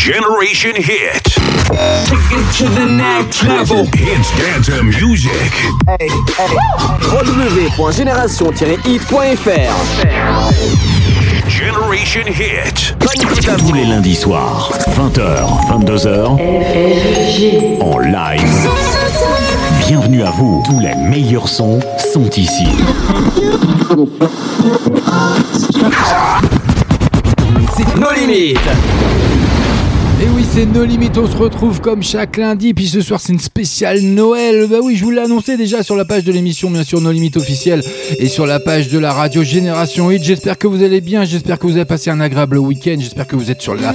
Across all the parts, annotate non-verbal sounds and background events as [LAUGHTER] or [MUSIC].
Generation Hit. Take it to the next level. Hits dance music. www.génération-hit.fr Generation Hit. Tous les lundis soirs, 20h, 22h, en live. Bienvenue à vous. Tous les meilleurs sons sont ici. C'est nos limites Et oui, c'est nos limites. On se retrouve comme chaque lundi. Puis ce soir, c'est une spéciale Noël. Bah oui, je vous l'ai annoncé déjà sur la page de l'émission, bien sûr, nos limites officielles, et sur la page de la radio Génération 8. J'espère que vous allez bien. J'espère que vous avez passé un agréable week-end. J'espère que vous êtes sur la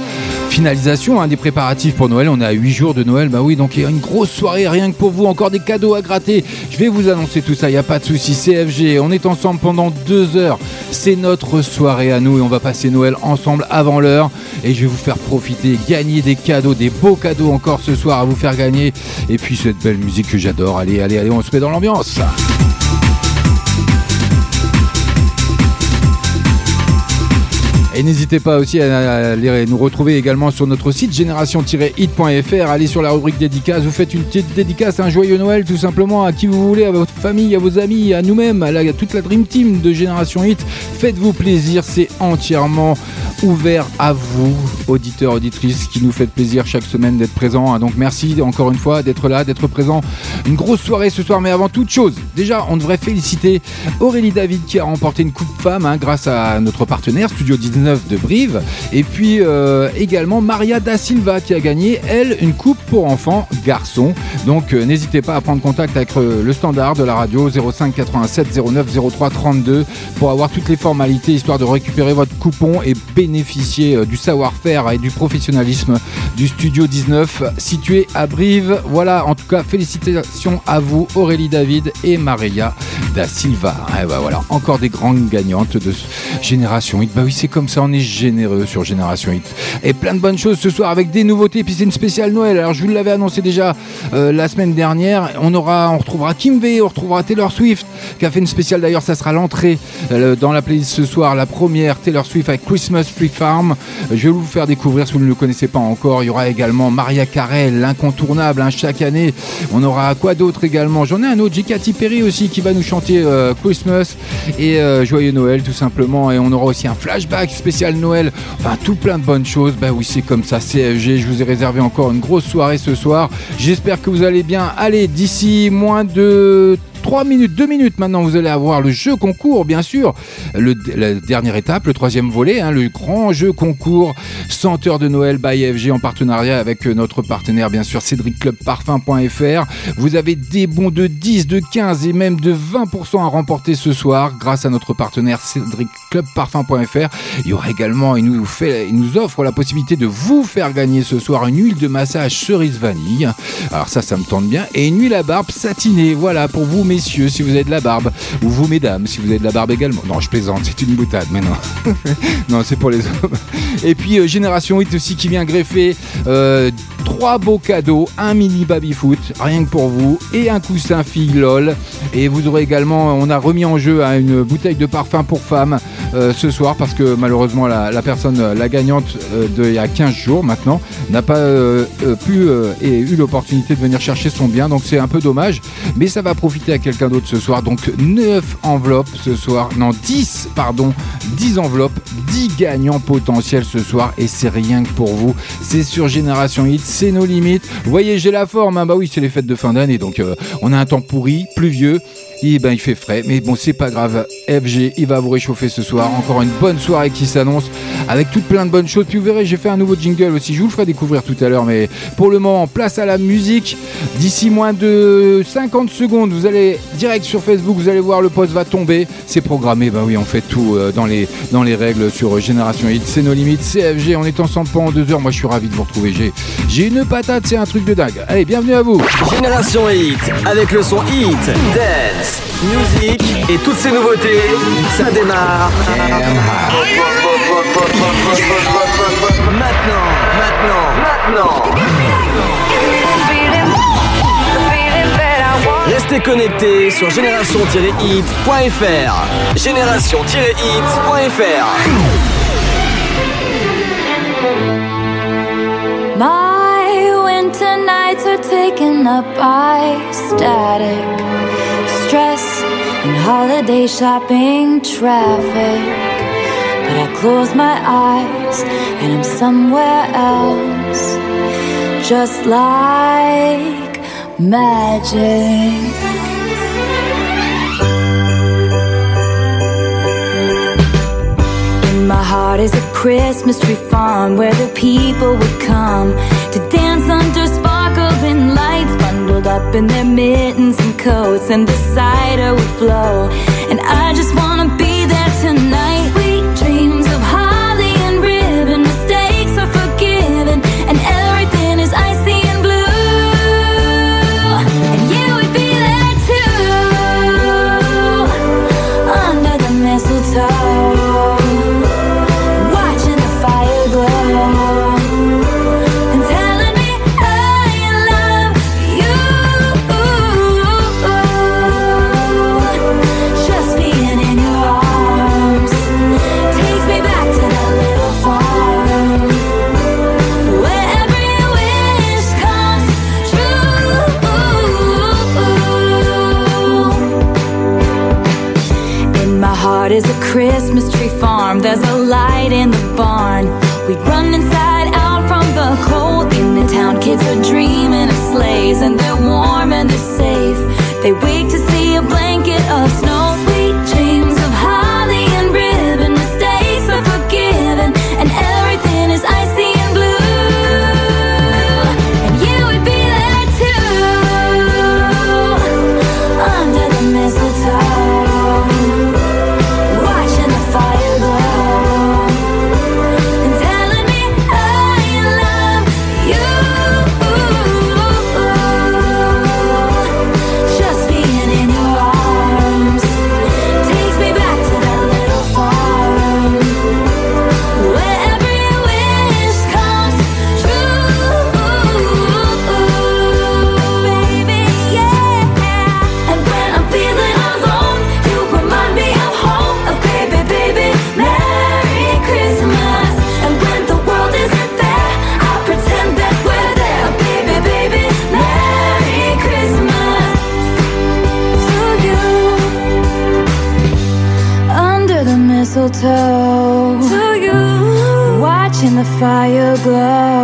finalisation hein, des préparatifs pour Noël. On est à 8 jours de Noël. Bah oui, donc il y a une grosse soirée rien que pour vous. Encore des cadeaux à gratter. Je vais vous annoncer tout ça. Il n'y a pas de souci. CFG, on est ensemble pendant deux heures. C'est notre soirée à nous et on va passer Noël ensemble avant l'heure. Et je vais vous faire profiter, gagner des cadeaux, des beaux cadeaux encore ce soir à vous faire gagner. Et puis cette belle musique que j'adore. Allez, allez, allez, on se met dans l'ambiance. Et n'hésitez pas aussi à nous retrouver également sur notre site génération-hit.fr. Allez sur la rubrique dédicace, vous faites une petite dédicace, un joyeux Noël tout simplement à qui vous voulez, à votre famille, à vos amis, à nous-mêmes, à, toute la Dream Team de Génération Hit. Faites-vous plaisir, c'est entièrement ouvert à vous, auditeurs, auditrices, qui nous faites plaisir chaque semaine d'être présents. Donc merci encore une fois d'être là, d'être présent. Une grosse soirée ce soir, mais avant toute chose, déjà on devrait féliciter Aurélie David qui a remporté une Coupe Femme hein, grâce à notre partenaire Studio 19 de Brive. Et puis euh, également Maria Da Silva qui a gagné, elle, une coupe pour enfants garçons. Donc euh, n'hésitez pas à prendre contact avec euh, le standard de la radio 05 87 09 03 32 pour avoir toutes les formalités histoire de récupérer votre coupon et bénéficier du savoir-faire et du professionnalisme du Studio 19 situé à Brive. Voilà, en tout cas, félicitations à vous Aurélie David et Maria Da Silva. Et bah voilà, encore des grandes gagnantes de Génération 8. Bah oui, c'est comme ça, on est généreux sur Génération 8. Et plein de bonnes choses ce soir avec des nouveautés. Puis c'est une spéciale Noël. Alors je vous l'avais annoncé déjà euh, la semaine dernière. On aura, on retrouvera Kim V, on retrouvera Taylor Swift qui a fait une spéciale d'ailleurs. Ça sera l'entrée euh, dans la playlist ce soir. La première Taylor Swift avec Christmas Tree Farm. Je vais vous faire découvrir si vous ne le connaissez pas encore. Il y aura également Maria Carey, l'incontournable. hein, chaque année, on aura quoi d'autre également? J'en ai un autre, J. Katy Perry aussi qui va nous chanter euh, Christmas et Joyeux Noël tout simplement. Et on aura aussi un flashback spécial Noël. Enfin, tout plein de bonnes choses. Bah oui, c'est comme ça. CFG, je vous ai réservé encore une grosse soirée ce soir. J'espère que vous allez bien. Allez, d'ici moins de 3 minutes, 2 minutes maintenant, vous allez avoir le jeu concours, bien sûr. Le, la dernière étape, le troisième volet, hein, le grand jeu concours Senteur de Noël by FG en partenariat avec euh, notre partenaire, bien sûr, cédricclubparfum.fr. Vous avez des bons de 10, de 15 et même de 20% à remporter ce soir grâce à notre partenaire cédricclubparfum.fr. Il y aura également, il nous, fait, il nous offre la possibilité de vous faire gagner ce soir une huile de massage cerise vanille. Alors ça, ça me tente bien. Et une huile à barbe satinée. Voilà, pour vous, messieurs, si vous avez de la barbe. Ou vous, mesdames, si vous avez de la barbe également. Non, je plaisante, c'est une boutade, mais non. [LAUGHS] non, c'est pour les hommes. Et puis, euh, Génération 8 aussi qui vient greffer euh, trois beaux cadeaux. Un mini baby-foot, rien que pour vous. Et un coussin fille LOL. Et vous aurez également, on a remis en jeu hein, une bouteille de parfum pour femmes euh, ce soir parce que malheureusement la, personne, euh, la gagnante euh, de il y a 15 jours maintenant, n'a pas pu et eu l'opportunité de venir chercher son bien. Donc c'est un peu dommage, mais ça va profiter à quelqu'un d'autre ce soir. Donc 9 enveloppes ce soir, non 10 pardon, 10 enveloppes, 10 gagnants potentiels ce soir et c'est rien que pour vous. C'est sur Génération Hit, c'est nos limites. Voyez, j'ai la forme, hein. bah oui, c'est les fêtes de fin d'année, donc euh, on a un temps pourri, pluvieux. Et ben il fait frais, mais bon c'est pas grave. FG, il va vous réchauffer ce soir. Encore une bonne soirée qui s'annonce avec toutes plein de bonnes choses. Puis vous verrez, j'ai fait un nouveau jingle aussi. Je vous le ferai découvrir tout à l'heure, mais pour le moment, place à la musique. D'ici moins de 50 secondes, vous allez direct sur Facebook, vous allez voir le post va tomber. C'est programmé, bah oui, on fait tout euh, dans les dans les règles sur Génération Hit. C'est nos limites, CFG. On est ensemble pendant deux heures. Moi, je suis ravi de vous retrouver. J'ai j'ai une patate, c'est un truc de dingue. Allez, bienvenue à vous. Génération Hit, avec le son Hit, Dance, Music et toutes ces nouveautés, ça démarre. Maintenant, maintenant, maintenant. Restez connectés sur génération-hit.fr. Génération-hit.fr. taken up by static, stress, and holiday shopping traffic. But I close my eyes and I'm somewhere else, just like magic. In my heart is a Christmas tree farm where the people would come to dance under sparkling lights, bundled up in their mittens and coats, and the cider would flow. And I just wanna fire glow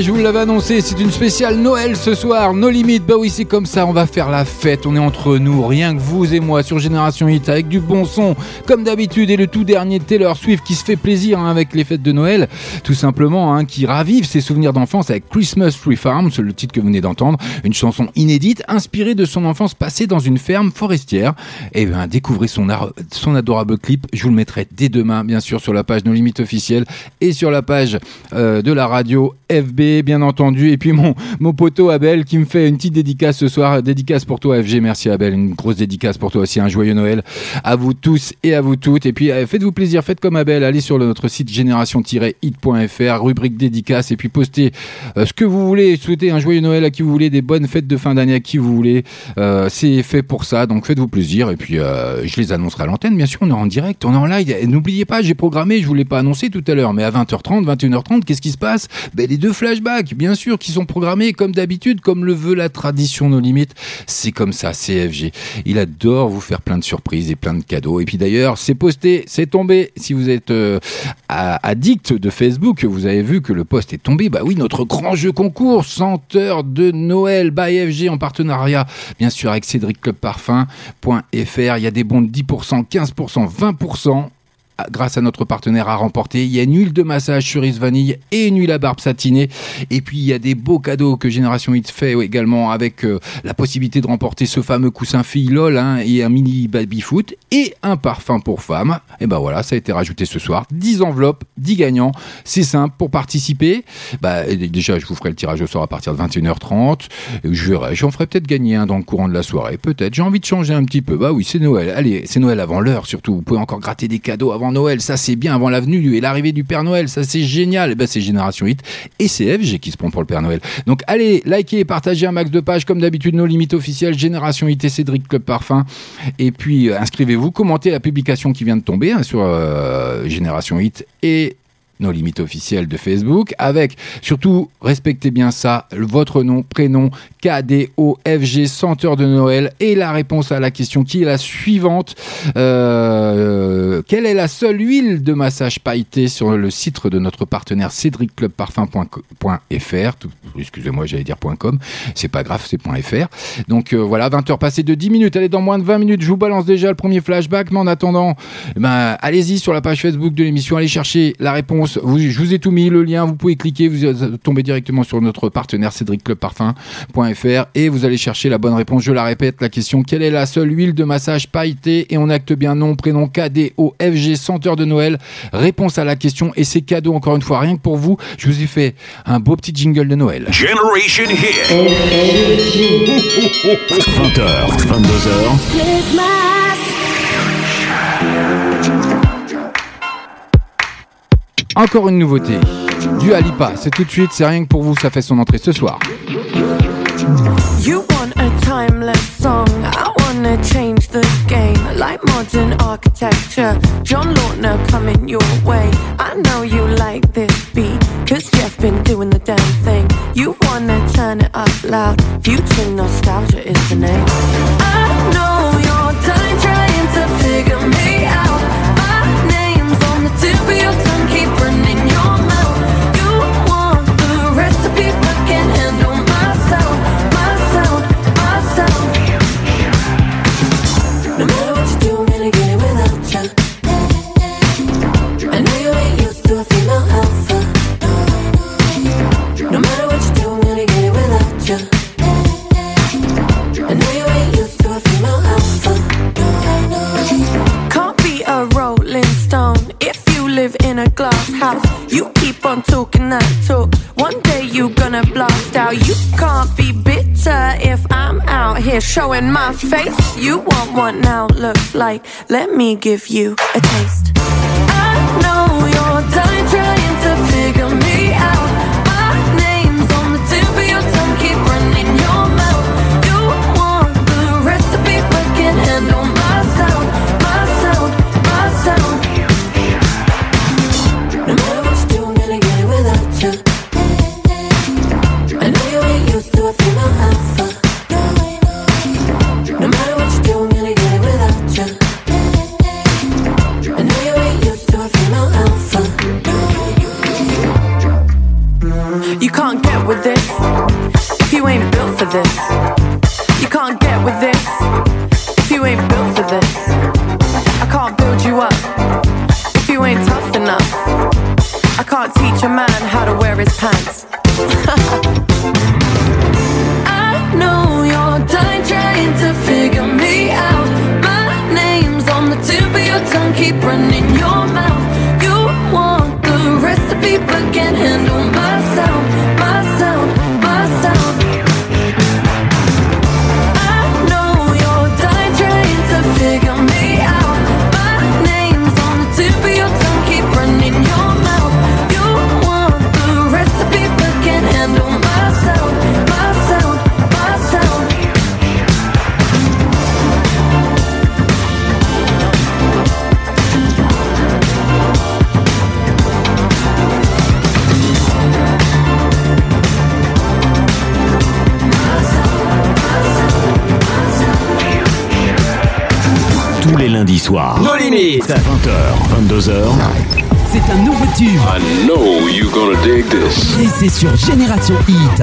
Je vous l'avais annoncé, c'est une spéciale Noël ce soir, nos limites. Bah oui, c'est comme ça, on va faire la fête, on est entre nous, rien que vous et moi sur Génération Hit avec du bon son, comme d'habitude, et le tout dernier Taylor Swift qui se fait plaisir hein, avec les fêtes de Noël, tout simplement, hein, qui ravive ses souvenirs d'enfance avec Christmas Tree Farm, c'est le titre que vous venez d'entendre, une chanson inédite inspirée de son enfance passée dans une ferme forestière. Et bien, découvrez son, adorable clip, je vous le mettrai dès demain, bien sûr, sur la page Nos Limites officielles et sur la page euh, de la radio FB, bien entendu. Et puis mon, mon poteau Abel qui me fait une petite dédicace ce soir. Dédicace pour toi, FG. Merci Abel. Une grosse dédicace pour toi aussi. Un joyeux Noël à vous tous et à vous toutes. Et puis euh, faites-vous plaisir, faites comme Abel. Allez sur notre site génération-hit.fr, rubrique dédicace. Et puis postez euh, ce que vous voulez. Souhaitez un joyeux Noël à qui vous voulez, des bonnes fêtes de fin d'année à qui vous voulez. Euh, C'est fait pour ça. Donc faites-vous plaisir. Et puis je les annoncerai à l'antenne. Bien sûr, on est en direct, on est en live. N'oubliez pas, j'ai programmé, je vous l'ai pas annoncé tout à l'heure, mais à 20h30, 21h30, qu'est-ce qui se passe? Ben, Les deux bien sûr, qui sont programmés comme d'habitude, comme le veut la tradition nos limites. C'est comme ça, CFG. Il adore vous faire plein de surprises et plein de cadeaux. Et puis d'ailleurs, c'est posté, c'est tombé. Si vous êtes euh, addict de Facebook, vous avez vu que le post est tombé. Bah oui, notre grand jeu concours, 100 heures de Noël by FG en partenariat, bien sûr, avec Cédric Club Parfum.fr. Il y a des bons de 10%, 15%, 20%. Grâce à notre partenaire, à remporter. Il y a une huile de massage cerise vanille et une huile à barbe satinée. Et puis, il y a des beaux cadeaux que Génération Hit fait également avec euh, la possibilité de remporter ce fameux coussin fille LOL hein, et un mini baby foot et un parfum pour femmes. Et ben voilà, ça a été rajouté ce soir. 10 enveloppes, 10 gagnants. C'est simple pour participer. Bah, déjà, je vous ferai le tirage au sort à partir de 21h30. Je verrai, j'en ferai peut-être gagner un dans le courant de la soirée. Peut-être. J'ai envie de changer un petit peu. Bah oui, c'est Noël. Allez, c'est Noël avant l'heure surtout. Vous pouvez encore gratter des cadeaux avant Noël. Ça, c'est bien. Avant l'avenue et l'arrivée du Père Noël. Ça, c'est génial. Et ben, c'est Génération Hit et CFG qui se prend pour le Père Noël. Donc, allez, likez partagez un max de pages. Comme d'habitude, nos limites officielles. Génération Hit et Cédric Club Parfum. Et puis, euh, inscrivez-vous. Commentez la publication qui vient de tomber hein, sur euh, Génération Hit et nos limites officielles de Facebook, avec surtout, respectez bien ça, votre nom, prénom, KDOFG, senteur de Noël, et la réponse à la question qui est la suivante. Euh, quelle est la seule huile de massage pailletée sur le site de notre partenaire cédricclubparfum.fr Excusez-moi, j'allais dire .com, c'est pas grave, c'est .fr. Donc euh, voilà, 20h passées de 10 minutes, allez, dans moins de 20 minutes, je vous balance déjà le premier flashback, mais en attendant, eh ben, allez-y sur la page Facebook de l'émission, allez chercher la réponse je vous ai tout mis, le lien, vous pouvez cliquer, vous tombez directement sur notre partenaire cédricclubparfum.fr et vous allez chercher la bonne réponse. Je la répète, la question quelle est la seule huile de massage pailletée? Et on acte bien nom, prénom, KDOFG, senteur de Noël. Réponse à la question et c'est cadeau encore une fois, rien que pour vous. Je vous ai fait un beau petit jingle de Noël. Generation Hit. 20h, [LAUGHS] 22h. Encore une nouveauté. Du Alipa, c'est tout de suite, c'est rien que pour vous, ça fait son entrée ce soir. You want a timeless song, I wanna change the game Like modern architecture, John Lautner coming your way I know you like this beat, cause Jeff been doing the damn thing You wanna turn it up loud, future nostalgia is the name I know you're done trying to figure me house. You keep on talking that talk. One day you gonna blast out. You can't be bitter if I'm out here showing my face. You want what now looks like. Let me give you a taste. I know you're this. You can't get with this if you ain't built for this. I can't build you up if you ain't tough enough. I can't teach a man how to wear his pants. [LAUGHS] I know you're done trying to figure me out. My name's on the tip of your tongue, keep running Soirs. Nos limites 20h, 22h. C'est un nouveau tube I know you gonna dig this. et c'est sur Génération Hit.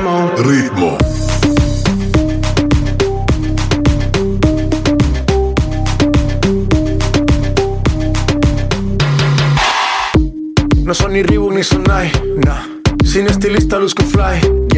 Ritmo. No son ni Reebok ni Sonai, nah. Sin estilista luzco fly.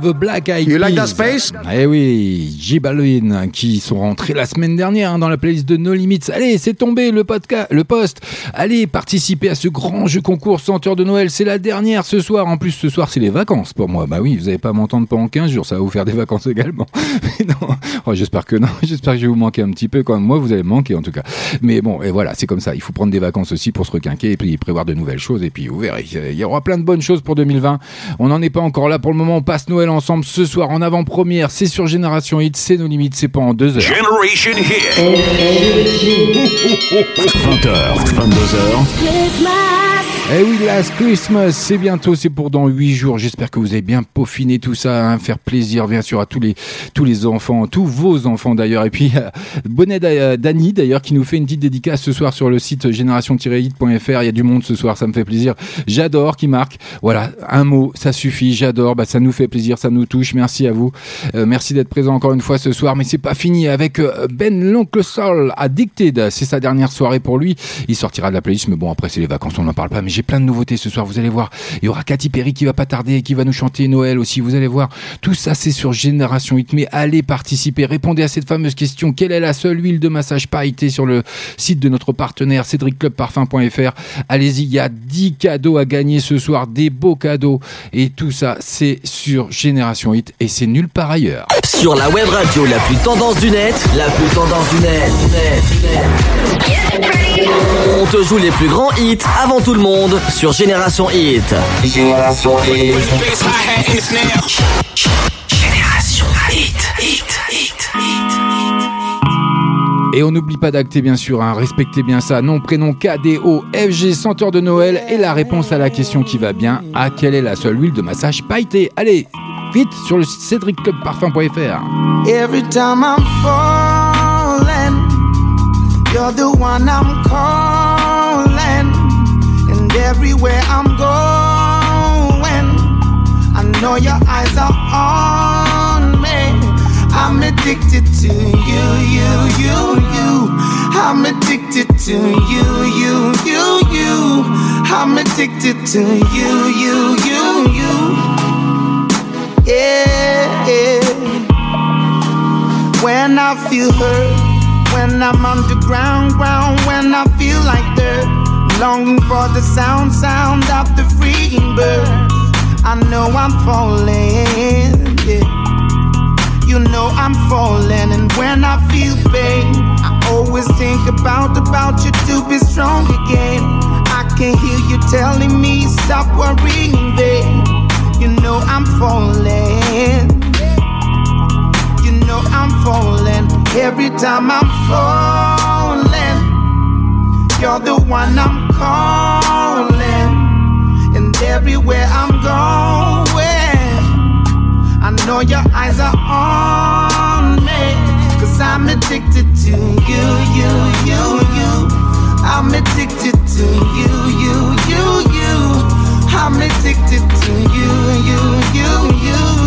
The Black Eyed You like Peas. that space? Eh oui, J Balvin qui sont rentrés la semaine dernière hein, dans la playlist de No Limits. Allez, c'est tombé le podcast, le poste. Allez, participez à ce grand jeu concours Senteur de Noël. C'est la dernière ce soir. En plus, ce soir, c'est les vacances pour moi. Bah oui, vous n'allez pas m'entendre pendant 15 jours. Ça va vous faire des vacances [LAUGHS] également. Mais non, Oh, j'espère que non. [LAUGHS] J'espère que je vais vous manquer un petit peu quand même. Moi, vous allez manquer en tout cas. Mais bon, et voilà, c'est comme ça. Il faut prendre des vacances aussi pour se requinquer et puis prévoir de nouvelles choses. Et puis, vous verrez, il y aura plein de bonnes choses pour 2020. On n'en est pas encore là pour le moment. On passe Noël ensemble ce soir en avant-première. C'est sur Génération Hit. C'est nos limites. C'est pas en deux heures. Generation Hit. 20h, [LAUGHS] 22h, Eh oui, Last Christmas, c'est bientôt, c'est pour dans 8 jours. J'espère que vous avez bien peaufiné tout ça, hein, faire plaisir bien sûr à tous les tous les enfants, tous vos enfants d'ailleurs. Et puis euh, bonnet d'a- Dani d'ailleurs qui nous fait une petite dédicace ce soir sur le site génération-hit.fr. Il y a du monde ce soir, ça me fait plaisir. J'adore qui marque. Voilà, un mot, ça suffit. J'adore, bah ça nous fait plaisir, ça nous touche. Merci à vous. Euh, merci d'être présent encore une fois ce soir, mais c'est pas fini avec euh, Ben l'oncle Sol Addicted. C'est sa dernière soirée pour lui. Il sortira de la playlist, mais bon après c'est les vacances, on n'en parle pas. Mais j'ai plein de nouveautés ce soir. Vous allez voir, il y aura Katy Perry qui va pas tarder et qui va nous chanter Noël aussi. Vous allez voir, tout ça c'est sur Génération 8. Mais allez participer, répondez à cette fameuse question quelle est la seule huile de massage pailletée sur le site de notre partenaire cédricclubparfum.fr. Allez-y, il y a 10 cadeaux à gagner ce soir, des beaux cadeaux et tout ça c'est sur Génération 8 et c'est nulle part ailleurs. Sur la web radio la plus tendance du net, la plus tendance du net, net. On te joue les plus grands hits avant tout le monde sur Génération Hit. Génération Hit. Génération Hit. Hit. Et on n'oublie pas d'acter bien sûr, hein, respectez bien ça. Nom, prénom, KDO, FG, senteur de Noël et la réponse à la question qui va bien. À quelle est la seule huile de massage pailletée? Allez, vite sur le cédricclubparfum.fr. Every time I'm falling, you're the one I'm calling. Everywhere I'm going, I know your eyes are on me. I'm addicted to you, you, you, you. I'm addicted to you, you, you, you. I'm addicted to you, you, you, you. Yeah, yeah. When I feel hurt, when I'm underground, ground, when I feel like dirt, longing for the sound, sound of the freeing bird. I know I'm falling, yeah. You know I'm falling, and when I feel pain, I always think about about you to be strong again. I can hear you telling me stop worrying, babe. You know I'm falling. You know I'm falling every time I'm falling. You're the one I'm calling, and everywhere I'm going. I know your eyes are on me. Cause I'm addicted to you, you, you, you. I'm addicted to you, you, you, you. I'm addicted to you, you, you, you.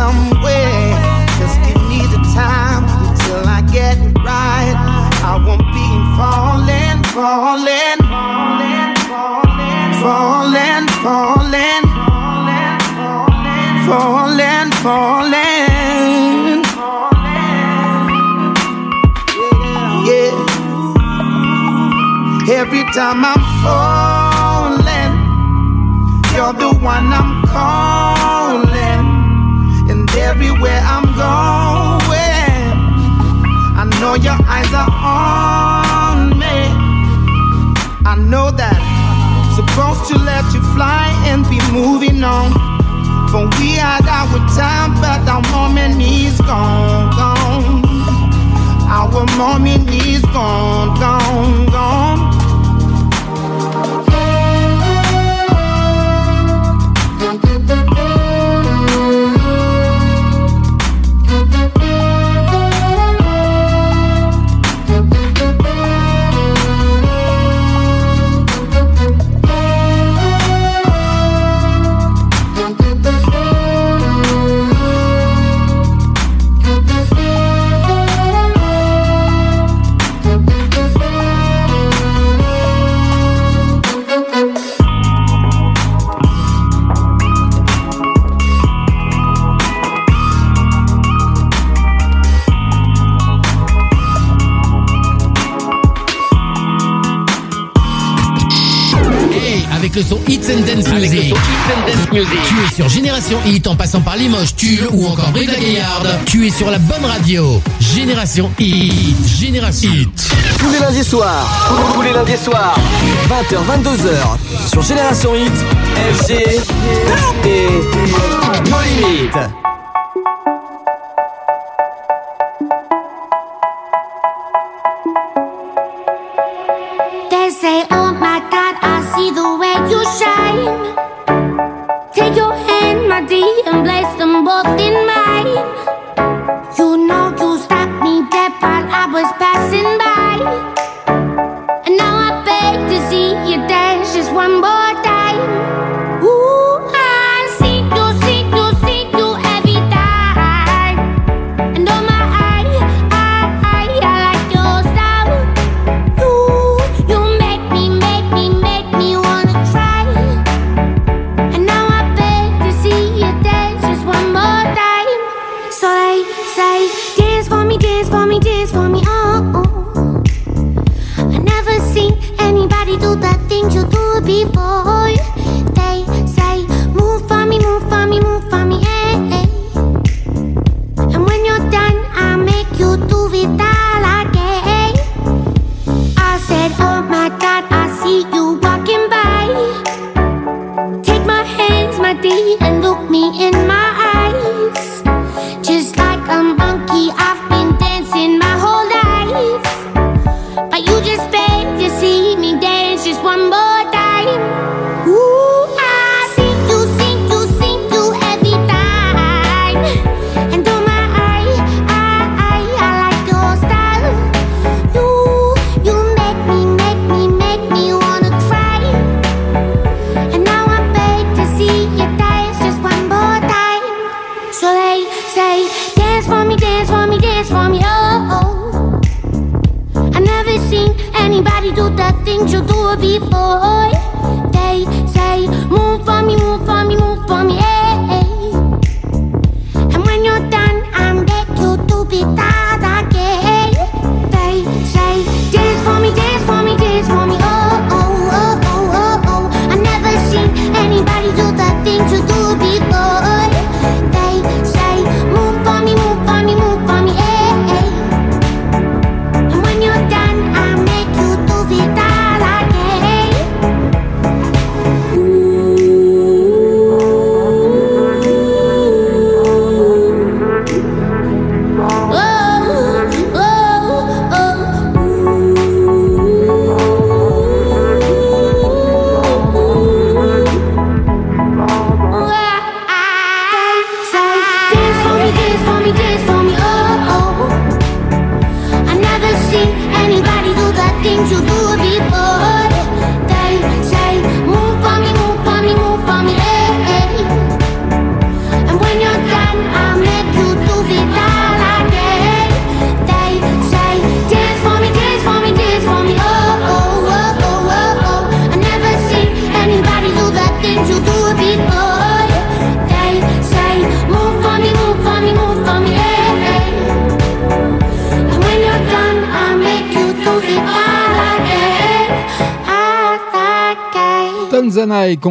Somewhere. Just give me the time until I get it right. I won't be falling, falling, falling, falling, falling, falling, falling, Yeah. Every time I'm falling, you're the one I'm calling. Everywhere I'm going, I know your eyes are on me. I know that I'm supposed to let you fly and be moving on. But we had our time, but our moment is gone, gone. Our moment is gone, gone, gone. Le son Hits and Dance Avec le Music. son Hits and Dance Music. Tu es sur Génération Hit en passant par Limoges, Tulle ou encore Brive la Gaillarde. Tu es sur la bonne radio. Génération Hit. Génération Hit. Tous les lundis soirs. Tous les lundis soirs. 20h, 22h. Sur Génération Hit. FG. Et. No.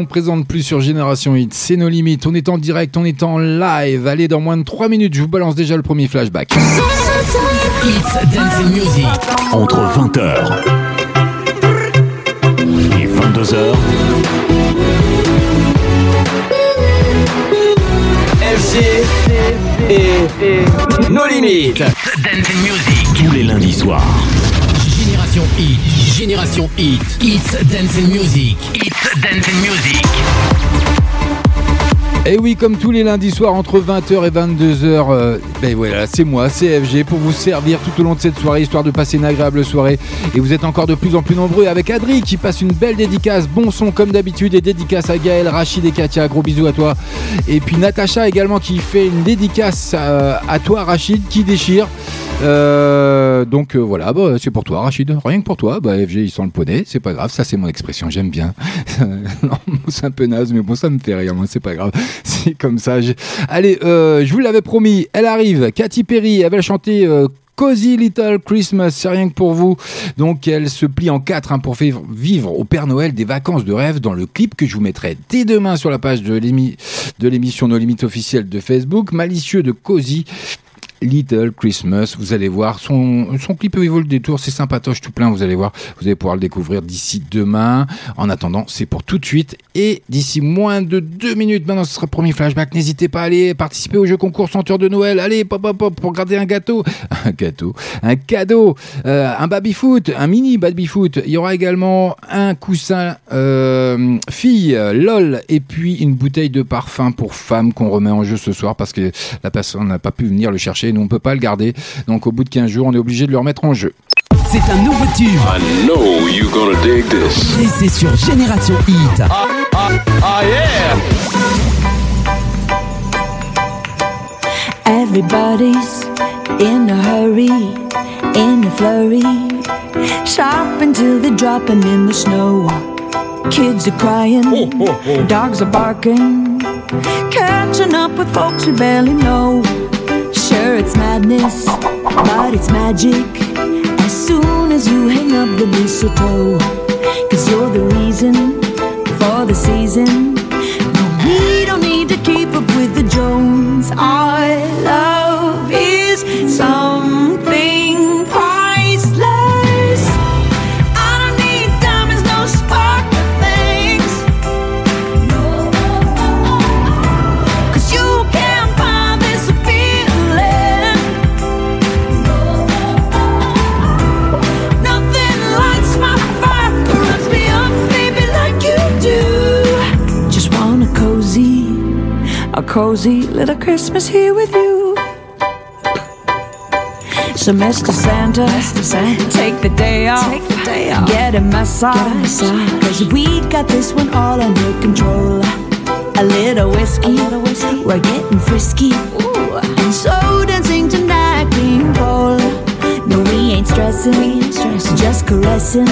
Présente plus sur Génération Hit, c'est nos limites. On est en direct, on est en live. Allez, dans moins de 3 minutes, je vous balance déjà le premier flashback. It's Dancing Music. Entre 20h et 22h, FG et nos limites. Dancing Music. tous les lundis soirs. Génération Hit. Génération Hit. It's Dancing Music. It's Dancing Music. Et oui, comme tous les lundis soirs entre 20h et 22h, euh, ben voilà, c'est moi, CFG, pour vous servir tout au long de cette soirée, histoire de passer une agréable soirée. Et vous êtes encore de plus en plus nombreux avec Adri qui passe une belle dédicace, bon son comme d'habitude, et dédicace à Gaël, Rachid et Katia, gros bisous à toi. Et puis Natacha également qui fait une dédicace euh, à toi Rachid, qui déchire. Euh, donc euh, voilà, bah, c'est pour toi Rachid, rien que pour toi. Bah, FG il sent le poney, c'est pas grave, ça c'est mon expression, j'aime bien. [LAUGHS] c'est un peu naze, mais bon, ça me fait rire, moi, c'est pas grave. [LAUGHS] C'est comme ça. Allez, euh, je vous l'avais promis, elle arrive, Katy Perry, elle va chanter. Cozy Little Christmas, c'est rien que pour vous. Donc elle se plie en quatre hein, pour faire vivre au Père Noël des vacances de rêve dans le clip que je vous mettrai dès demain sur la page de l'émi- de l'émission Nos Limites officielle de Facebook. Malicieux de Cozy. Little Christmas, vous allez voir son, son clip vaut le détour, c'est sympatoche tout plein, vous allez voir, vous allez pouvoir le découvrir d'ici demain. En attendant, c'est pour tout de suite et d'ici moins de deux minutes, maintenant ce sera le premier flashback. N'hésitez pas à aller participer au jeu concours Senteur de Noël. Allez, pop, pop, pop, pour garder un gâteau, [LAUGHS] un gâteau, un cadeau, euh, un baby foot, un mini baby foot. Il y aura également un coussin euh, fille, lol, et puis une bouteille de parfum pour femme qu'on remet en jeu ce soir parce que la personne n'a pas pu venir le chercher. Nous, on peut pas le garder. Donc, au bout de 15 jours, on est obligé de le remettre en jeu. C'est un nouveau tube. I know you gonna dig this. Et c'est sur Génération Hit. Ah yeah! Everybody's in a hurry, in a flurry, shopping till they're dropping in the snow. Kids are crying, oh, oh, oh. dogs are barking, catching up with folks we barely know. Sure, it's madness, but it's magic. As soon as you hang up the mistletoe, cause you're the reason for the season. No, we don't need to keep up with the Jones. Our cozy little Christmas here with you. So, Mr. Santa, take the day off, get a massage, cause we got this one all under control. A little whiskey, we're getting frisky, and so dancing tonight being bold. No, we ain't stressing, just caressing,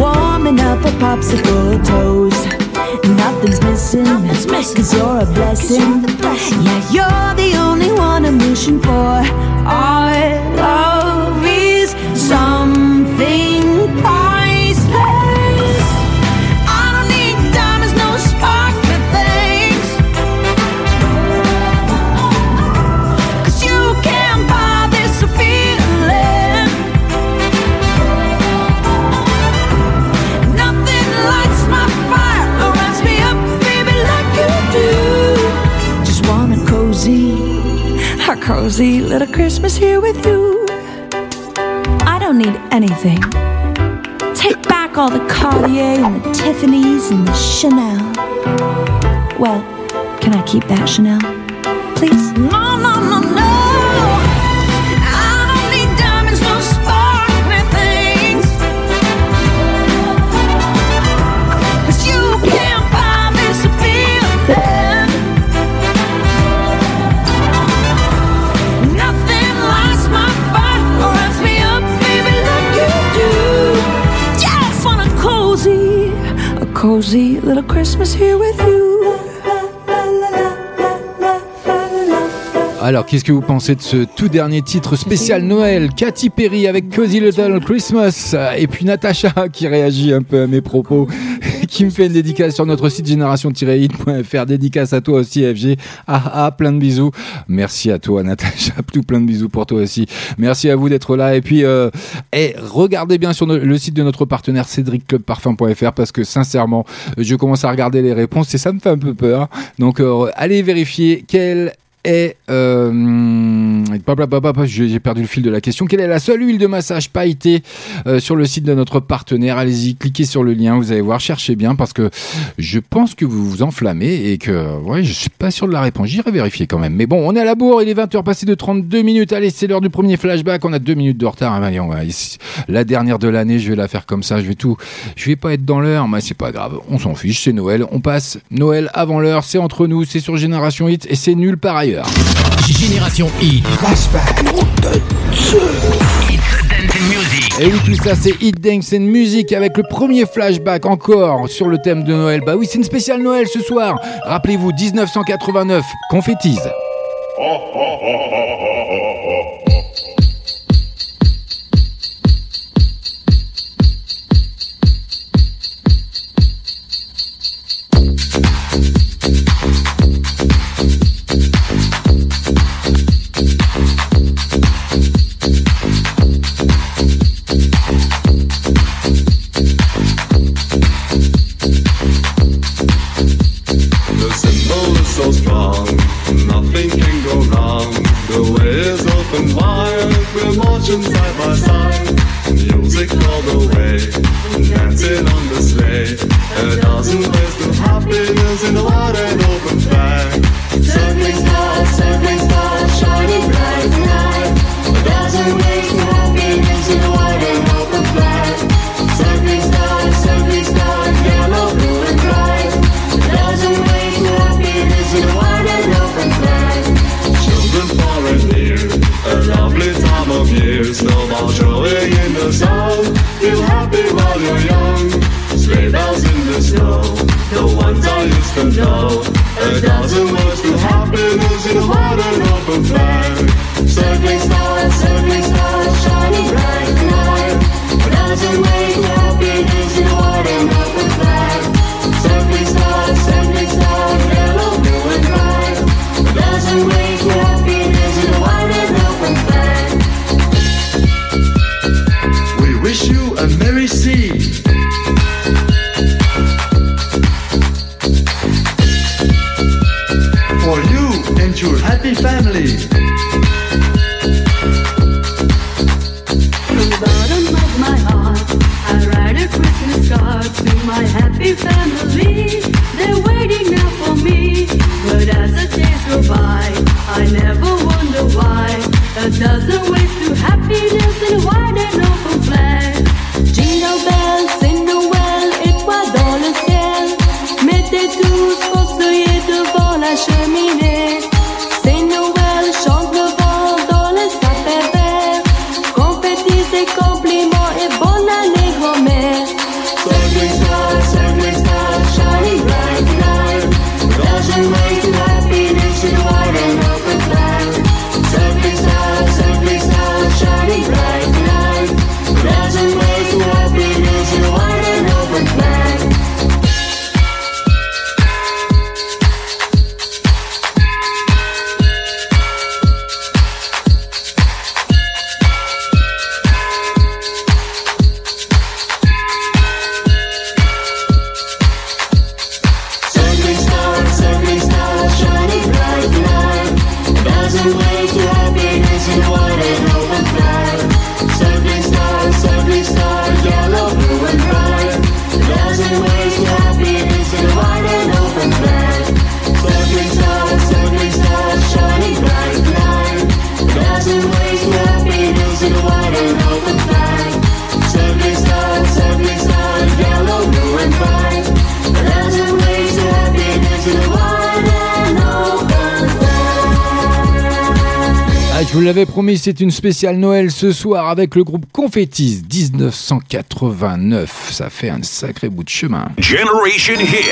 warming up our popsicle toes. Nothing's missing, cause you're a blessing. Yeah, you're the only one I'm wishing for. Our love cozy little Christmas here with you. I don't need anything. Take back all the Cartier and the Tiffany's and the Chanel. Well, can I keep that Chanel? Please? No, no, no, cozy little Christmas here with you. Alors, qu'est-ce que vous pensez de ce tout dernier titre spécial Noël? Katy Perry avec Cozy Little Christmas. Et puis Natacha qui réagit un peu à mes propos [LAUGHS] qui me fait une dédicace sur notre site génération-hit.fr dédicace à toi aussi FG ah ah plein de bisous. Merci à toi Natacha. [LAUGHS] Tout plein de bisous pour toi aussi. Merci à vous d'être là. Et puis euh, et regardez bien sur le site de notre partenaire cédricclubparfum.fr parce que sincèrement je commence à regarder les réponses et ça me fait un peu peur. Donc euh, allez vérifier quelle est euh, j'ai perdu le fil de la question. Quelle est la seule huile de massage pailletée euh, sur le site de notre partenaire? Allez-y, cliquez sur le lien, vous allez voir, cherchez bien parce que je pense que vous vous enflammez et que ouais, je suis pas sûr de la réponse. J'irai vérifier quand même. Mais bon, on est à la bourre, il est 20h passé de 32 minutes. Allez, c'est l'heure du premier flashback. On a deux minutes de retard. Va- la dernière de l'année, je vais la faire comme ça. Je vais tout. Je vais pas être dans l'heure, mais c'est pas grave. On s'en fiche, c'est Noël. On passe Noël avant l'heure. C'est entre nous, c'est sur Génération Hit et c'est nul par ailleurs. Génération Hit. Et oui, tout ça, c'est Hit Dance and Music avec le premier flashback encore sur le thème de Noël. Bah oui, c'est une spéciale Noël ce soir. Rappelez-vous, 1989, confettise. The c'est une spéciale Noël ce soir avec le groupe Confettis 1989. Ça fait un sacré bout de chemin. Generation Hit.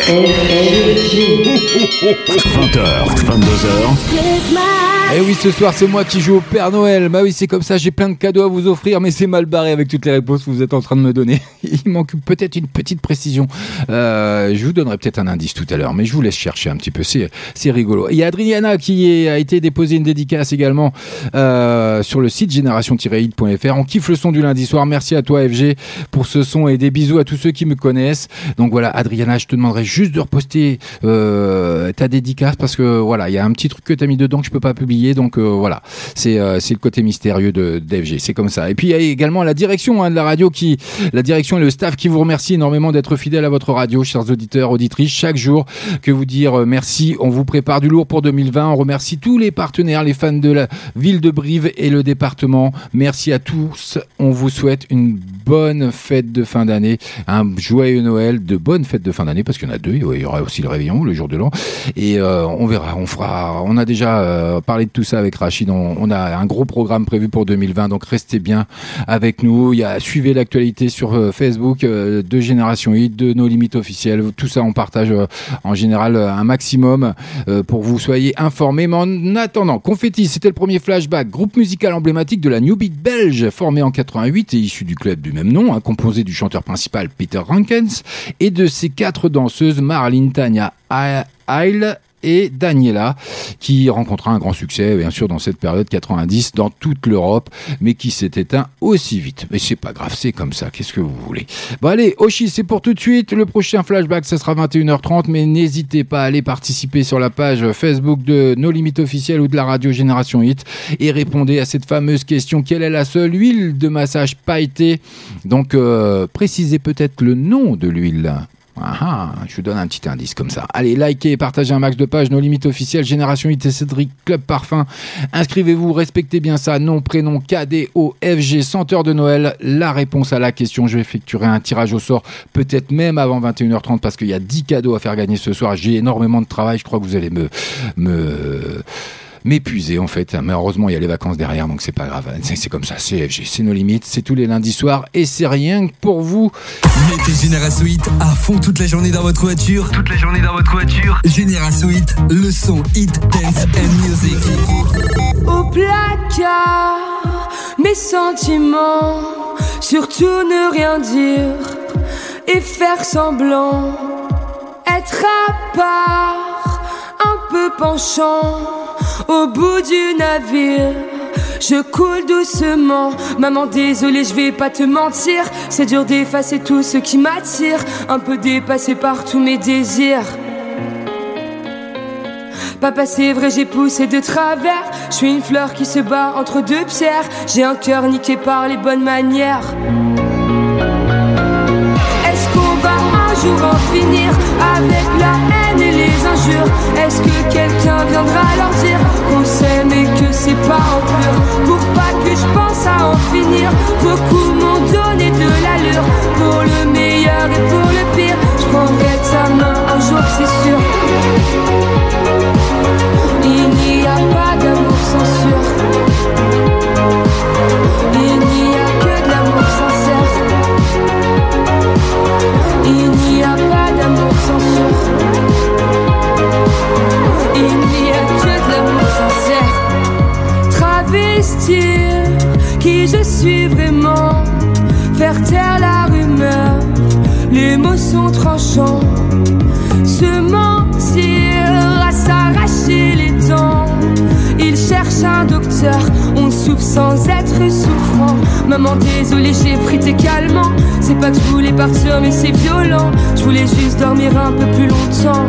20h, 22h, [LAUGHS] Et Eh oui, ce soir, c'est moi qui joue au Père Noël. Bah oui, c'est comme ça, j'ai plein de cadeaux à vous offrir, mais c'est mal barré avec toutes les réponses que vous êtes en train de me donner. [LAUGHS] Il manque peut-être une petite précision. Euh, je vous donnerai peut-être un indice tout à l'heure, mais je vous laisse chercher un petit peu, c'est, c'est rigolo. Il y a Adriana qui a été déposée une dédicace également euh, sur le site génération-hit.fr. On kiffe le son du lundi soir. Merci à toi, FG, pour ce son et des bisous à tous ceux qui me connaissent. Donc voilà, Adriana, je te demanderai juste de reposter euh, ta dédicace parce que voilà, il y a un petit truc que tu as mis dedans que je peux pas publier. Donc euh, voilà, c'est euh, c'est le côté mystérieux de d'FG. C'est comme ça. Et puis il y a également la direction hein, de la radio qui, la direction et le staff qui vous remercie énormément d'être fidèles à votre radio, chers auditeurs, auditrices. Chaque jour, que vous dire euh, merci. On vous prépare du lourd pour 2020. On remercie tous les partenaires, les fans de la ville de Brive et le département. Merci à tous. On vous souhaite une bonne fête de fin d'année, un joyeux Noël, de bonnes fêtes de fin d'année parce qu'il y en a deux. Il y aura aussi le réveillon, le jour de l'an. Et on verra, on fera. On a déjà parlé de tout ça avec Rachid. On, a un gros programme prévu pour 2020, donc restez bien avec nous. Il y a suivez l'actualité sur euh, Facebook euh, de Génération Hit, de nos limites officielles. Tout ça, on partage euh, en général un maximum pour que vous soyez informés. Mais en attendant, Confetti, c'était le premier flashback, groupe musical emblématique de la New Beat belge, formé en 88 et issu du club du même nom, hein, composé du chanteur principal Peter Rankens et de ses quatre danseuses Marlene, Tania, Heil et Daniela, qui rencontra un grand succès, bien sûr, dans cette période 90, dans toute l'Europe, mais qui s'est éteint aussi vite. Mais c'est pas grave, c'est comme ça, qu'est-ce que vous voulez. Bon allez, Oshi, c'est pour tout de suite. Le prochain flashback, ça sera 21h30, mais n'hésitez pas à aller participer sur la page Facebook de Nos Limites Officielles ou de la radio Génération Hit et répondez à cette fameuse question, quelle est la seule huile de massage pailletée? Donc, euh, précisez peut-être le nom de l'huile. Ah, ah, je vous donne un petit indice comme ça. Allez, likez partagez un max de pages, nos limites officielles, Génération IT, Cédric, Club Parfum. Inscrivez-vous, respectez bien ça, nom, prénom, KDO, FG, senteur de Noël. La réponse à la question, je effectuerai un tirage au sort, peut-être même avant 21h30, parce qu'il y a 10 cadeaux à faire gagner ce soir. J'ai énormément de travail, je crois que vous allez me... me m'épuiser en fait. Mais heureusement, il y a les vacances derrière, donc c'est pas grave. C'est comme ça, c'est FG, c'est nos limites, c'est tous les lundis soirs et c'est rien que pour vous. Mettez Génération Hit à fond toute la journée dans votre voiture. Toute la journée dans votre voiture. Génération Hit, le son hit, dance and music. Au placard, mes sentiments, surtout ne rien dire et faire semblant, être à part, penchant au bout du navire. Je coule doucement, maman désolée, je vais pas te mentir. C'est dur d'effacer tout ce qui m'attire, un peu dépassé par tous mes désirs. Papa, c'est vrai, j'ai poussé de travers. Je suis une fleur qui se bat entre deux pierres. J'ai un cœur niqué par les bonnes manières. Est-ce qu'on va un jour en finir avec la Est-ce que quelqu'un viendra leur dire qu'on s'aime et que c'est pas en pleurs Pour pas que je pense à en finir, beaucoup m'ont donné de l'allure. Pour le meilleur et pour le pire, je prendrai ta main un jour, c'est sûr. Il n'y a pas d'amour sans sûr. Il Qui je suis vraiment? Faire taire la rumeur. Les mots sont tranchants. Se mentir à s'arracher les dents. Il cherche un docteur, on souffre sans être souffrant. Maman, désolé, j'ai pris tes calmants. C'est pas que je voulais partir, mais c'est violent. Je voulais juste dormir un peu plus longtemps.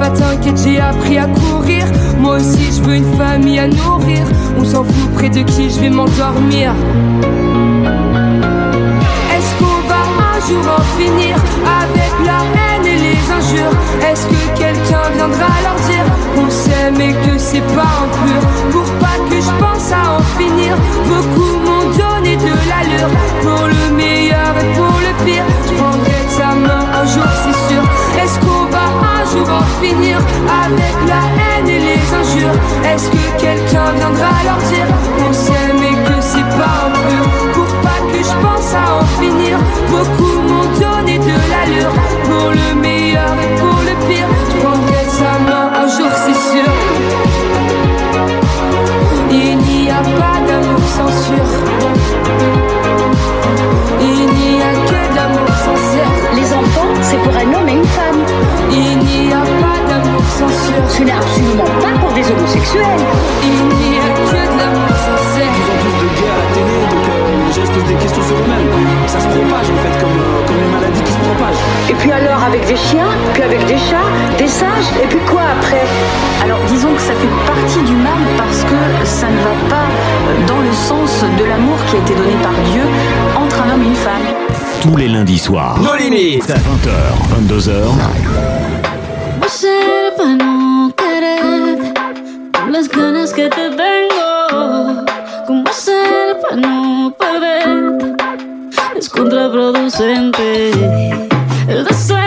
Papa, t'inquiète, j'ai appris à courir. Moi aussi, je veux une famille à nourrir. On s'en fout près de qui je vais m'endormir. Est-ce qu'on va un jour en finir avec la haine et les injures? Est-ce que quelqu'un viendra leur dire qu'on s'aime et que c'est pas en pur? Pour pas que je pense à en finir Beaucoup m'ont donné de l'allure Pour le meilleur et pour le pire Je prendrai ta main un jour c'est sûr jour en finir avec la haine et les injures. Est-ce que quelqu'un viendra leur dire qu'on s'aime et que c'est pas en pur Pour pas que je pense à en finir Beaucoup m'ont donné de l'allure. Pour le meilleur et pour le pire Je prendrai sa main un jour c'est sûr. Il n'y a pas d'amour sans sûr. Il n'y a que d'amour sincère. Les enfants, c'est pour un homme et une femme. Il Ce n'est absolument pas pour des homosexuels. Il n'y a que de l'amour sincère plus en plus de gays à la télé, donc euh, les gens se posent des questions sur eux-mêmes. Ça se propage en fait, comme, euh, comme les maladies qui se propagent. Et puis alors avec des chiens, puis avec des chats, des singes, et puis quoi après? Alors disons que ça fait partie du mal parce que ça ne va pas dans le sens de l'amour qui a été donné par Dieu entre un homme et une femme. Tous les lundis soirs. Nos limites. 20h, 22h. ¿Cómo hacer para no querer con las ganas que te tengo? ¿Cómo hacer para no perder? Es contraproducente el deseo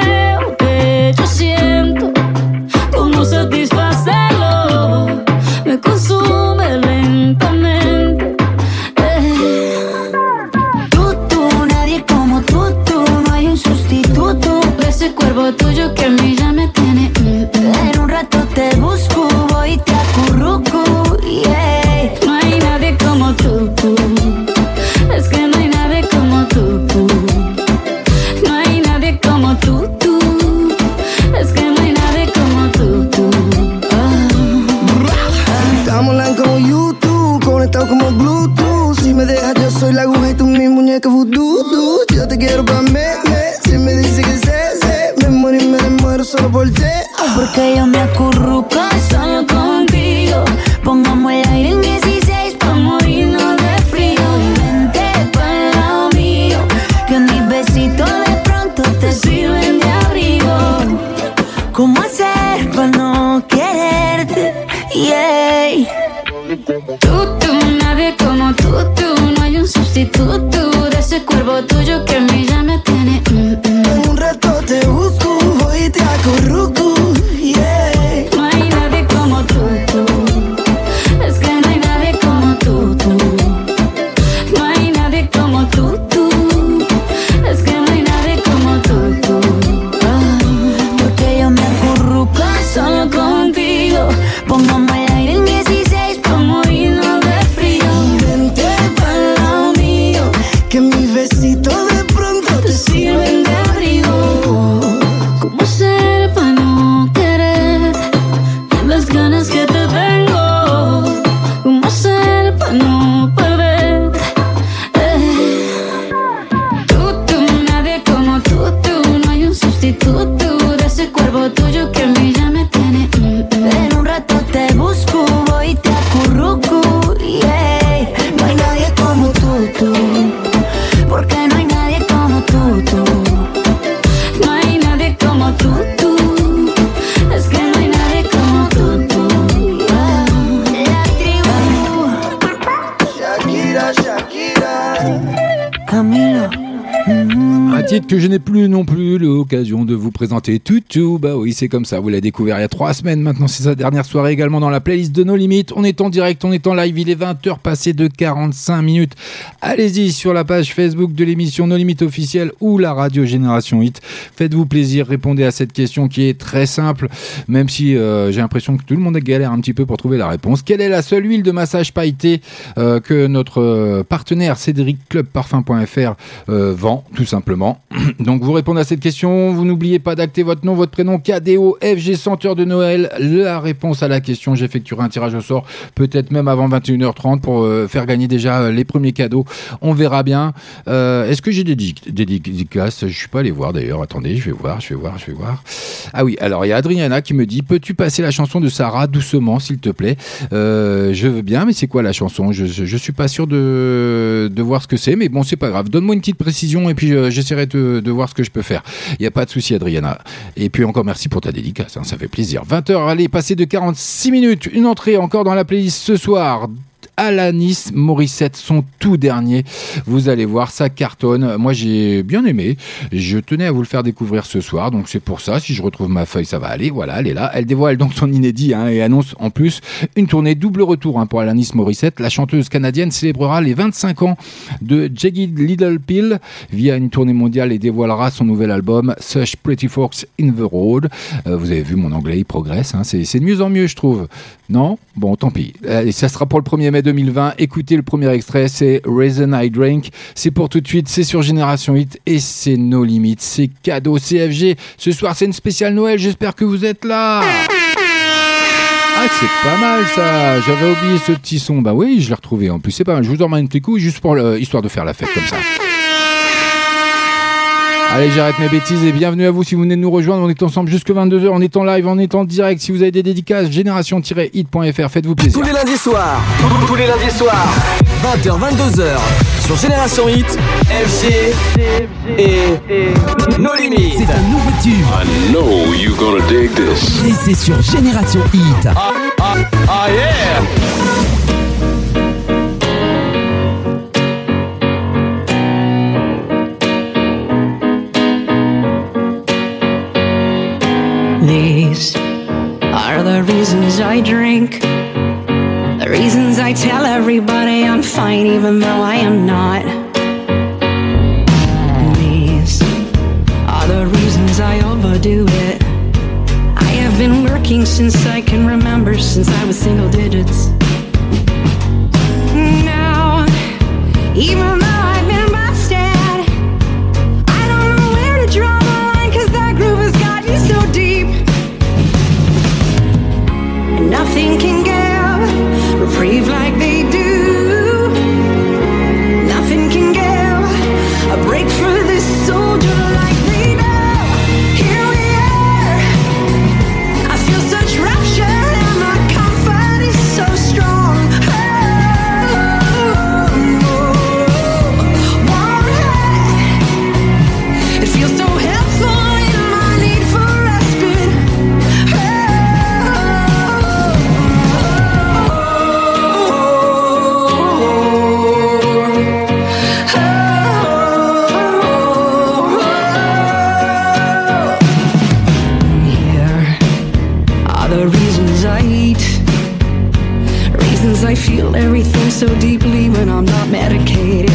non plus l'occasion de vous présenter tout. Bah oui, c'est comme ça. Vous l'avez découvert il y a trois semaines. Maintenant, c'est sa dernière soirée également dans la playlist de nos limites. On est en direct, on est en live. Il est 20h passé de 45 minutes. Allez-y sur la page Facebook de l'émission Nos Limites officielle ou la radio Génération Hit. Faites-vous plaisir, répondez à cette question qui est très simple, même si euh, j'ai l'impression que tout le monde galère un petit peu pour trouver la réponse. Quelle est la seule huile de massage pailletée euh, que notre euh, partenaire Cédric Club Parfum.fr vend, tout simplement? [CLEARS THROAT] Donc vous à cette question, vous n'oubliez pas d'acter votre nom, votre prénom, KDO, FG Senteur de Noël. La réponse à la question, j'effectuerai un tirage au sort, peut-être même avant 21h30 pour euh, faire gagner déjà euh, les premiers cadeaux. On verra bien. Euh, Est-ce que j'ai des, des dédicaces? Je suis pas allé voir d'ailleurs. Attendez, je vais voir, je vais voir, je vais voir. Ah oui, alors il y a Adriana qui me dit Peux-tu passer la chanson de Sarah doucement, s'il te plaît? Je veux bien, mais c'est quoi la chanson? Je, je, je suis pas sûr de, voir ce que c'est, mais bon, c'est pas grave. Donne-moi une petite précision et puis j'essaierai de, de voir ce que je peux faire. Il n'y a pas de souci, Adriana. Et puis encore merci pour ta dédicace, hein, ça fait plaisir. 20h, allez, passer de 46 minutes. Une entrée encore dans la playlist ce soir. Alanis Morissette, son tout dernier. Vous allez voir, ça cartonne. Moi, j'ai bien aimé. Je tenais à vous le faire découvrir ce soir, donc c'est pour ça. Si je retrouve ma feuille, ça va aller. Voilà, elle est là. Elle dévoile donc son inédit hein, et annonce en plus une tournée double retour hein, pour Alanis Morissette. La chanteuse canadienne célébrera les 25 ans de Jagged Little Pill via une tournée mondiale et dévoilera son nouvel album Such Pretty Folks in the Road. Euh, vous avez vu, mon anglais, il progresse. hein. C'est de mieux en mieux, je trouve. Non? Bon, tant pis. Euh, Et ça sera pour le 1er mai 2020. Écoutez le premier extrait, c'est Reason I Drink. C'est pour tout de suite, c'est sur Génération 8 et c'est nos limites. C'est cadeau CFG. Ce soir, c'est une spéciale Noël. J'espère que vous êtes là. Ah, c'est pas mal ça. J'avais oublié ce petit son. Bah oui, je l'ai retrouvé. En plus, c'est pas mal. Je vous en mets un petit coup juste pour le- histoire de faire la fête comme ça. Allez, j'arrête mes bêtises et bienvenue à vous si vous venez de nous rejoindre. On est ensemble jusque 22h, on est en live, on est en direct. Si vous avez des dédicaces, génération-hit.fr, faites-vous plaisir. Tous les lundis soirs, tous les lundis soirs, 20h, 22h, sur Génération Hit, FG et No Limites. C'est un nouveau tube. I know you're gonna dig this. Et c'est sur Génération Hit. Ah yeah! These are the reasons I drink. The reasons I tell everybody I'm fine even though I am not. These are the reasons I overdo it. I have been working since I can remember, since I was single digits. Now, even think so deeply when I'm not medicated.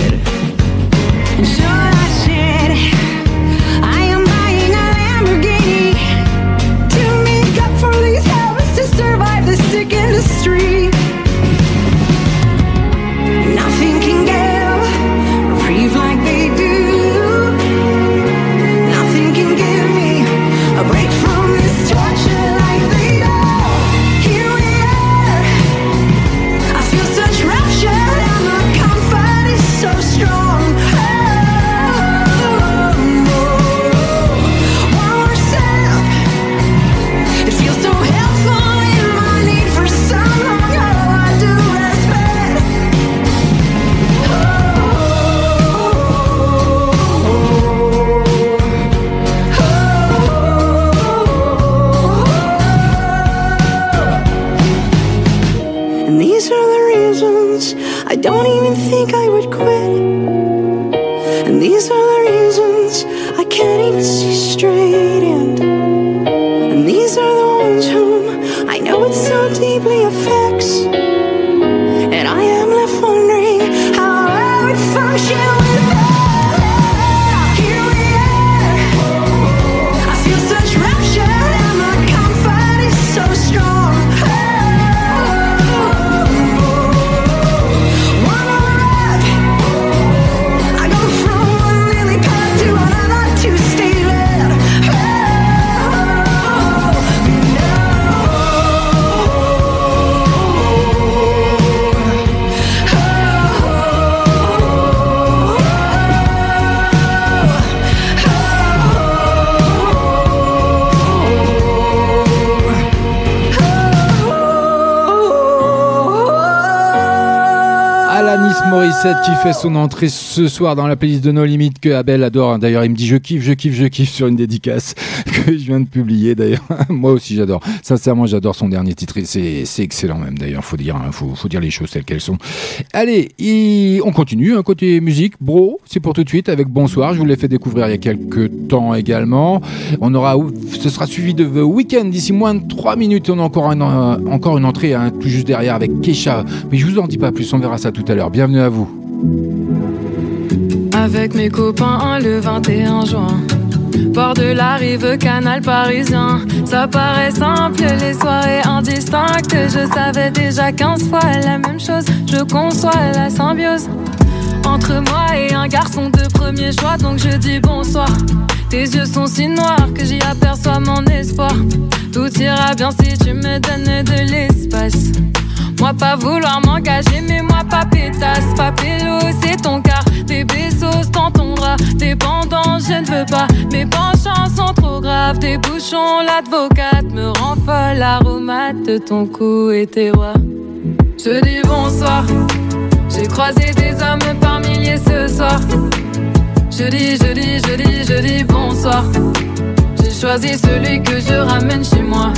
qui fait son entrée ce soir dans la playlist de No Limit que Abel adore. D'ailleurs, il me dit je kiffe, je kiffe, je kiffe sur une dédicace [LAUGHS] que je viens de publier. D'ailleurs, [LAUGHS] moi aussi j'adore. Sincèrement, j'adore son dernier titre. C'est, c'est excellent même. D'ailleurs, faut dire, hein, faut, faut, dire les choses telles qu'elles sont. Allez, on continue. Hein, côté musique, bro, c'est pour tout de suite avec Bonsoir. Je vous l'ai fait découvrir il y a quelques temps également. On aura, ce sera suivi de The Weeknd d'ici moins de 3 minutes. On a encore une, encore une entrée hein, tout juste derrière avec Kesha. Mais je vous en dis pas plus. On verra ça tout à l'heure. Bienvenue à vous. Avec mes copains le 21 juin. Bord de la rive, canal parisien. Ça paraît simple, les soirées indistinctes. Je savais déjà 15 fois la même chose. Je conçois la symbiose. Entre moi et un garçon de premier choix, donc je dis bonsoir. Tes yeux sont si noirs que j'y aperçois mon espoir. Tout ira bien si tu me donnes de l'espace. Moi pas vouloir m'engager, mais moi pas pétasse, pas pélo, c'est ton cas. Tes ton drap, dépendant, je ne veux pas. Mes penchants sont trop graves, tes bouchons, l'advocate me rend folle. L'aromate de ton cou et tes rois. Je dis bonsoir, j'ai croisé des hommes par milliers ce soir. Je dis, je dis, je dis, je dis bonsoir. J'ai choisi celui que je ramène chez moi.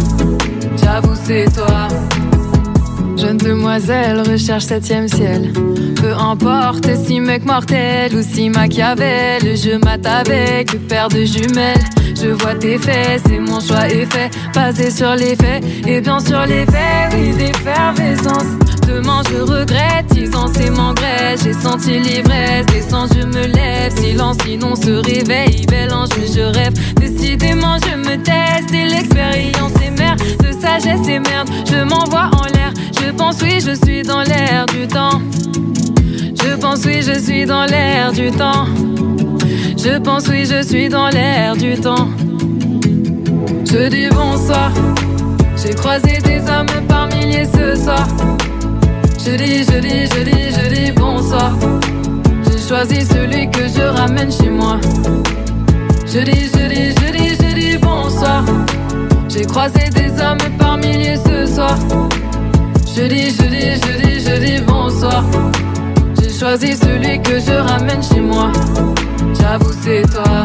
J'avoue, c'est toi. Jeune demoiselle recherche septième ciel. Peu importe si mec mortel ou si Machiavel, je mate avec paire de jumelles. Je vois tes faits, c'est mon choix est fait. Basé sur les faits, et bien sur les faits, oui, d'effervescence. Demain je regrette, dix ans c'est m'engraisse. J'ai senti l'ivresse, descends, je me lève. Silence, sinon se réveille. Belle ange, je rêve. Décidément, je me teste et l'expérience est mère de sagesse et merde. Je m'envoie en l'air. Je pense, oui, je suis dans l'air du temps. Je pense, oui, je suis dans l'air du temps. Je pense, oui, je suis dans l'air du temps. Je dis bonsoir. J'ai croisé des hommes par milliers ce soir. Je dis, je dis, je dis, je dis bonsoir. J'ai choisi celui que je ramène chez moi. Je dis, je dis, je dis, je dis bonsoir. J'ai croisé des hommes par milliers ce soir. Je dis, je dis, je dis, je dis bonsoir. J'ai choisi celui que je ramène chez moi. J'avoue, c'est toi.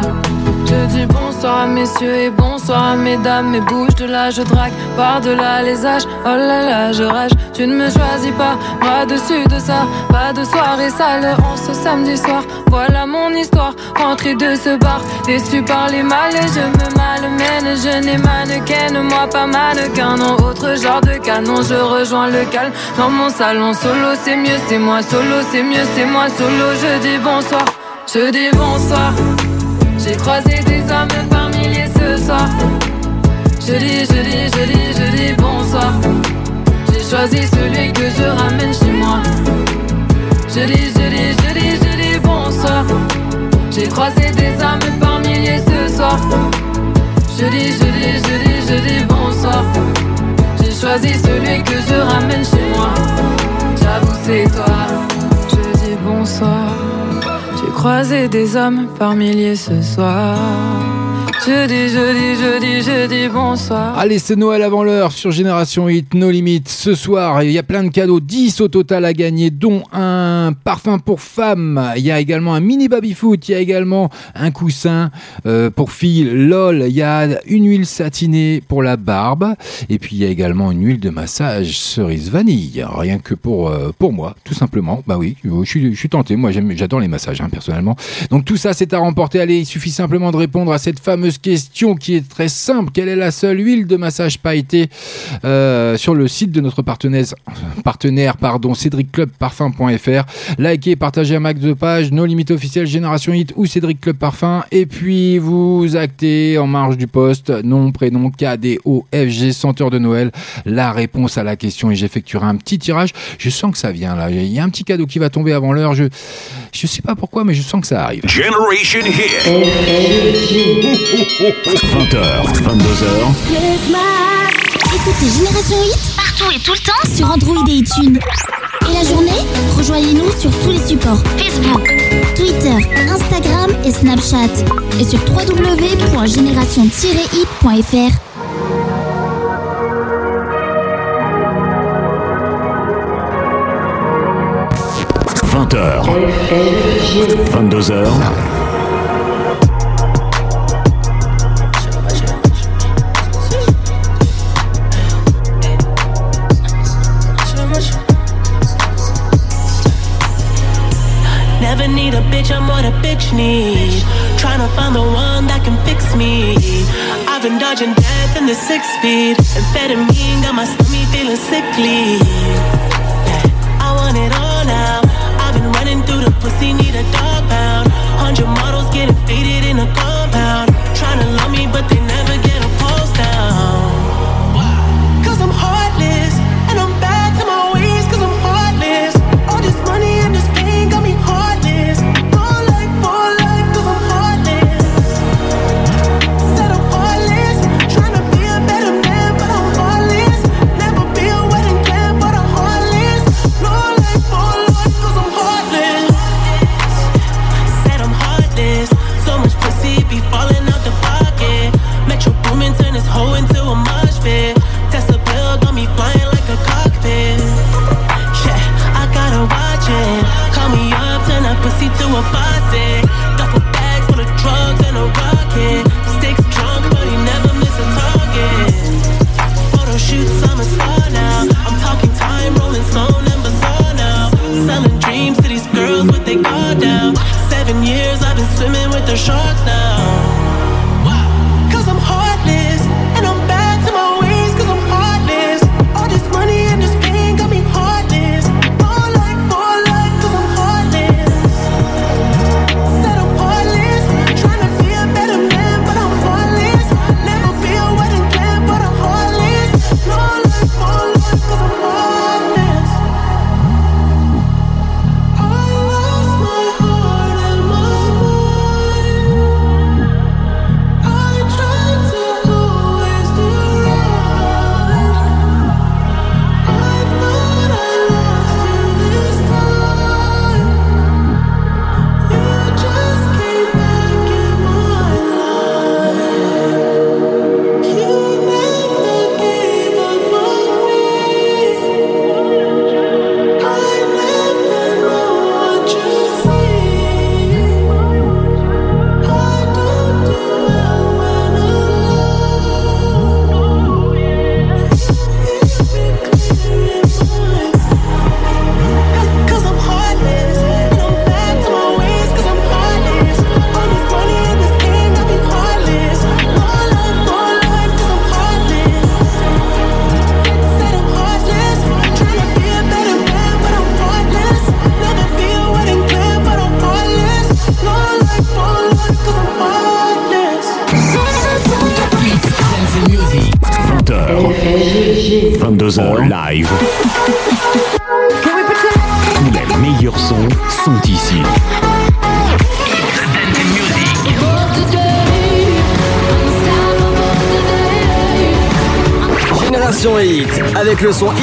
Je dis bonsoir à messieurs et bonsoir mesdames. Mais bouge de là, je drague par-delà les âges. Oh là là, je rage. Tu ne me choisis pas, moi dessus de ça. Pas de soirée sale en ce samedi soir. Voilà mon histoire, rentrée de ce bar. Déçu par les mal et je me malmène. Je n'ai mannequin, moi pas mannequin. Non, autre genre de canon, je rejoins le calme. Dans mon salon solo, c'est mieux, c'est moi solo, c'est mieux, c'est moi solo. Je dis bonsoir, je dis bonsoir. J'ai croisé des hommes par milliers ce soir. Je dis, je dis, je dis, je dis bonsoir. J'ai choisi celui que je ramène chez moi. Je dis, je dis, je dis, je dis bonsoir. J'ai croisé des hommes par milliers ce soir. Je dis, je dis, je dis, je dis bonsoir. J'ai choisi celui que je ramène chez moi. J'avoue, c'est toi. Croisé des hommes par milliers ce soir. Jeudi, jeudi, jeudi, jeudi, bonsoir. Allez, c'est Noël avant l'heure sur Génération Hit, No limites. Ce soir, il y a plein de cadeaux, 10 au total à gagner, dont un parfum pour femme. Il y a également un mini baby-foot, il y a également un coussin euh, pour filles, lol. Il y a une huile satinée pour la barbe. Et puis, il y a également une huile de massage cerise vanille. Rien que pour, euh, pour moi, tout simplement. Bah oui, je suis, tenté. Moi, j'adore les massages, hein, personnellement. Donc, tout ça, c'est à remporter. Allez, il suffit simplement de répondre à cette fameuse question qui est très simple. Quelle est la seule huile de massage pailletée euh, sur le site de notre partenaire, partenaire pardon, cédricclubparfum.fr Likez, partagez un max de pages, nos limites officielles Génération Hit ou Cédric Club Parfum. Et puis, vous actez en marge du poste, nom, prénom, KDOFG, senteur de Noël, la réponse à la question et j'effectuerai un petit tirage. Je sens que ça vient là. Il y a un petit cadeau qui va tomber avant l'heure. Je, je sais pas pourquoi, mais je sens que ça arrive. Generation Hit. 20h, 22h, Écoutez Génération Hit partout et tout le temps sur Android et iTunes. Et la journée, rejoignez-nous sur tous les supports Facebook, Twitter, Instagram et Snapchat. Et sur www.génération-hit.fr. 20h, 22h, a bitch need. Trying to find the one that can fix me. I've been dodging death in the six speed. Amphetamine got my stomach feeling sickly. I want it all now. I've been running through the pussy, need a dog pound. Hundred models getting faded in a compound. Seven years I've been swimming with the sharks now.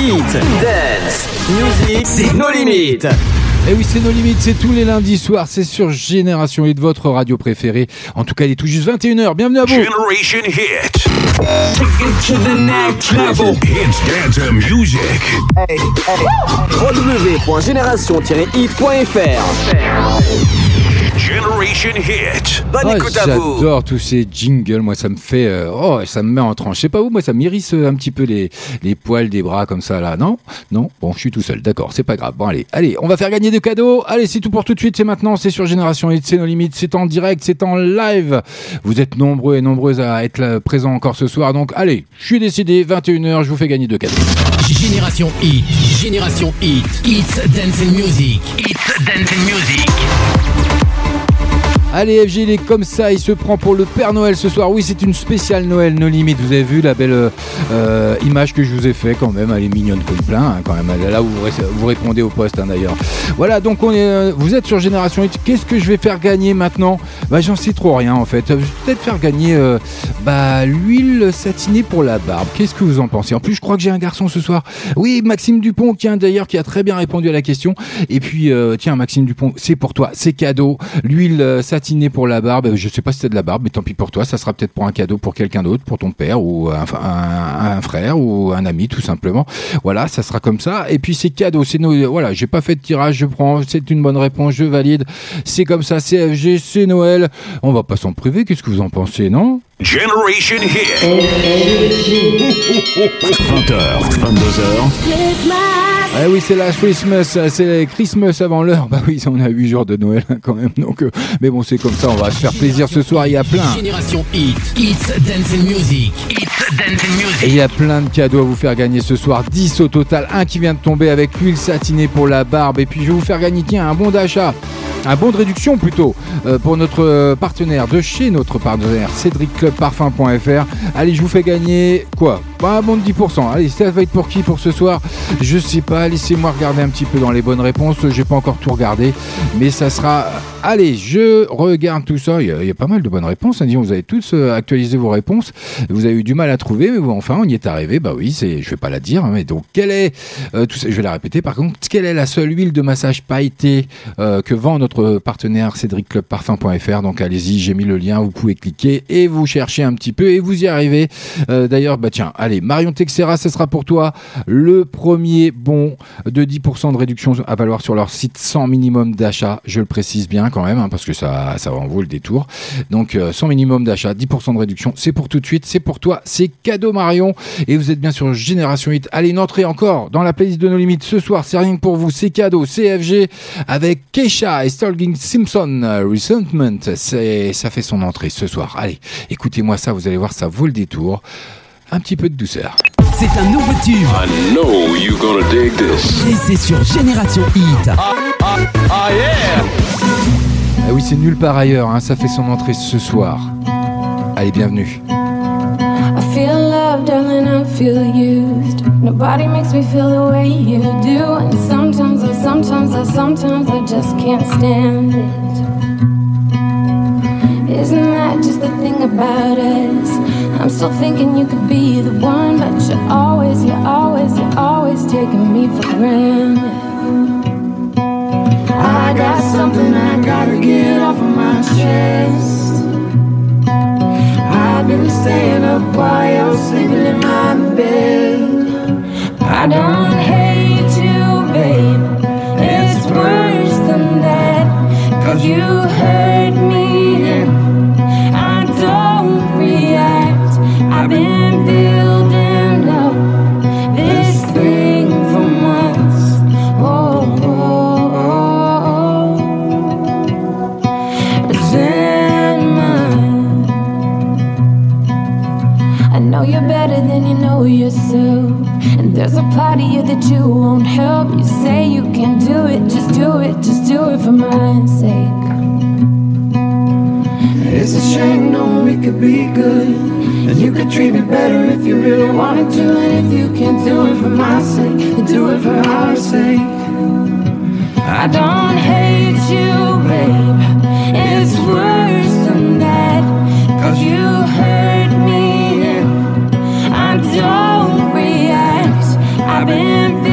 Dance, Music, c'est nos limites. Et Eh oui, c'est nos limites, c'est tous les lundis soirs, c'est sur Génération Hit, votre radio préférée. En tout cas, il est tout juste 21h. Bienvenue à vous. Generation Hit. Take it to the next level. Hits dance music. www.génération-hit.fr Generation Hit. Bonne Oh, écoute à vous. J'adore tous ces jingles, moi ça me fait, euh, oh ça me met en tranche. Je sais pas où, moi ça m'irrisse euh, un petit peu les, les poils des bras comme ça là, non? Non? Bon, je suis tout seul, d'accord, c'est pas grave. Bon allez, allez, on va faire gagner des cadeaux. Allez, c'est tout pour tout de suite, c'est maintenant, c'est sur Génération Hit, c'est nos limites, c'est en direct, c'est en live. Vous êtes nombreux et nombreuses à être là, présents encore ce soir, donc allez, je suis décidé, 21h, je vous fais gagner deux cadeaux. Génération Hit, Génération Hit, It's Dancing Music, It's Dancing Music. Allez, FG, il est comme ça, il se prend pour le Père Noël ce soir. Oui, c'est une spéciale Noël, nos limites. Vous avez vu la belle euh, image que je vous ai fait quand même. Elle est mignonne comme plein, hein, quand même. Là vous, ré- vous répondez au poste hein, d'ailleurs. Voilà, donc euh, vous êtes sur Génération 8. Qu'est-ce que je vais faire gagner maintenant? Bah, j'en sais trop rien en fait. Je vais peut-être faire gagner euh, bah, l'huile satinée pour la barbe. Qu'est-ce que vous en pensez? En plus, je crois que j'ai un garçon ce soir. Oui, Maxime Dupont, tiens, d'ailleurs, qui a très bien répondu à la question. Et puis, tiens, Maxime Dupont, c'est pour toi, c'est cadeau. L'huile euh, satinée pour la barbe, je sais pas si c'est de la barbe, mais tant pis pour toi, ça sera peut-être pour un cadeau pour quelqu'un d'autre, pour ton père ou un, un- un frère ou un ami, tout simplement. Voilà, ça sera comme ça. Et puis, c'est cadeau, c'est nos, voilà, j'ai pas fait de tirage, je prends, c'est une bonne réponse, je valide. C'est comme ça, c'est FG, c'est Noël. On va pas s'en priver, qu'est-ce que vous en pensez, non? Generation Hit. 20h, [LAUGHS] 22h, Ah oui, c'est la Christmas, c'est Christmas avant l'heure. Bah oui, on a 8 jours de Noël hein, quand même. Donc, euh, mais bon, c'est comme ça, on va se faire plaisir ce soir. Il y a plein. Génération Hit, It's Dancing Music, It's Dancing Et Music. il y a plein de cadeaux à vous faire gagner ce soir. 10 au total. Un qui vient de tomber avec l'huile satinée pour la barbe. Et puis je vais vous faire gagner tiens, un bon d'achat. Un bon de réduction plutôt euh, pour notre partenaire de chez notre partenaire cédricclubparfum.fr. Allez, je vous fais gagner quoi? Bah, Un bon de 10%. Allez, ça va être pour qui pour ce soir? Je sais pas. Laissez-moi regarder un petit peu dans les bonnes réponses. J'ai pas encore tout regardé, mais ça sera. Allez, je regarde tout ça. Il y a, pas mal de bonnes réponses. hein. Vous avez tous euh, actualisé vos réponses. Vous avez eu du mal à trouver, mais enfin, on y est arrivé. Bah oui, c'est. Je vais pas la dire, hein, mais donc, quelle est euh, Je vais la répéter. Par contre, quelle est la seule huile de massage pailletée euh, que vend notre partenaire cédricclubparfum.fr Donc, allez-y, j'ai mis le lien. Vous pouvez cliquer et vous cherchez un petit peu et vous y arrivez. D'ailleurs, bah tiens, allez, Marion Texera, ce sera pour toi le premier bon de 10% de réduction à valoir sur leur site sans minimum d'achat. Je le précise bien quand même, hein, parce que ça, ça en vaut le détour. Donc, euh, sans minimum d'achat, 10% de réduction, c'est pour tout de suite, c'est pour toi, c'est cadeau Marion. Et vous êtes bien sur Génération 8. Allez, une entrée encore dans la playlist de nos limites ce soir, c'est rien que pour vous, c'est cadeau, CFG avec Keisha et Stalking Simpson, Resentment. Ça fait son entrée ce soir. Allez, écoutez-moi ça, vous allez voir, ça vaut le détour. Un petit peu de douceur. C'est un nouveau tube. I know you're gonna dig this. Et c'est sur Génération Hit. Ah yeah! Ah oui, c'est nulle part ailleurs, hein, ça fait son entrée ce soir. Allez, bienvenue. I feel love, darling, I feel used. Nobody makes me feel the way you do. And sometimes, I, sometimes, I, sometimes I just can't stand it. Isn't that just the thing about us? I'm still thinking you could be the one, but you're always, you're always, you're always taking me for granted. I got something I gotta get off of my chest. I've been staying up while you're sleeping in my bed. I don't hate you, babe. It's worse than that. Cause you hurt me better than you know yourself. And there's a part of you that you won't help. You say you can do it, just do it, just do it for my sake. It's a shame, no, we could be good. And you could treat me better if you really wanted to. And if you can't do it for my sake, do it for our sake. I don't hate you, babe. It's worse than that. Cause you I've been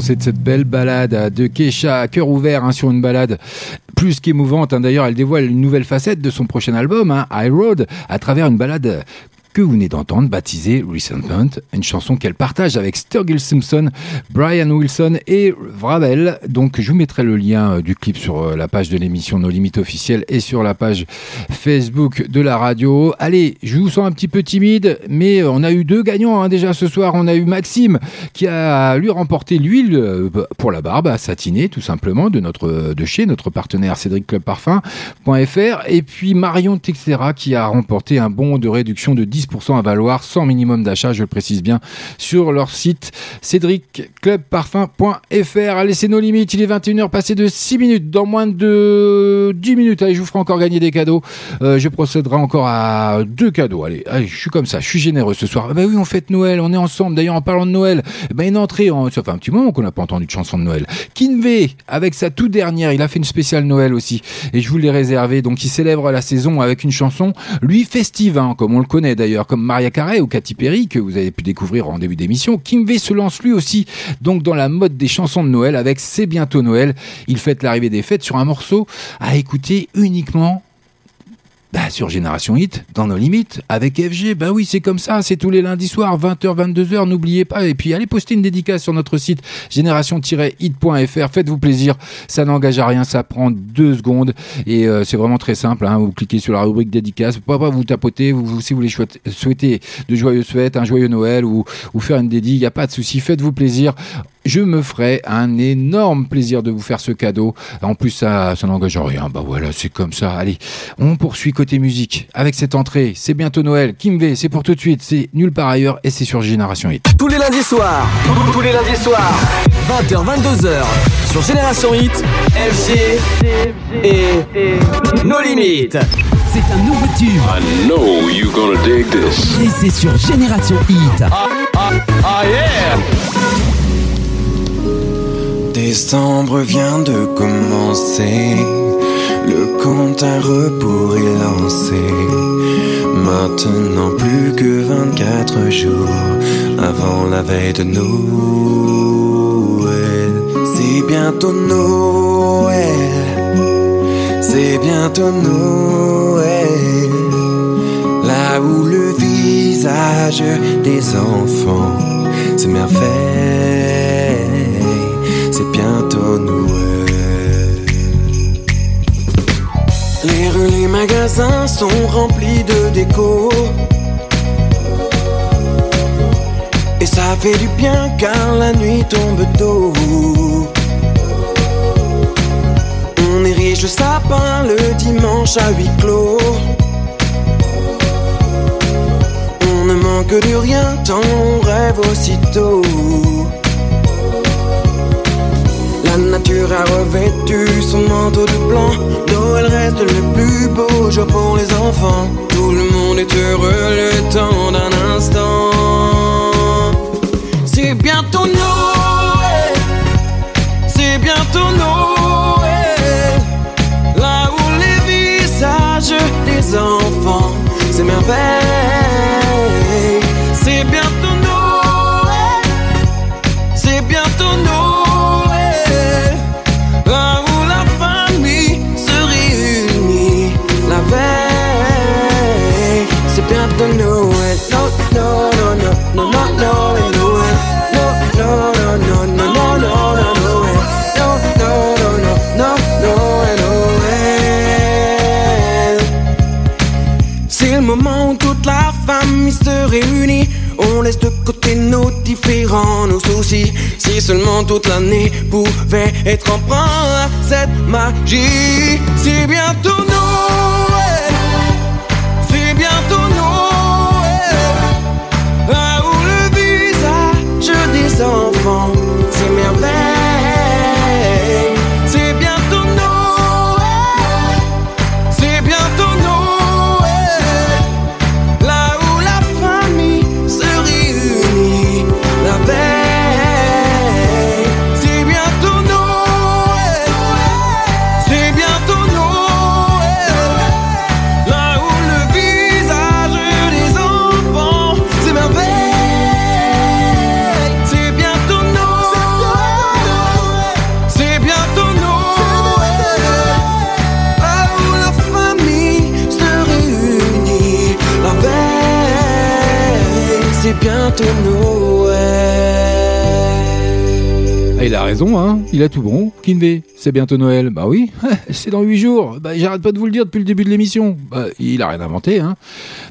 pensez de cette belle balade de Kesha à cœur ouvert hein, sur une balade plus qu'émouvante hein. D'ailleurs, elle dévoile une nouvelle facette de son prochain album, hein, High Road, à travers une balade que vous venez d'entendre, baptisée Resentment, une chanson qu'elle partage avec Sturgill Simpson, Brian Wilson et Vravel. Donc je vous mettrai le lien euh, du clip sur euh, la page de l'émission Nos Limites officielles et sur la page Facebook de la radio. Allez, je vous sens un petit peu timide, mais euh, on a eu deux gagnants hein, déjà ce soir. On a eu Maxime qui a lui remporté l'huile pour la barbe à satiner tout simplement de notre de chez notre partenaire Cédric Club Parfum.fr et puis Marion Texera qui a remporté un bon de réduction de 10% à valoir sans minimum d'achat, je le précise bien, sur leur site cédricclubparfum.fr. Allez, c'est nos limites, il est 21h passé de 6 minutes, dans moins de 10 minutes, allez, je vous ferai encore gagner des cadeaux. Euh, je procéderai encore à deux cadeaux. Allez, allez, je suis comme ça, je suis généreux ce soir. Ah bah oui, on fête Noël, on est ensemble. D'ailleurs, en parlant de Noël, ben une entrée, en... ça fait un petit moment qu'on n'a pas entendu de chanson de Noël. Kinvey, avec sa toute dernière, il a fait une spéciale Noël aussi, et je vous l'ai réservé. Donc, il célèbre la saison avec une chanson, lui festive, hein, comme on le connaît d'ailleurs, comme Maria Carey ou Katy Perry, que vous avez pu découvrir en début d'émission. Kinvey se lance lui aussi, dans la mode des chansons de Noël, avec C'est bientôt Noël. Il fête l'arrivée des fêtes sur un morceau à écouter uniquement bah, sur Génération Hit, dans nos limites, avec FG. Bah oui, c'est comme ça, c'est tous les lundis soirs, 20h, 22h, n'oubliez pas. Et puis allez poster une dédicace sur notre site génération-hit.fr. Faites-vous plaisir, ça n'engage à rien, ça prend deux secondes. Et euh, c'est vraiment très simple, hein. vous cliquez sur la rubrique dédicace, pas vous tapotez, vous, si vous voulez souhaiter de joyeuses fêtes, un joyeux Noël ou, ou faire une dédie, il n'y a pas de souci, faites-vous plaisir. Je me ferai un énorme plaisir de vous faire ce cadeau. En plus, ça, ça n'engage rien. Bah voilà, c'est comme ça. Allez, on poursuit côté musique avec cette entrée. C'est bientôt Noël. Kimvé, c'est pour tout de suite. C'est nulle part ailleurs et c'est sur Génération Hit. Tous les lundis soirs, tous les lundis soirs, 20h, 22h, sur Génération Hit, FG et nos limites. C'est un nouveau tube. I know you're gonna dig this. Et c'est sur Génération Hit. Ah yeah! Décembre vient de commencer, le compte à rebours est lancé. Maintenant plus que 24 jours avant la veille de Noël. C'est bientôt Noël, c'est bientôt Noël. Là où le visage des enfants s'émerveille, magasins sont remplis de déco. Et ça fait du bien car la nuit tombe tôt. On érige le sapin le dimanche à huis clos. On ne manque de rien tant on rêve aussitôt. La nature a revêtu son manteau de blanc. Noël reste le plus beau jour pour les enfants. Tout le monde est heureux le temps d'un instant. C'est bientôt Noël. C'est bientôt Noël. Là où les visages des enfants s'émerveillent. Réunit. On laisse de côté nos différents, nos soucis. Si seulement toute l'année pouvait être emprunt à cette magie. C'est bientôt Noël, hein. Il a tout bon. Kinvey, c'est bientôt Noël. Bah oui, [LAUGHS] c'est dans 8 jours. Bah, j'arrête pas de vous le dire depuis le début de l'émission. Bah, il a rien inventé, hein.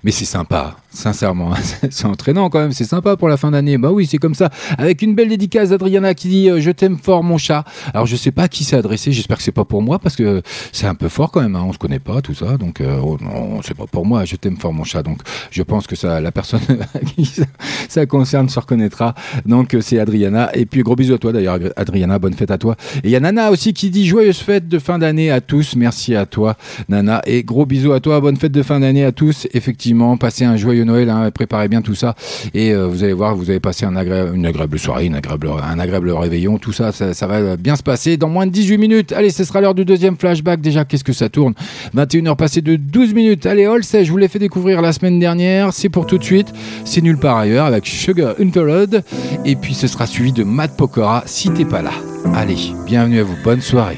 Mais c'est sympa, sincèrement. [LAUGHS] c'est entraînant quand même, c'est sympa pour la fin d'année. Bah oui, c'est comme ça. Avec une belle dédicace d'Adriana qui dit euh, Je t'aime fort, mon chat. Alors je sais pas à qui c'est adressé, j'espère que c'est pas pour moi parce que c'est un peu fort quand même. Hein. On se connaît pas, tout ça. Donc, euh, oh non, c'est pas pour moi. Je t'aime fort, mon chat. Donc, je pense que ça, la personne [LAUGHS] à qui ça, ça concerne se reconnaîtra. Donc, euh, c'est Adriana. Et puis, gros bisous à toi d'ailleurs, Adriana. Bonne fête à toi. Et il y a Nana aussi qui dit Joyeuse fête de fin d'année à tous. Merci à toi, Nana. Et gros bisous à toi. Bonne fête de fin d'année à tous. Effectivement, passez un joyeux Noël. Hein, préparez bien tout ça. Et euh, vous allez voir, vous un agré- une agréable soirée, un agréable réveillon. Tout ça, ça, va bien se passer dans moins de 18 minutes. Allez, ce sera l'heure du deuxième flashback. Déjà, qu'est-ce que ça tourne? 21h passées de 12 minutes. Allez, All Say, je vous l'ai fait découvrir la semaine dernière. C'est pour tout de suite. C'est nulle part ailleurs avec Sugar Interlude. Et puis, ce sera suivi de Matt Pokora si t'es pas là. Allez, bienvenue à vous. Bonne soirée.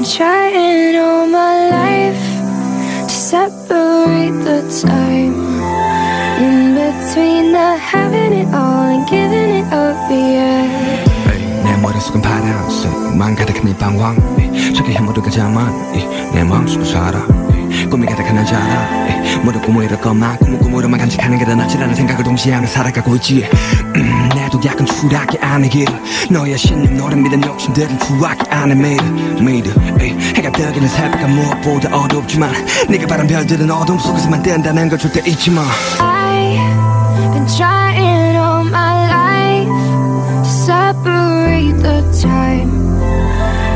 been trying all my life to separate the time in between the having it all and giving it up, yeah. 내 머릿속은 파란색 만 가득한 이 방황 저기 해모두가 자만 내 마음속을 살아 꿈이 가득한 난 자라 모두 꿈을 이룰 것만 꿈을 꿈으로만 간직하는 게 더 낫지라는 생각을 동시에 하며 살아가고 있지. 음, 내도 약간 추락이 길을 너의 신념 너를 믿은 욕심들은 추락이 매일. 매일. 에이, 해가 뜨기는 새벽가 무엇보다 어둡지만 네가 바란 별들은 어둠 속에서만 뜬다는 걸 절대 잊지 마. I've been trying all my life to separate the time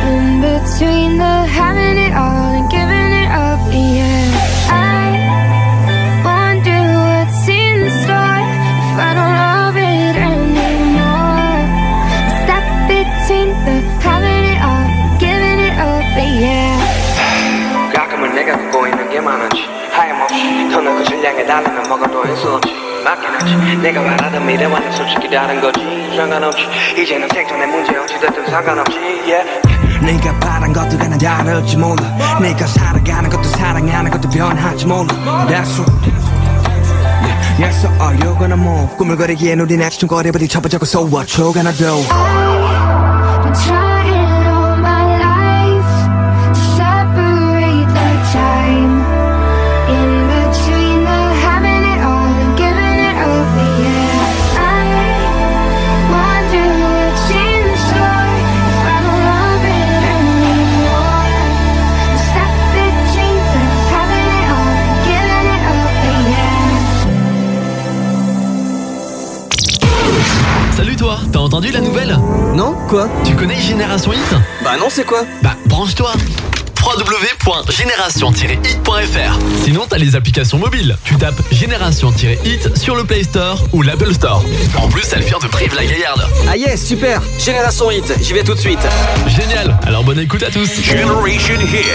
in between the having it all 질량에 달리면 뭐가 더 있을지. 맞긴 하지. 내가 바라던 미래와는 솔직히 다른 거지. 상관없지. 이제는 생존의 문제 어찌됐든 상관없지. yeah. 네가 바란 것도 난 다를지 몰라. 네가 살아가는 것도 사랑하는 것도 변할지 몰라. That's right. Yeah, Yes, so are you gonna move 꾸물거리기엔 우린 아직 좀 거리부터 쳐보자고. So what you gonna do entendu la nouvelle Non Quoi Tu connais Génération Hit Bah non, c'est quoi Bah branche-toi www.génération-hit.fr Sinon t'as les applications mobiles. Tu tapes Génération-hit sur le Play Store ou l'Apple Store. En plus, elle vient de Brive-la-Gaillarde. Ah yes, super Génération Hit, j'y vais tout de suite. Génial Alors bonne écoute à tous Generation Hit.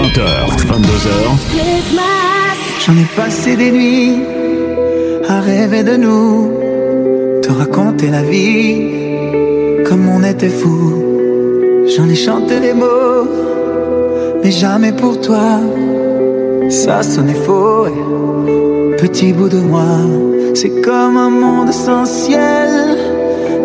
20h, 22h, J'en ai passé des nuits à rêver de nous, te raconter la vie comme on était fou. J'en ai chanté des mots, mais jamais pour toi. Ça sonnait faux, et petit bout de moi. C'est comme un monde sans ciel,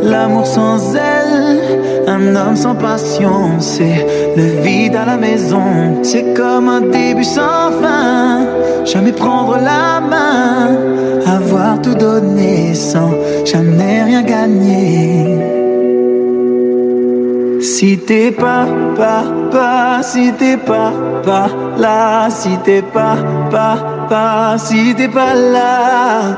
l'amour sans elle. un homme sans passion, c'est le vide à la maison. C'est comme un début sans fin, jamais prendre la main, avoir tout donné sans jamais rien gagner. Si t'es pas, pas, pas, si t'es pas, pas là, si t'es pas, pas, pas, si t'es pas là,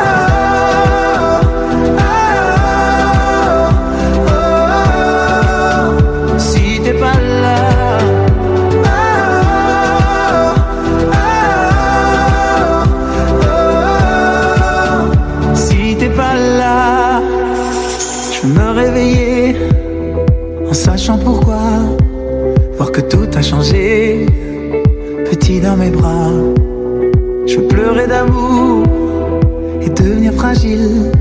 A changé, petit dans mes bras. Je veux pleurer d'amour et devenir fragile,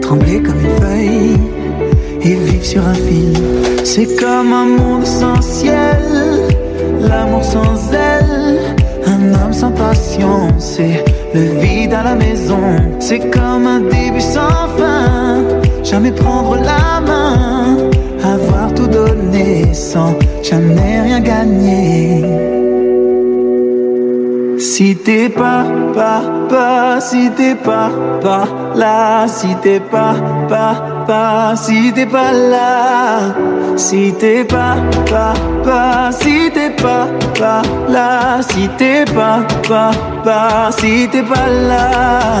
trembler comme une feuille et vivre sur un fil. C'est comme un monde sans ciel, l'amour sans aile, un homme sans passion, c'est le vide à la maison. C'est comme un début sans fin, jamais prendre la main, avoir tout donné sans jamais rien gagner. Si t'es pas, pas, pas, si t'es pas, pas là, si t'es pas, pas, pas, si t'es pas là, si t'es pas, pas, pas, si t'es pas, pas là, si t'es pas, pas, pas, si t'es pas là.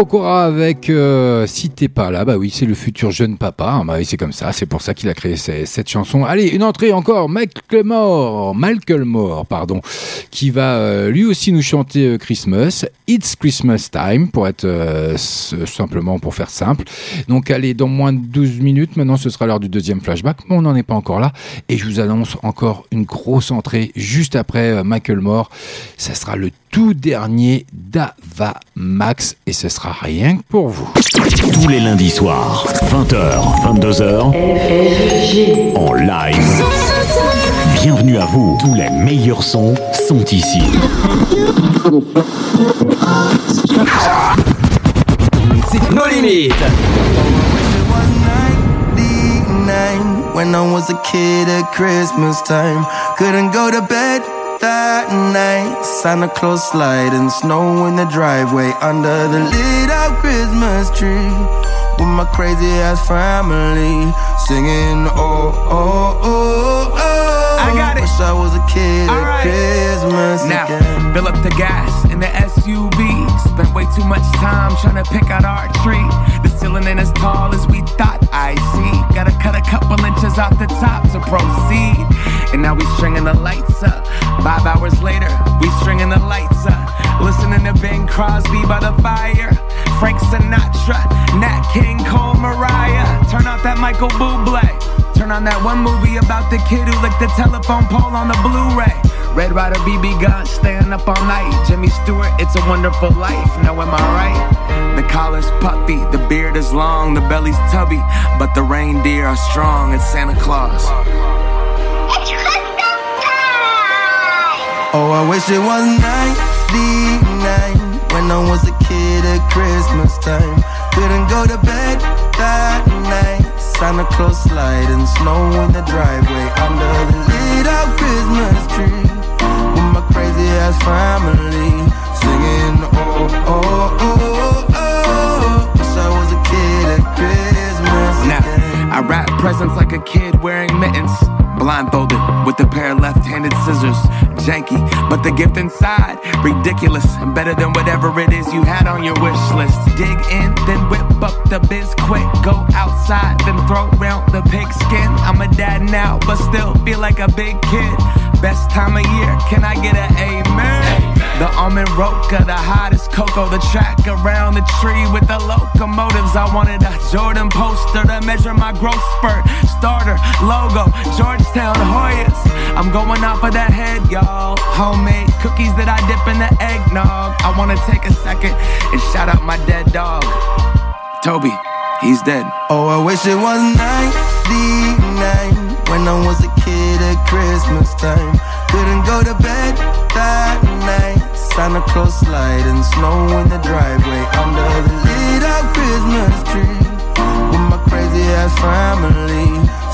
Pokora avec euh, Si t'es pas là, bah oui, c'est le futur jeune papa. hein, Bah c'est comme ça, c'est pour ça qu'il a créé ces- cette chanson. Allez, une entrée encore, Macklemore, Malcolmore, pardon, qui va euh, lui aussi nous chanter euh, Christmas. It's Christmas time, pour être simplement, pour faire simple. Donc, allez, dans moins de 12 minutes, maintenant ce sera l'heure du deuxième flashback, mais on n'en est pas encore là. Et je vous annonce encore une grosse entrée juste après euh, Macklemore. Ça sera le tout dernier d'Ava Max et ce sera rien que pour vous. Tous les lundis soirs, 20h, 22h, en live. Bienvenue à vous. Tous les meilleurs sons sont ici. Nos limites. Nine, when I was a kid at Christmas time. Couldn't go to bed that night. Santa Claus sliding snow in the driveway under the lit up Christmas tree. With my crazy ass family singing, oh, oh, oh, oh. I got it. Wish I was a kid All at right. Christmas Now, again. fill up the gas in the SUV. Spent way too much time trying to pick out our tree. The ceiling ain't as tall as we thought I see. Gotta cut a couple inches off the top to proceed. And now we stringing the lights up. Five hours later, we stringing the lights up. Listening to Ben Crosby by the fire. Frank Sinatra, Nat King Cole, Mariah. Turn off that Michael Bublé. On that one movie about the kid who licked the telephone pole on the Blu-ray. Red Rider BB gun, staying up all night. Jimmy Stewart, it's a wonderful life. Now am I right? The collar's puffy, the beard is long, the belly's tubby, but the reindeer are strong. It's Santa Claus. It's Oh, I wish it was 99 when I was a kid at Christmas time. Couldn't go to bed that night. Santa Claus sliding snow in the driveway under the lit up Christmas tree with my crazy ass family singing. Oh, oh, oh, oh. oh. Wish I was a kid at Christmas. Now, I wrap presents like a kid wearing mittens. Blindfolded with a pair of left handed scissors. Janky, but the gift inside, ridiculous. And better than whatever it is you had on your wish list. Dig in, then whip up the biz quick. Go outside, then throw round the pigskin. I'm a dad now, but still feel like a big kid. Best time of year, can I get an amen? The almond roca, the hottest cocoa, the track around the tree with the locomotives. I wanted a Jordan poster to measure my growth spurt. Starter, logo, Georgetown Hoyas. I'm going off of that head, y'all. Homemade cookies that I dip in the eggnog. I wanna take a second and shout out my dead dog. Toby, he's dead. Oh, I wish it was 99 when I was a kid at Christmas time. Couldn't go to bed that night. Santa Claus sliding snow in the driveway under the lit up Christmas tree with my crazy ass family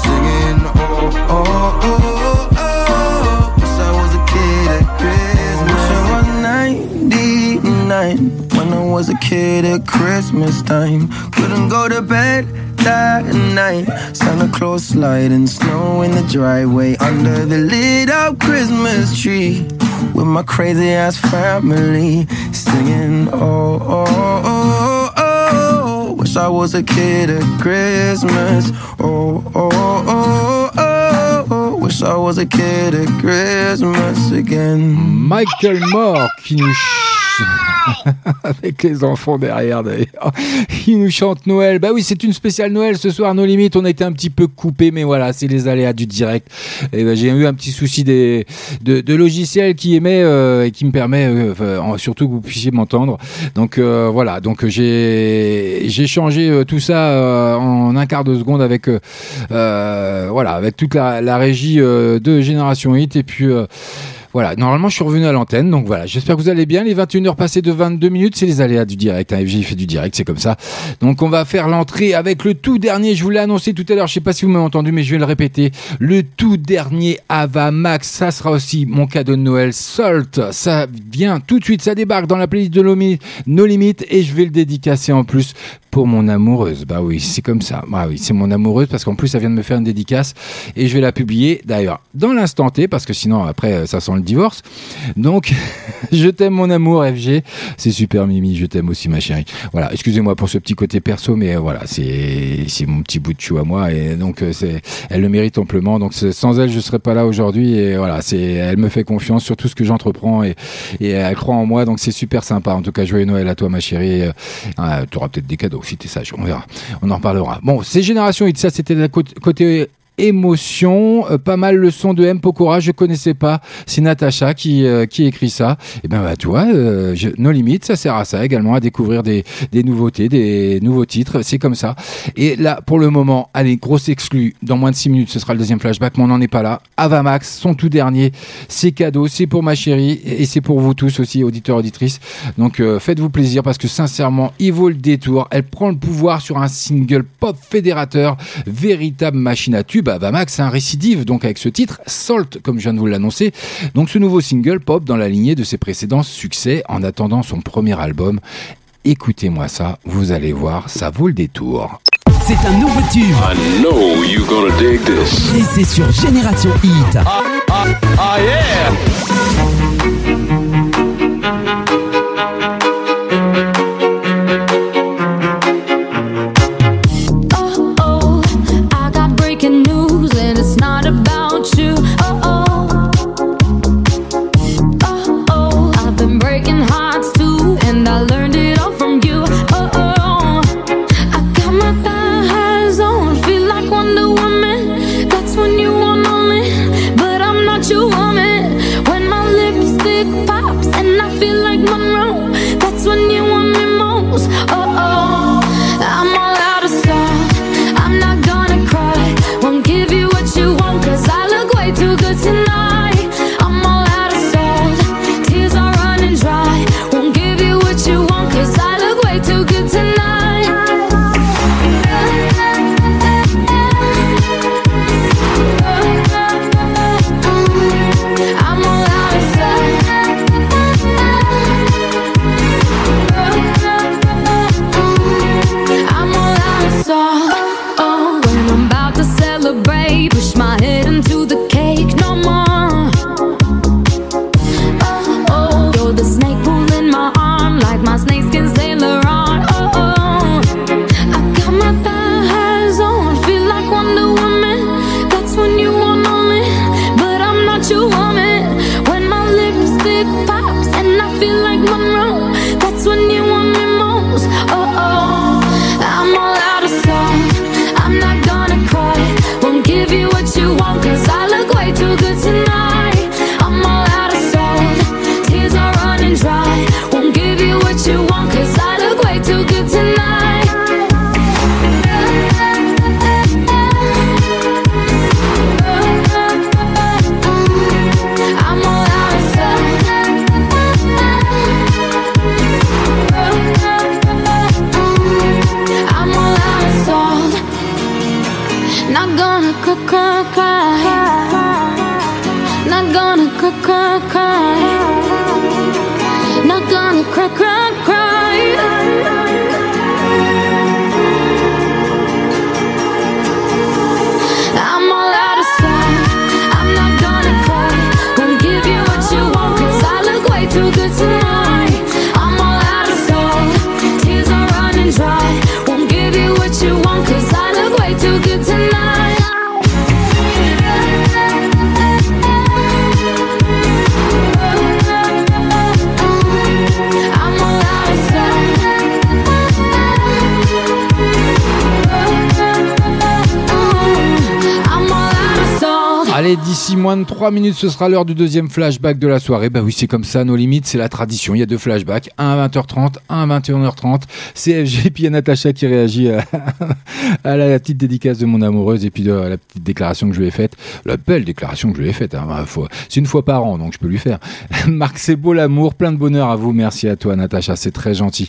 singing. Oh, oh, oh, oh, oh. Wish I was a kid at Christmas. Wish I was 99 when I was a kid at Christmas time. Couldn't go to bed that night. Santa Claus sliding snow in the driveway under the lit up Christmas tree with my crazy ass family singing. Oh, oh, oh, oh. Wish I was a kid at Christmas. Oh, oh, oh, oh, oh. Wish I was a kid at Christmas again. Michael Moore qui nous [LAUGHS] avec les enfants derrière d'ailleurs, qui nous chante Noël. Bah oui, c'est une spéciale Noël ce soir. Nos limites, on a été un petit peu coupé, mais voilà, c'est les aléas du direct. Et ben j'ai eu un petit souci des de, de logiciel qui émet euh, et qui me permet euh, surtout que vous puissiez m'entendre. Donc euh, voilà, donc j'ai j'ai changé tout ça en un quart de seconde avec voilà avec toute la, la régie de Génération Hit et puis voilà, normalement je suis revenu à l'antenne, donc voilà, j'espère que vous allez bien. Les 21h passées de 22 minutes, c'est les aléas du direct. Hein. Fait du direct, c'est comme ça. Donc on va faire l'entrée avec le tout dernier, je vous l'ai annoncé tout à l'heure, je sais pas si vous m'avez entendu, mais je vais le répéter. Le tout dernier Ava Max, ça sera aussi mon cadeau de Noël. Salt, ça vient tout de suite, ça débarque dans la playlist de No Limit et je vais le dédicacer en plus pour mon amoureuse. Bah oui, c'est comme ça. Bah oui, c'est mon amoureuse parce qu'en plus ça vient de me faire une dédicace et je vais la publier d'ailleurs dans l'instant T parce que sinon après euh, ça sent le divorce. Donc [LAUGHS] je t'aime mon amour FG. C'est super Mimi, je t'aime aussi ma chérie. Voilà, excusez-moi pour ce petit côté perso mais euh, voilà, c'est c'est mon petit bout de chou à moi et donc euh, c'est elle le mérite amplement. Donc sans elle je serais pas là aujourd'hui et voilà, c'est elle me fait confiance sur tout ce que j'entreprends et et elle croit en moi donc c'est super sympa. En tout cas, joyeux Noël à toi ma chérie. Euh, tu auras peut-être des cadeaux si t'es sage, on verra. On en reparlera. Bon, c'est Génération Hit, ça c'était côté- côté émotion, Euh, pas mal le son de M Pokora, je connaissais pas, c'est Natacha qui euh, qui écrit ça. Et ben bah tu euh, je- No Limit, ça sert à ça également à découvrir des des nouveautés, des nouveaux titres, c'est comme ça. Et là pour le moment, allez, grosse exclu, dans moins de 6 minutes, ce sera le deuxième flashback, mais on n'en est pas là. Avamax, son tout dernier, c'est cadeau, c'est pour ma chérie et c'est pour vous tous aussi auditeurs auditrices. Donc euh, faites-vous plaisir parce que sincèrement, il vaut le détour. Elle prend le pouvoir sur un single pop fédérateur, véritable machine à tube. Avamax, c'est un récidive donc avec ce titre Salt comme je viens de vous l'annoncer. Donc ce nouveau single pop dans la lignée de ses précédents succès en attendant son premier album. Écoutez-moi ça, vous allez voir, ça vaut le détour. C'est un nouveau tube. I know you're gonna dig this. Et c'est sur Génération Hit. Ah yeah! D'ici moins de 3 minutes, ce sera l'heure du deuxième flashback de la soirée. Bah oui, c'est comme ça, nos limites, c'est la tradition. Il y a deux flashbacks, un à 20h30, un à 21h30. C'est FG, puis il y a Natacha qui réagit à, [LAUGHS] à la petite dédicace de mon amoureuse et puis de la petite déclaration que je lui ai faite. La belle déclaration que je lui ai faite. hein. C'est une fois par an, donc je peux lui faire. [LAUGHS] Marc, c'est beau l'amour, plein de bonheur à vous. Merci à toi, Natacha, c'est très gentil.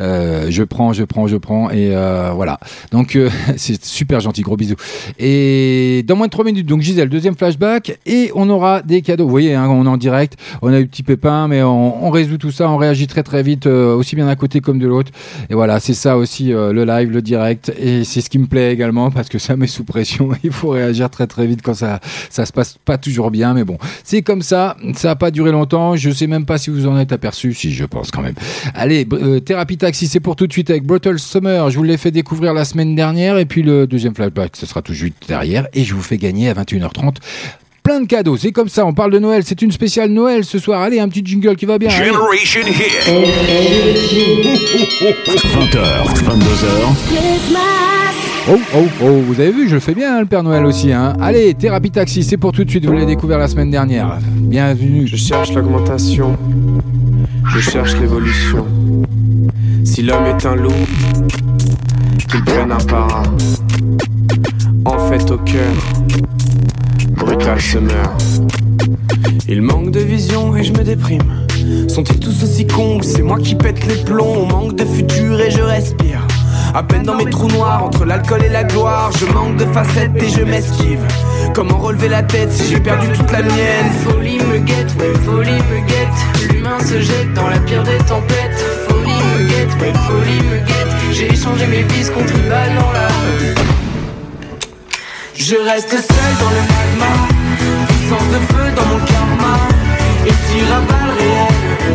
Euh, je prends, je prends, je prends, et euh, voilà. Donc euh, [LAUGHS] c'est super gentil, gros bisous. Et dans moins de 3 minutes, donc Gisèle, deuxième flashback, et on aura des cadeaux. Vous voyez, hein, on est en direct, on a eu petit pépin, mais on, résout tout ça, on réagit très très vite, euh, aussi bien d'un côté comme de l'autre. Et voilà, c'est ça aussi euh, le live, le direct, et c'est ce qui me plaît également parce que ça [LAUGHS] met sous pression. Il faut réagir très très vite quand ça ça se passe pas toujours bien, mais bon, c'est comme ça. Ça a pas duré longtemps. Je sais même pas si vous en êtes aperçu, si je pense quand même. Allez, euh, thérapie taxi, c'est pour tout de suite avec Brutal Summer. Je vous l'ai fait découvrir la semaine dernière, et puis le deuxième flashback, ce sera tout juste derrière, et je vous fais gagner à 21h30 plein de cadeaux. C'est comme ça, on parle de Noël. C'est une spéciale Noël ce soir. Allez, un petit jingle qui va bien. Generation Hit. 20h, 22h, Oh, oh, oh, vous avez vu, je le fais bien, hein, le Père Noël aussi. Hein. Allez, Thérapie Taxi, c'est pour tout de suite. Vous l'avez découvert la semaine dernière. Bienvenue. Je cherche l'augmentation, je cherche l'évolution. Si l'homme est un loup, qu'il prenne un par un. En fait, au cœur, brutal se meurt. Il manque de vision et je me déprime. Sont-ils tous aussi cons ou c'est moi qui pète les plombs? On manque de futur et je respire. À peine dans mes trous noirs, entre l'alcool et la gloire, je manque de facettes et je m'esquive. Comment relever la tête si j'ai perdu toute la mienne? Folie me guette, ouais, folie me guette. L'humain se jette dans la pire des tempêtes. Folie me guette, ouais, folie me guette. J'ai échangé mes vices contre une balle dans la Je reste seul dans le magma, puissance de feu dans mon karma, et tire à balles réelles.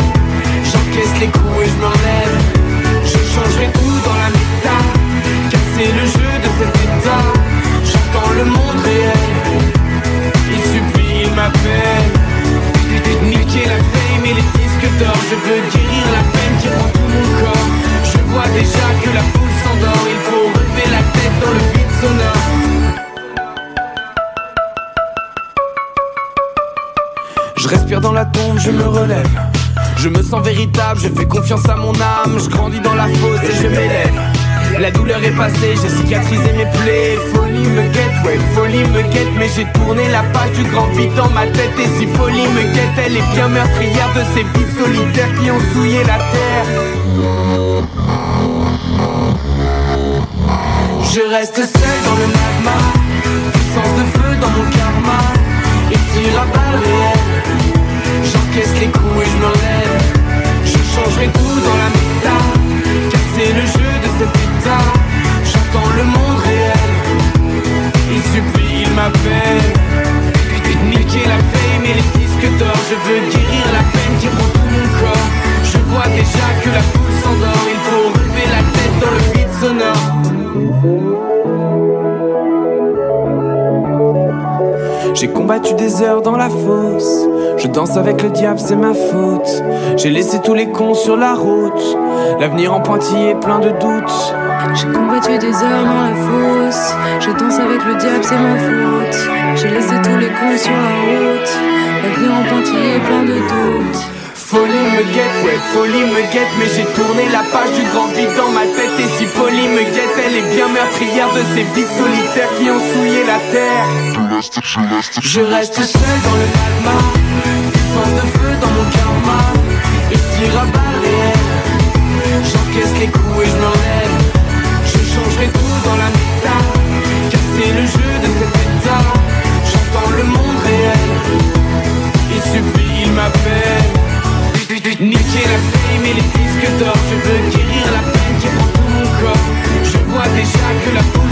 J'encaisse les coups et je me relève. Je changerai tout dans la méta, casser le jeu de cet état. J'entends le monde réel, il supplie, il m'appelle. Niquer la fame et les disques d'or, je veux guérir la peine qui prend tout mon corps. Je vois déjà que la foule s'endort, il faut relever la tête dans le vide sonore. Je respire dans la tombe, je me relève. Je me sens véritable, je fais confiance à mon âme. Je grandis dans la fosse et je m'élève. La douleur est passée, j'ai cicatrisé mes plaies. Folie me guette, ouais, folie me guette. Mais j'ai tourné la page du grand vide dans ma tête. Et si folie me guette, elle est bien meurtrière de ces vies solitaires qui ont souillé la terre. Je reste seul dans le magma, puissance de feu dans mon karma, et tire à balles. J'encaisse les coups et je me relève. Je changerai tout dans la méta, casser le jeu de cet état. J'entends le monde réel, il supplie, il m'appelle. Niquer la fame et les disques d'or, je veux guérir la peine qui prend tout mon corps. Je vois déjà que la foule s'endort, il faut relever la tête dans le vide sonore. J'ai combattu des heures dans la fosse. Je danse avec le diable, c'est ma faute. J'ai laissé tous les cons sur la route. L'avenir en pointillé, plein de doutes. J'ai combattu des heures dans la fosse. Je danse avec le diable, c'est ma faute. J'ai laissé tous les cons sur la route. La vie en pointillé, plein de doutes. Folie me guette, ouais, folie me guette, mais j'ai tourné la page du grand vide dans ma tête. Et si folie me guette, elle est bien meurtrière de ces vies solitaires qui ont souillé la terre. Je reste seul dans le magma, puissance de feu dans mon karma, et tire à balles réelles. J'encaisse les coups et je me relève. Je changerai tout dans la méta, casser le jeu de cet état. J'entends le monde réel, il supplie, il m'appelle. Niquer la fame et les disques d'or Je veux guérir la peine qui prend tout mon corps. Je vois déjà que la foule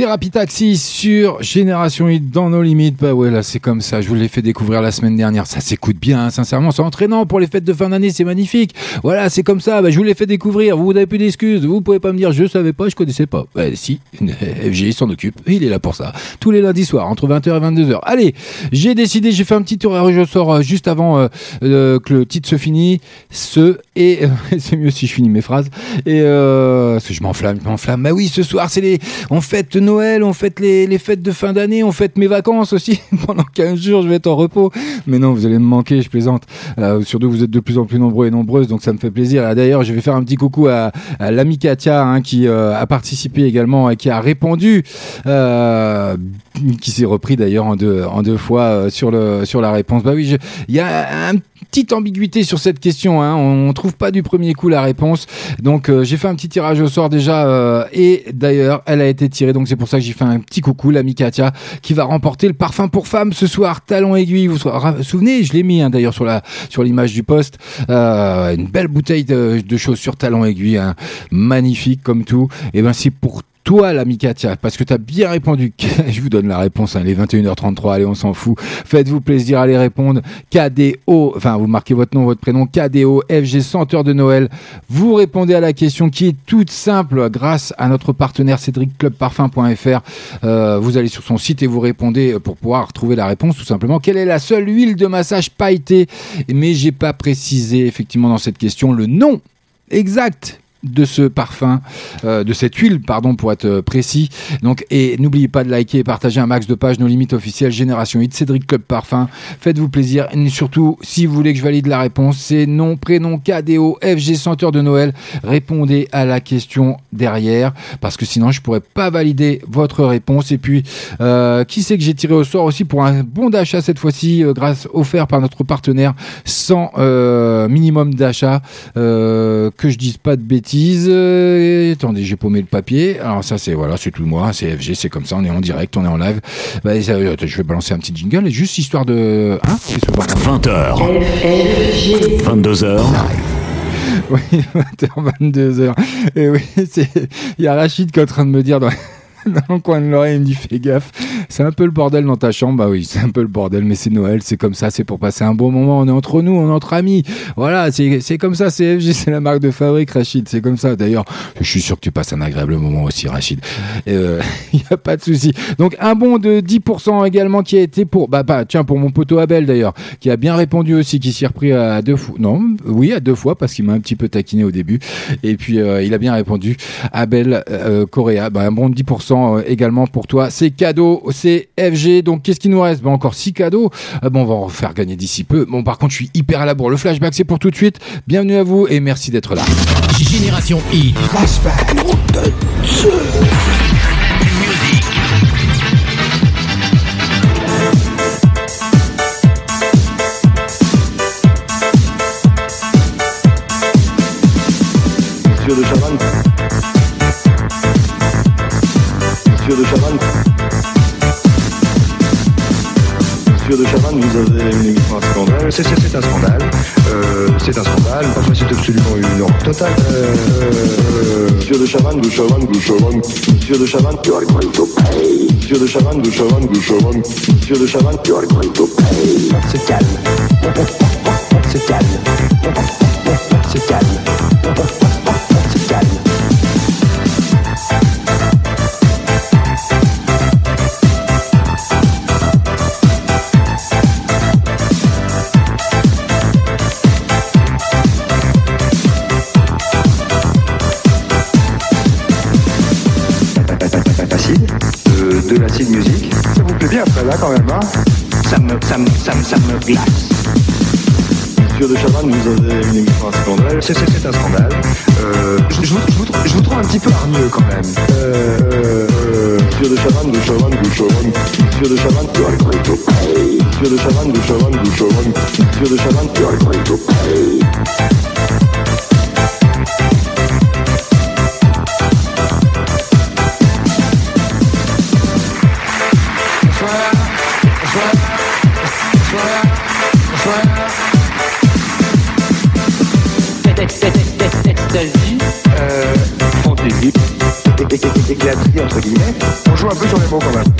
Thérapie sur Génération Hit dans nos limites. Bah ouais, là c'est comme ça. Je vous l'ai fait découvrir la semaine dernière. Ça s'écoute bien, hein, sincèrement. C'est entraînant pour les fêtes de fin d'année. C'est magnifique. Voilà, c'est comme ça. Bah, je vous l'ai fait découvrir. Vous n'avez plus d'excuses. Vous pouvez pas me dire je savais pas, je connaissais pas. Ouais, si. FG s'en occupe. Il est là pour ça. Tous les lundis soirs, entre 20h et 22h. Allez, j'ai décidé, j'ai fait un petit horaire. Je sors euh, juste avant euh, euh, que le titre se finisse. Ce et [LAUGHS] c'est mieux si je finis mes phrases. Et parce que je m'enflamme, je m'enflamme. Bah oui, ce soir, c'est les. On fête Noël, on fête les, fêtes de fin d'année, on fête mes vacances aussi. [LAUGHS] Pendant 15 jours, je vais être en repos. Mais non, vous allez me manquer, je plaisante. Euh, surtout, vous êtes de plus en plus nombreux et nombreuses, donc ça me fait plaisir. Ah, D'ailleurs, je vais faire un petit coucou à, à l'ami Katia, hein, qui euh, a participé également et qui a répondu, euh, qui s'est repris d'ailleurs en deux, fois euh, sur, la réponse. Bah oui, il y a un petite ambiguïté sur cette question. Hein. On trouve pas du premier coup la réponse. Donc euh, j'ai fait un petit tirage au sort déjà euh, et d'ailleurs elle a été tirée. Donc c'est pour ça que j'ai fait un petit coucou l'ami Katia qui va remporter le parfum pour femme ce soir talon aiguille. Vous vous souvenez Je l'ai mis hein, d'ailleurs sur la sur l'image du poste. Euh, une belle bouteille de, de chaussures talon aiguille, hein. magnifique comme tout. Et ben c'est pour toi, l'ami Katia, parce que tu as bien répondu. [LAUGHS] Je vous donne la réponse, hein, les 21h33, allez, on s'en fout. Faites-vous plaisir, allez répondre. KDO, enfin, vous marquez votre nom, votre prénom, KDO, FG Senteur de Noël. Vous répondez à la question qui est toute simple grâce à notre partenaire cédricclubparfum.fr. Euh, vous allez sur son site et vous répondez pour pouvoir trouver la réponse, tout simplement. Quelle est la seule huile de massage pailletée? Mais j'ai pas précisé, effectivement, dans cette question, le nom exact de ce parfum, euh, de cette huile, pardon, pour être euh, précis. Donc, et n'oubliez pas de liker et partager un max de pages, nos limites officielles, Génération 8, Cédric Club Parfum. Faites-vous plaisir. Et surtout, si vous voulez que je valide la réponse, c'est nom, prénom, KDO, FG Senteur de Noël. Répondez à la question derrière, parce que sinon, je pourrais pas valider votre réponse. Et puis, euh, qui c'est que j'ai tiré au sort aussi pour un bon d'achat cette fois-ci, grâce offert par notre partenaire, sans minimum d'achat, que je dise pas de bêtises. Euh, attendez, j'ai paumé le papier. Alors ça, c'est voilà, c'est tout moi, c'est FG, c'est comme ça. On est en direct, on est en live. Bah, ça, euh, je vais balancer un petit jingle, et juste histoire de, hein, qu'est-ce que vous en pensez 20h. 22h. Oui, [LAUGHS] 20h, 22h. Et oui, c'est, il y a Rachid qui est en train de me dire dans, [LAUGHS] dans le coin de l'oreille, il me dit fais gaffe, c'est un peu le bordel dans ta chambre. Bah oui, c'est un peu le bordel, mais c'est Noël, c'est comme ça, c'est pour passer un bon moment. On est entre nous, on est entre amis. Voilà, c'est, comme ça, c'est FG, c'est la marque de fabrique, Rachid, c'est comme ça. D'ailleurs, je suis sûr que tu passes un agréable moment aussi, Rachid. [LAUGHS] Il n'y a pas de souci. Donc, un bon de 10% également qui a été pour, bah, bah, tiens, pour mon poteau Abel d'ailleurs, qui a bien répondu aussi, qui s'y repris à deux fois. Non, oui, à deux fois, parce qu'il m'a un petit peu taquiné au début. Et puis, euh, il a bien répondu. Abel euh, Correa, bah, un bon de 10% euh, également pour toi. C'est cadeau, c'est FG. Donc, qu'est-ce qu'il nous reste? Bah, Encore six cadeaux. Euh, bon, on va en faire gagner d'ici peu. Bon, par contre, je suis hyper à la bourre. Le flashback, c'est pour tout de suite. Bienvenue à vous et merci d'être là. Génération I. Monsieur vous avez un scandale. C'est, c'est, c'est un scandale. Euh, c'est un scandale. Enfin, c'est absolument une horreur totale. Euh, euh, Monsieur de Chavannes, de Chavannes, de Chavannes. Monsieur de Chavannes, you are going to pay. Monsieur de Chavannes, de Chavannes, de Chavannes. Monsieur de Chavannes, you are going to pay. C'est calme. C'est calme. C'est calme. Là quand même, hein ça me, ça me, ça me, ça me glace. Monsieur de Chavannes, vous avez une émission un scandale. C'est, c'est, c'est un scandale. Euh, je, je vous, je, vous, je vous trouve un petit peu hargneux quand même. Euh, euh, euh, Monsieur de Chavannes, de Chavannes, de Chavannes. Monsieur de Chavannes. Monsieur de Chavannes, de Chavannes, de Chavannes. Monsieur de Chavannes, are É- é- é- Éclaterie, entre guillemets. On joue un peu sur les mots quand même.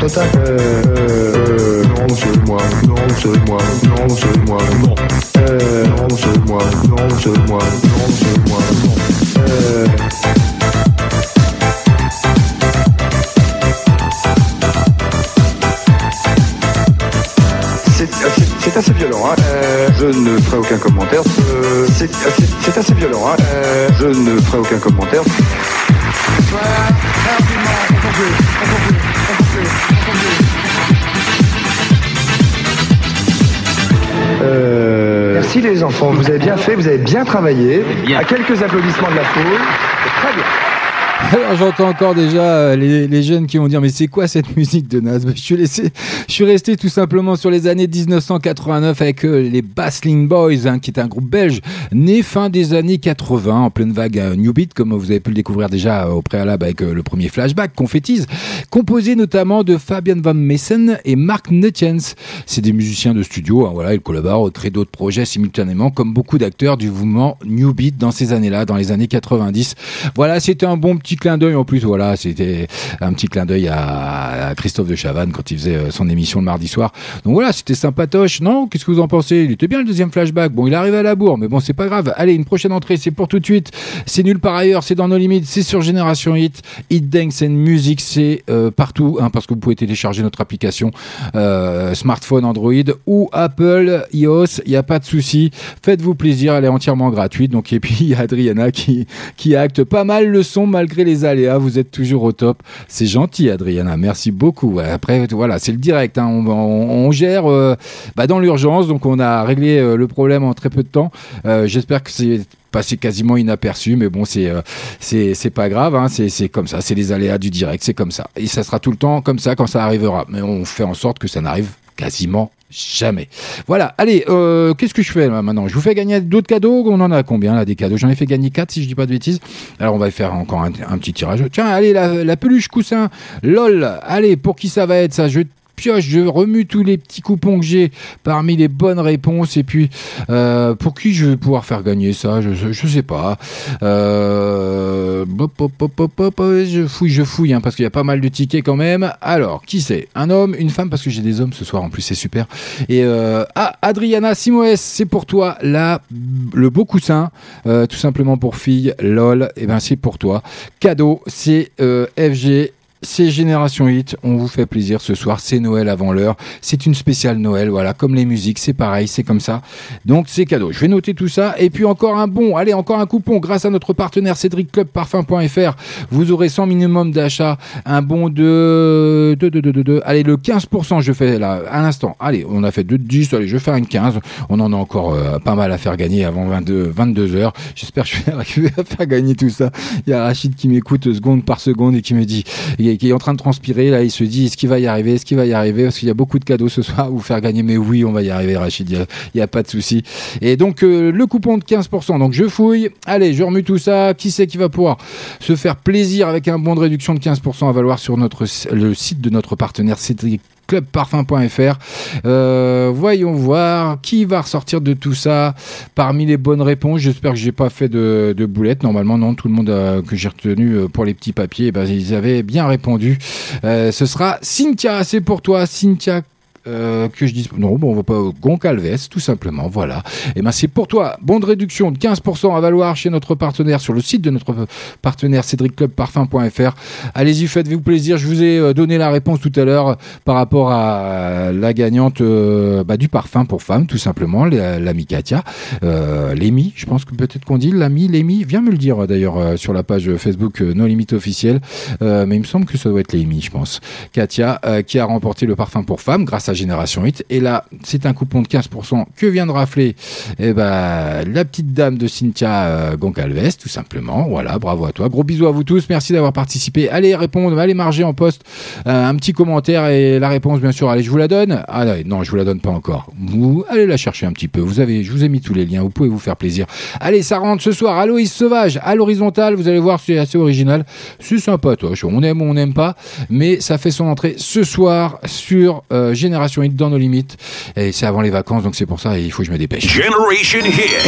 Horreur totale. Euh, euh, non, c'est moi. Non, c'est moi. Non, c'est moi. Non. Euh, non, c'est moi. Non, c'est moi. Non, c'est moi. Non. Euh, C'est c'est assez violent. Hein. Euh, je ne ferai aucun commentaire. Euh, c'est c'est assez violent. Hein. Euh, je ne ferai aucun commentaire. Enfants, vous avez bien fait, vous avez bien travaillé. À quelques applaudissements de la foule. Très bien. Alors j'entends encore déjà euh, les, les jeunes qui vont dire mais c'est quoi cette musique de Nas je suis, laissé, je suis resté tout simplement sur les années 1989 avec euh, les Bassling Boys hein, qui est un groupe belge né fin des années 80 en pleine vague euh, New Beat comme vous avez pu le découvrir déjà euh, au préalable avec le premier flashback Confettis composé notamment de Fabian Van Messen et Mark Nutjens. C'est des musiciens de studio hein, voilà ils collaborent au créent d'autres projets simultanément comme beaucoup d'acteurs du mouvement New Beat dans ces années-là dans les années 90 voilà c'était un bon petit clin d'œil en plus voilà c'était un petit clin d'œil à, Christophe de Chavannes quand il faisait son émission le mardi soir. Donc voilà c'était sympatoche. Non qu'est-ce que vous en pensez? Il était bien le deuxième flashback. Bon il est arrivé à la bourre mais bon c'est pas grave. Allez une prochaine entrée c'est pour tout de suite. C'est nul par ailleurs c'est dans nos limites c'est sur Génération Hit. Hit Dance and Music c'est euh, partout hein, parce que vous pouvez télécharger notre application euh, smartphone Android ou Apple iOS il n'y a pas de souci. Faites-vous plaisir elle est entièrement gratuite. Donc et puis il y a Adriana qui qui acte pas mal le son malgré les aléas. Vous êtes toujours au top. C'est gentil Adriana. Merci beaucoup. Après voilà c'est le direct hein. on, gère euh, bah, dans l'urgence donc on a réglé euh, le problème en très peu de temps Euh, j'espère que c'est passé quasiment inaperçu mais bon c'est euh, c'est pas grave hein. c'est comme ça c'est les aléas du direct c'est comme ça et ça sera tout le temps comme ça quand ça arrivera mais on fait en sorte que ça n'arrive quasiment jamais. Voilà, allez, qu'est-ce que je fais là, maintenant? Je vous fais gagner d'autres cadeaux? On en a combien là des cadeaux? J'en ai fait gagner 4 si je dis pas de bêtises. Alors on va faire encore un, petit tirage. Tiens, allez, la, la peluche coussin, lol. Allez, pour qui ça va être ça? Je pioche, je remue tous les petits coupons que j'ai parmi les bonnes réponses. Et puis, euh, pour qui je vais pouvoir faire gagner ça? Je, je, je sais pas. Euh, je fouille, je fouille, hein, parce qu'il y a pas mal de tickets quand même. Alors, qui c'est? Un homme, une femme, parce que j'ai des hommes ce soir en plus, c'est super. Et euh, ah, Adriana Simoes, c'est pour toi la, le beau coussin, euh, tout simplement pour fille, lol, et ben c'est pour toi. Cadeau, c'est FG c'est Génération Hit, on vous fait plaisir ce soir, c'est Noël avant l'heure, c'est une spéciale Noël, voilà, comme les musiques, c'est pareil, c'est comme ça. Donc c'est cadeau. Je vais noter tout ça et puis encore un bon, allez, encore un coupon grâce à notre partenaire Cédric Club Parfum.fr. Vous aurez 100 minimum d'achat, un bon de de, de, de, de, allez, le 15% je fais là à l'instant. Allez, on a fait 2 de 10, allez, je faire une 15. On en a encore euh, pas mal à faire gagner avant 22 22 heures. J'espère que je vais [LAUGHS] arriver à faire gagner tout ça. Il y a Rachid qui m'écoute seconde par seconde et qui me dit qui est en train de transpirer là, il se dit est-ce qu'il va y arriver, est-ce qu'il va y arriver parce qu'il y a beaucoup de cadeaux ce soir à vous faire gagner mais oui, on va y arriver Rachid, il y a, pas de souci. Et donc euh, le coupon de 15%. Donc je fouille. Allez, je remue tout ça. Qui c'est qui va pouvoir se faire plaisir avec un bon de réduction de 15% à valoir sur le site de notre partenaire Cédric clubparfum.fr. Euh, voyons voir qui va ressortir de tout ça parmi les bonnes réponses. J'espère que j'ai pas fait de, de boulettes. Normalement, non. Tout le monde euh, que j'ai retenu euh, pour les petits papiers, eh ben, ils avaient bien répondu. Ce sera Cynthia. C'est pour toi, Cynthia. Euh, que je dise non bon on va pas Goncalves tout simplement voilà. Et ben c'est pour toi. Bon de réduction de 15% à valoir chez notre partenaire sur le site de notre partenaire cédricclubparfum.fr allez-y faites-vous plaisir. Je vous ai euh, donné la réponse tout à l'heure par rapport à la gagnante euh, bah, du parfum pour femme tout simplement la- l'ami Katia. Euh, je pense que peut-être qu'on dit l'ami Lémi. Viens me le dire euh, d'ailleurs euh, sur la page Facebook euh, No Limite officielle Euh, mais il me semble que ça doit être Lémi je pense. Katia euh, qui a remporté le parfum pour femme grâce à Génération 8 et là c'est un coupon de 15% que vient de rafler eh ben, la petite dame de Cynthia euh, Goncalves tout simplement. Voilà bravo à toi. Gros bisous à vous tous. Merci d'avoir participé. Allez répondre allez marger en poste euh, un petit commentaire et la réponse bien sûr. Allez je vous la donne. Ah non, je vous la donne pas encore. Vous allez la chercher un petit peu. Vous avez je vous ai mis tous les liens. Vous pouvez vous faire plaisir. Allez ça rentre ce soir Aloïs Sauvage à l'horizontale. Vous allez voir c'est assez original. C'est sympa toi on aime ou on n'aime pas mais ça fait son entrée ce soir sur euh, Génération Génération Hit dans nos limites. Et c'est avant les vacances, donc c'est pour ça, et il faut que je me dépêche. Generation Hit.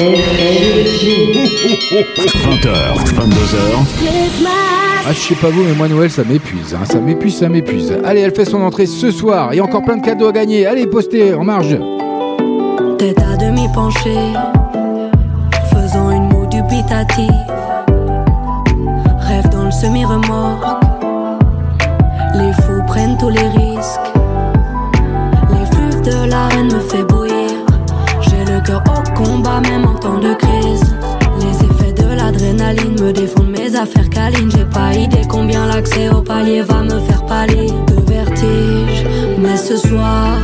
20h, 22h. Ah, je sais pas vous, mais moi, Noël, ça m'épuise. hein. Ça m'épuise, ça m'épuise. Allez, elle fait son entrée ce soir. Il y a encore plein de cadeaux à gagner. Allez, postez en marge. Tête à demi penchée, faisant une moue dubitative. Rêve dans le semi-remorque, les fous prennent tous les risques. Au combat, même en temps de crise. Les effets de l'adrénaline me défendent mes affaires câlines. J'ai pas idée combien l'accès au palier va me faire pâlir de vertige. Mais ce soir,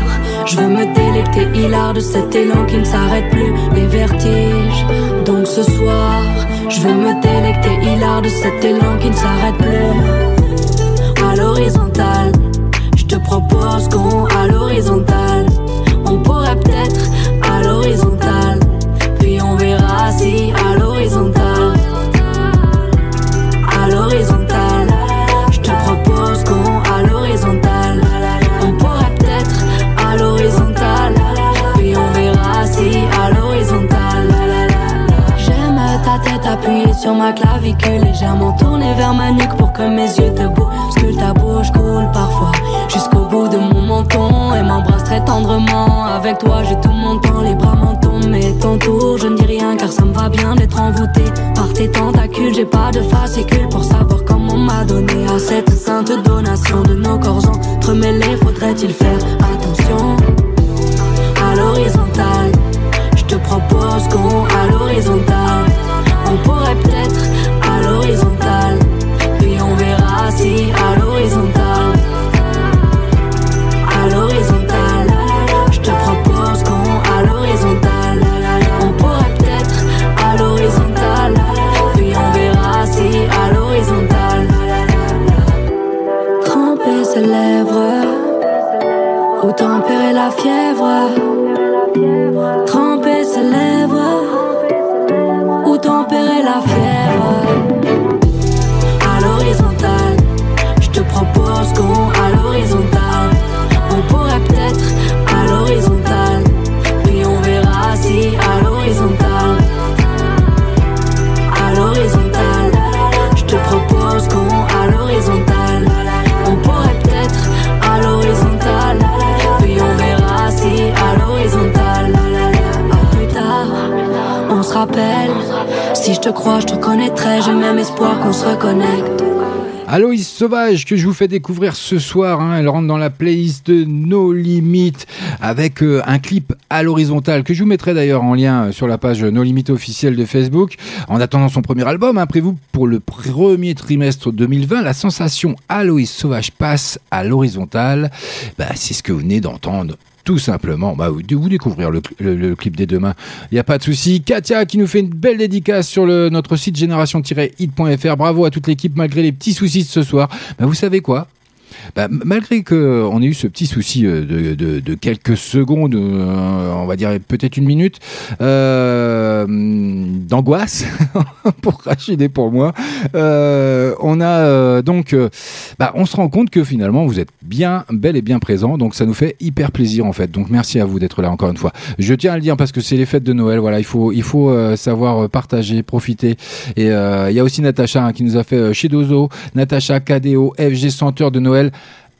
je veux me délecter hilar de cet élan qui ne s'arrête plus, les vertiges. Donc ce soir, je veux me délecter hilar de cet élan qui ne s'arrête plus. À l'horizontale, je te propose qu'on à l'horizontale. On pourrait mes yeux te bousculent. Ta bouche coule parfois jusqu'au bout de mon menton et m'embrasse très tendrement. Avec toi, j'ai tout mon temps, les bras m'en mais ton tour, je ne dis rien car ça me va bien d'être envoûté par tes tentacules. J'ai pas de fascicule pour savoir comment m'a donné à cette sainte donation de nos corps entremêlés. Faudrait-il faire Sauvage que je vous fais découvrir ce soir. hein. Elle rentre dans la playlist de No Limites avec euh, un clip à l'horizontale que je vous mettrai d'ailleurs en lien euh, sur la page No Limites officielle de Facebook. En attendant son premier album, hein, prévu pour le premier trimestre 2020, la sensation Aloïs Sauvage passe à l'horizontale. Bah, C'est ce que vous venez d'entendre tout simplement, bah, vous, découvrir le, le- le clip des demain. Il n'y a pas de souci. Katia qui nous fait une belle dédicace sur notre site génération-hit.fr. Bravo à toute l'équipe malgré les petits soucis de ce soir. Bah, vous savez quoi? Bah, malgré qu'on ait eu ce petit souci euh, de, quelques secondes, euh, on va dire peut-être une minute, euh, d'angoisse [LAUGHS] pour Rachid et pour moi, euh, on a euh, donc, euh, bah, on se rend compte que finalement vous êtes bien, bel et bien présent, donc ça nous fait hyper plaisir en fait. Donc merci à vous d'être là encore une fois. Je tiens à le dire parce que c'est les fêtes de Noël, voilà, il faut, il faut euh, savoir euh, partager, profiter. Et euh, il y a aussi Natacha hein, qui nous a fait euh, chez Dozo, Natacha KDO, FG Senteur de Noël. Et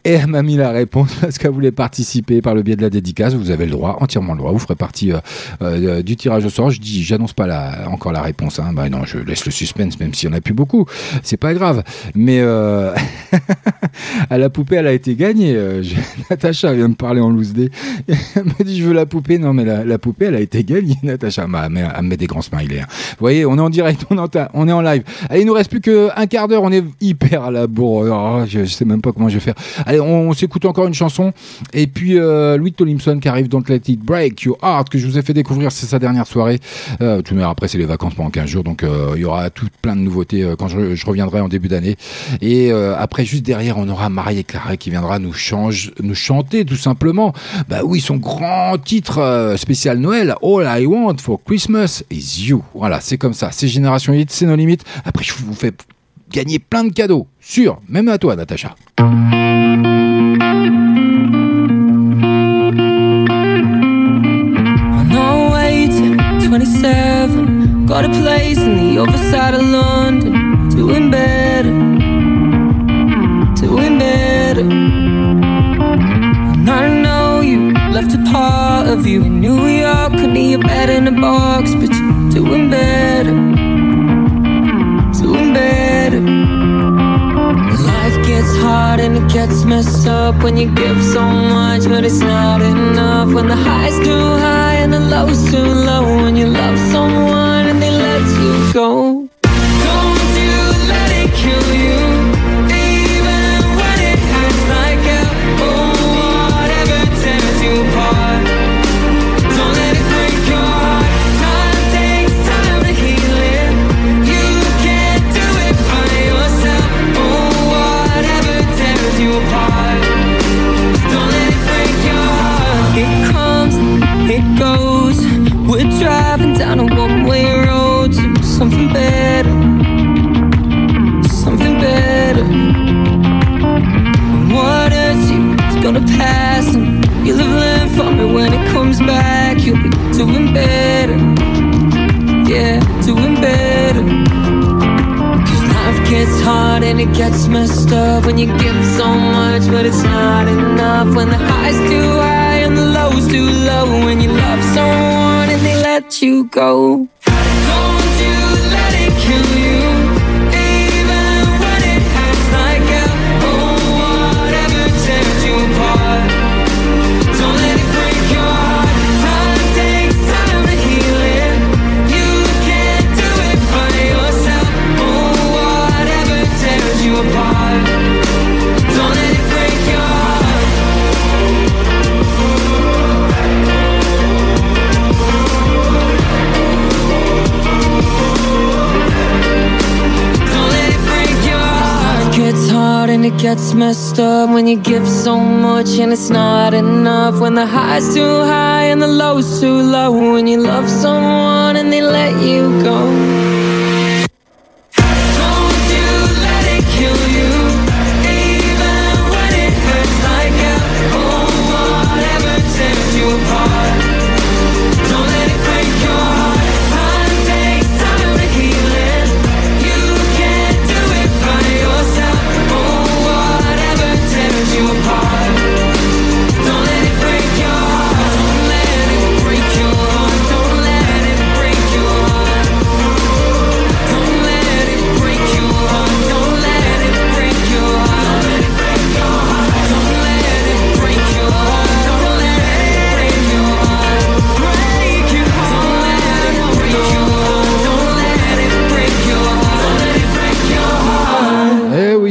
elle m'a mis la réponse parce qu'elle voulait participer par le biais de la dédicace. Vous avez le droit, entièrement le droit. Vous ferez partie euh, euh, du tirage au sort. Je dis, j'annonce pas la, encore la réponse. Hein. Bah non, je laisse le suspense, même s'il y en a plus beaucoup. C'est pas grave. Mais euh, [LAUGHS] à la poupée, elle a été gagnée. Euh, je- [LAUGHS] Natacha vient me parler en loose day. [LAUGHS] Elle me dit, je veux la poupée. Non, mais la, poupée, elle a été gagnée. Natacha elle me met des grands smileys. hein. Vous voyez, on est en direct, on est en, live. Allez, il nous reste plus qu'un quart d'heure. On est hyper à la bourre. Oh, je, je sais même pas comment je vais faire. On, s'écoute encore une chanson. Et puis, euh, Louis Tolimson qui arrive dans Let It Break Your Heart, que je vous ai fait découvrir, c'est sa dernière soirée. Euh, tout, mais après, c'est les vacances pendant 15 jours. Donc, euh, il y aura tout plein de nouveautés euh, quand je, reviendrai en début d'année. Et après, juste derrière, on aura Marie Carré qui viendra nous, change, nous chanter tout simplement. Bah oui, son grand titre spécial Noël, All I Want for Christmas is You. Voilà, c'est comme ça. C'est Génération Hit, c'est nos limites. Après, je vous fais gagner plein de cadeaux. Sûr, même à toi, Natacha. Got a place in the overside of London. Doing better. Doing better. And I know you left a part of you in New York. Could be a bed in a box, but you're doing better. Hard and it gets messed up when you give so much, but it's not enough. When the high's too high and the low's too low, when you love someone and they let you go. Doing better, yeah, doing better. Cause life gets hard and it gets messed up when you give so much, but it's not enough. When the high's too high and the low's too low, when you love someone and they let you go. And it gets messed up when you give so much and it's not enough. When the high's too high and the low's too low. When you love someone and they let you go.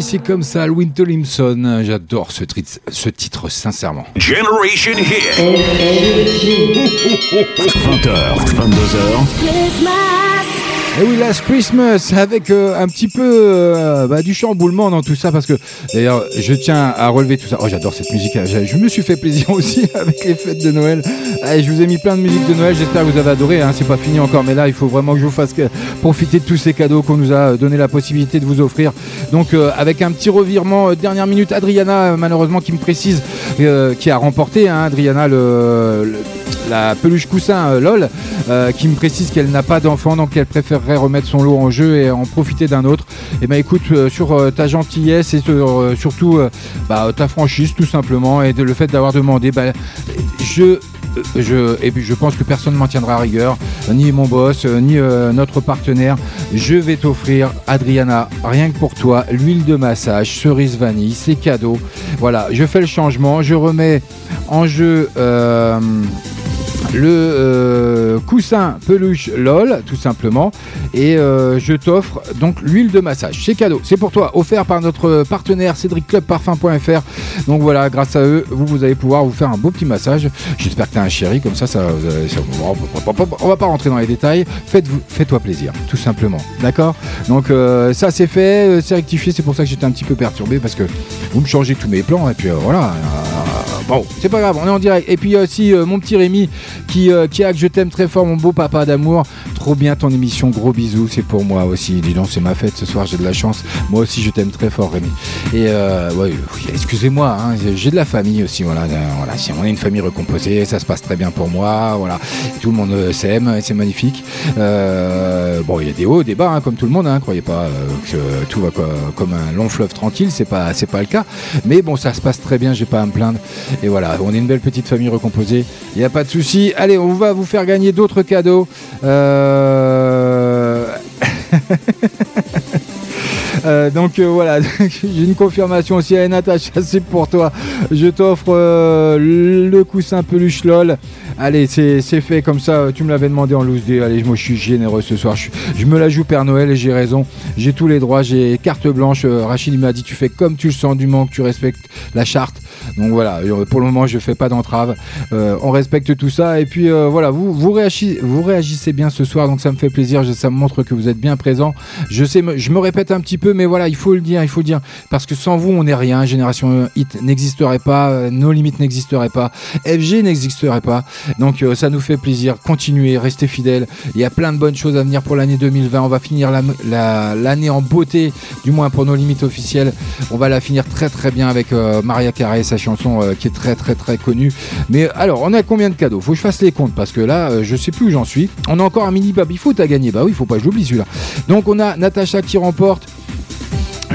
C'est comme ça, Alwyn Tomlinson. J'adore ce, tri- ce titre, sincèrement. Generation Hit. 20h, [LAUGHS] 22h. Et oui, Last Christmas, avec euh, un petit peu euh, bah, du chamboulement dans tout ça, parce que d'ailleurs, je tiens à relever tout ça. Oh, j'adore cette musique. Je, me suis fait plaisir [LAUGHS] aussi avec les fêtes de Noël. Allez, je vous ai mis plein de musique de Noël. J'espère que vous avez adoré. Hein. C'est pas fini encore, mais là, il faut vraiment que je vous fasse que- profiter de tous ces cadeaux qu'on nous a donné la possibilité de vous offrir. Donc, euh, avec un petit revirement, euh, dernière minute, Adriana, euh, malheureusement, qui me précise, euh, qui a remporté, hein, Adriana, le- le la peluche coussin euh, LOL euh, qui me précise qu'elle n'a pas d'enfant donc elle préférerait remettre son lot en jeu et en profiter d'un autre. Et ben écoute euh, sur ta gentillesse et sur, surtout bah, ta franchise tout simplement et le fait d'avoir demandé, bah, je pense que personne ne m'en tiendra à rigueur, ni mon boss, ni notre partenaire. Je vais t'offrir, Adriana, rien que pour toi, l'huile de massage, cerise vanille, c'est cadeau. Voilà, je fais le changement, je remets en jeu le euh, coussin peluche LOL, tout simplement, et euh, je t'offre donc l'huile de massage. C'est cadeau, c'est pour toi, offert par notre partenaire cédricclubparfum.fr. Donc voilà, grâce à eux, vous, vous allez pouvoir vous faire un beau petit massage. J'espère que tu as un chéri, comme ça, ça, ça- on va pas rentrer dans les détails. Faites-vous- Fais-toi plaisir, tout simplement. D'accord? Donc euh, ça c'est fait, euh, c'est rectifié, c'est pour ça que j'étais un petit peu perturbé parce que vous me changez tous mes plans et puis euh, voilà. Bon, c'est pas grave, on est en direct. Et puis il y a aussi euh, mon petit Rémi qui, euh, qui a que je t'aime très fort, mon beau papa d'amour. Trop bien ton émission, gros bisous, c'est pour moi aussi. Dis donc, c'est ma fête ce soir, j'ai de la chance. Moi aussi, je t'aime très fort, Rémi. Et euh, ouais, excusez-moi, hein, j'ai de la famille aussi. Voilà, euh, voilà, si on est une famille recomposée, ça se passe très bien pour moi. Voilà, tout le monde s'aime, c'est magnifique. Bon, il y a des hauts, des bas, hein, comme tout le monde. Hein, croyez pas que tout va co- comme un long fleuve tranquille, c'est pas, c'est pas le cas. Mais bon, ça se passe très bien, j'ai pas à me plaindre. Et voilà, on est une belle petite famille recomposée. Il n'y a pas de souci. Allez, on va vous faire gagner d'autres cadeaux. Euh... [LAUGHS] Euh, donc euh, voilà, [LAUGHS] j'ai une confirmation aussi à Natacha, c'est pour toi. Je t'offre le coussin peluche LOL. Allez, c'est fait comme ça. Tu me l'avais demandé en loose day. Allez, moi je suis généreux ce soir. Je, me la joue Père Noël et j'ai raison. J'ai tous les droits, j'ai carte blanche. Rachid m'a dit tu fais comme tu le sens du moment que tu respectes la charte. Donc voilà, euh, pour le moment je fais pas d'entrave. Euh, on respecte tout ça et puis euh, voilà, vous vous réagissez, vous réagissez bien ce soir, donc ça me fait plaisir. Ça me montre que vous êtes bien présent. Je sais, je me répète un petit peu, mais voilà, il faut le dire, il faut le dire, parce que sans vous on n'est rien. Génération Hit n'existerait pas, nos limites n'existeraient pas, FG n'existerait pas. Donc ça nous fait plaisir. Continuez, restez fidèles. Il y a plein de bonnes choses à venir pour l'année 2020. On va finir la- la- l'année en beauté, du moins pour nos limites officielles. On va la finir très très bien avec Maria Carré, sa chanson euh, qui est très très très connue. Mais alors, on a combien de cadeaux? Faut que je fasse les comptes parce que là, euh, je sais plus où j'en suis. On a encore un mini baby foot à gagner. Bah oui, faut pas que j'oublie celui-là. Donc on a Natacha qui remporte.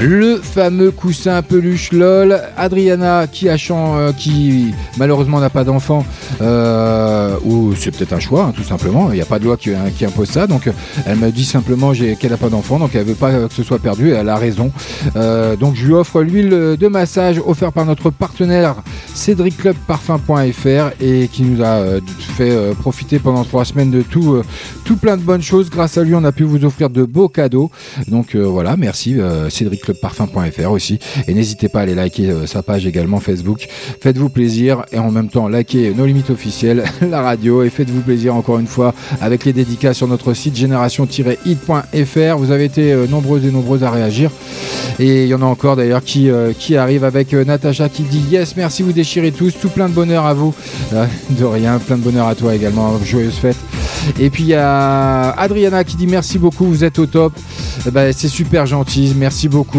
Le fameux coussin peluche LOL, Adriana qui a euh, qui malheureusement n'a pas d'enfant, euh, ou c'est peut-être un choix hein, tout simplement. Il n'y a pas de loi qui, qui impose ça, donc euh, elle me dit simplement qu'elle n'a pas d'enfant, donc elle veut pas que ce soit perdu. Et elle a raison. Euh, donc je lui offre l'huile de massage offerte par notre partenaire cédricclubparfum.fr et qui nous a euh, fait euh, profiter pendant trois semaines de tout, euh, tout plein de bonnes choses. Grâce à lui, on a pu vous offrir de beaux cadeaux. Donc euh, voilà, merci euh, cédricclubparfum.fr aussi. Et n'hésitez pas à aller liker euh, sa page également Facebook. Faites-vous plaisir et en même temps likez nos limites officielles, [LAUGHS] la radio et faites-vous plaisir encore une fois avec les dédicaces sur notre site génération-hit.fr. Vous avez été euh, nombreuses et nombreuses à réagir. Et il y en a encore d'ailleurs qui, euh, qui arrivent avec euh, Natacha qui dit yes, merci, vous déchirez tous, tout plein de bonheur à vous. De rien, plein de bonheur à toi également, joyeuse fête. Et puis il y a Adriana qui dit merci beaucoup, vous êtes au top. Eh ben, c'est super gentil, merci beaucoup.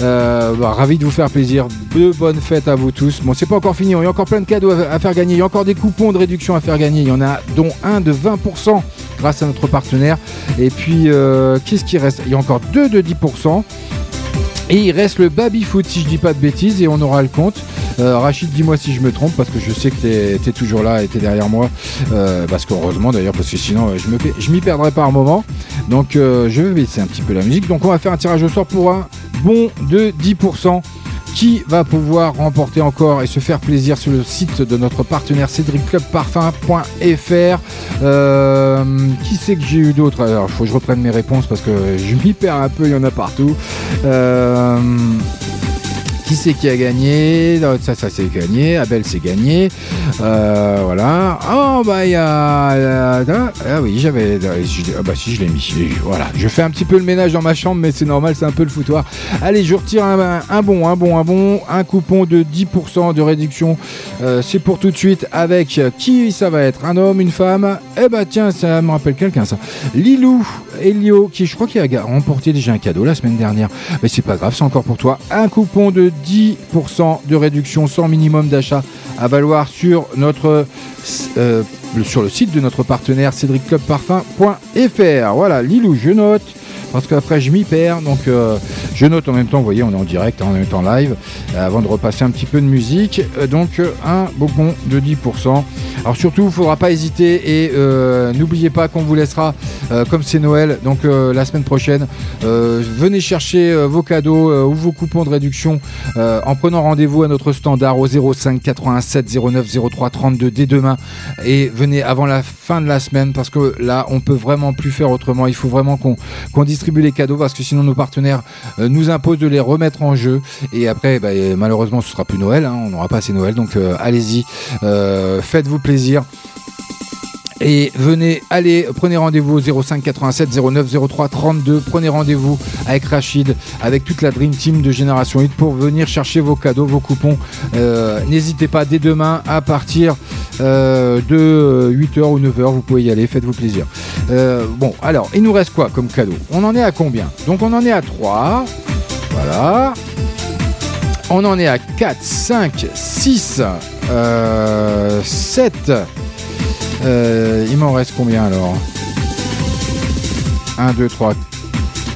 Euh, bah, ravi de vous faire plaisir. De bonnes fêtes à vous tous. Bon, c'est pas encore fini, il y a encore plein de cadeaux à, faire gagner. Il y a encore des coupons de réduction à faire gagner. Il y en a dont un de 20% grâce à notre partenaire. Et puis, euh, qu'est-ce qui reste? Il y a encore deux de 10%. Et il reste le baby foot si je dis pas de bêtises et on aura le compte. Euh, Rachid, dis-moi si je me trompe parce que je sais que t'es es toujours là et t'es derrière moi. Euh, parce qu'heureusement d'ailleurs parce que sinon euh, je m'y perdrais un moment. Donc je vais baisser un petit peu la musique. Donc on va faire un tirage au sort pour un bon de 10% qui va pouvoir remporter encore et se faire plaisir sur le site de notre partenaire cédricclubparfum.fr. Qui c'est que j'ai eu d'autres Alors, il faut que je reprenne mes réponses parce que je m'y perds un peu, il y en a partout. Qui c'est qui a gagné? Ça, ça c'est gagné. Abel c'est gagné. Euh, voilà. Oh bah il y a. euh, Ah oui, j'avais. Ah bah si je l'ai mis. Voilà. Je fais un petit peu le ménage dans ma chambre, mais c'est normal, c'est un peu le foutoir. Allez, je retire un, bon, un bon, un bon, un coupon de 10% de réduction. Euh, c'est pour tout de suite avec qui ça va être? Un homme, une femme? Eh bah tiens, ça me rappelle quelqu'un ça. Lilou, Elio, qui je crois qu'il a remporté déjà un cadeau la semaine dernière. Mais c'est pas grave, c'est encore pour toi. Un coupon de 10% de réduction sans minimum d'achat à valoir sur notre euh, le site de notre partenaire cédricclubparfum.fr. Voilà, Lilou, je note parce qu'après je m'y perds. Donc euh, je note en même temps, vous voyez, on est en direct, hein, en même temps live, euh, avant de repasser un petit peu de musique. Euh, donc un bon de 10%. Alors surtout, il ne faudra pas hésiter et n'oubliez pas qu'on vous laissera, comme c'est Noël, donc la semaine prochaine, venez chercher vos cadeaux ou vos coupons de réduction en prenant rendez-vous à notre standard au 05 87 09 03 32 dès demain et venez avant la fin de la semaine parce que là on peut vraiment plus faire autrement. Il faut vraiment qu'on qu'on les cadeaux parce que sinon nos partenaires euh, nous imposent de les remettre en jeu. Et après bah, et malheureusement ce sera plus Noël, hein, on n'aura pas assez Noël. Donc euh, allez-y, euh, faites-vous plaisir. Et venez, allez, prenez rendez-vous au 05 87 09 03 32. Prenez rendez-vous avec Rachid, avec toute la Dream Team de Génération 8 pour venir chercher vos cadeaux, vos coupons. Euh, N'hésitez pas dès demain à partir euh, de 8h ou 9h, vous pouvez y aller, faites-vous plaisir. Euh, bon, alors, il nous reste quoi comme cadeau? On en est à combien? Donc on en est à 3. Voilà. On en est à 4, 5, 6, euh, 7. Euh, il m'en reste combien alors? 1, 2, 3,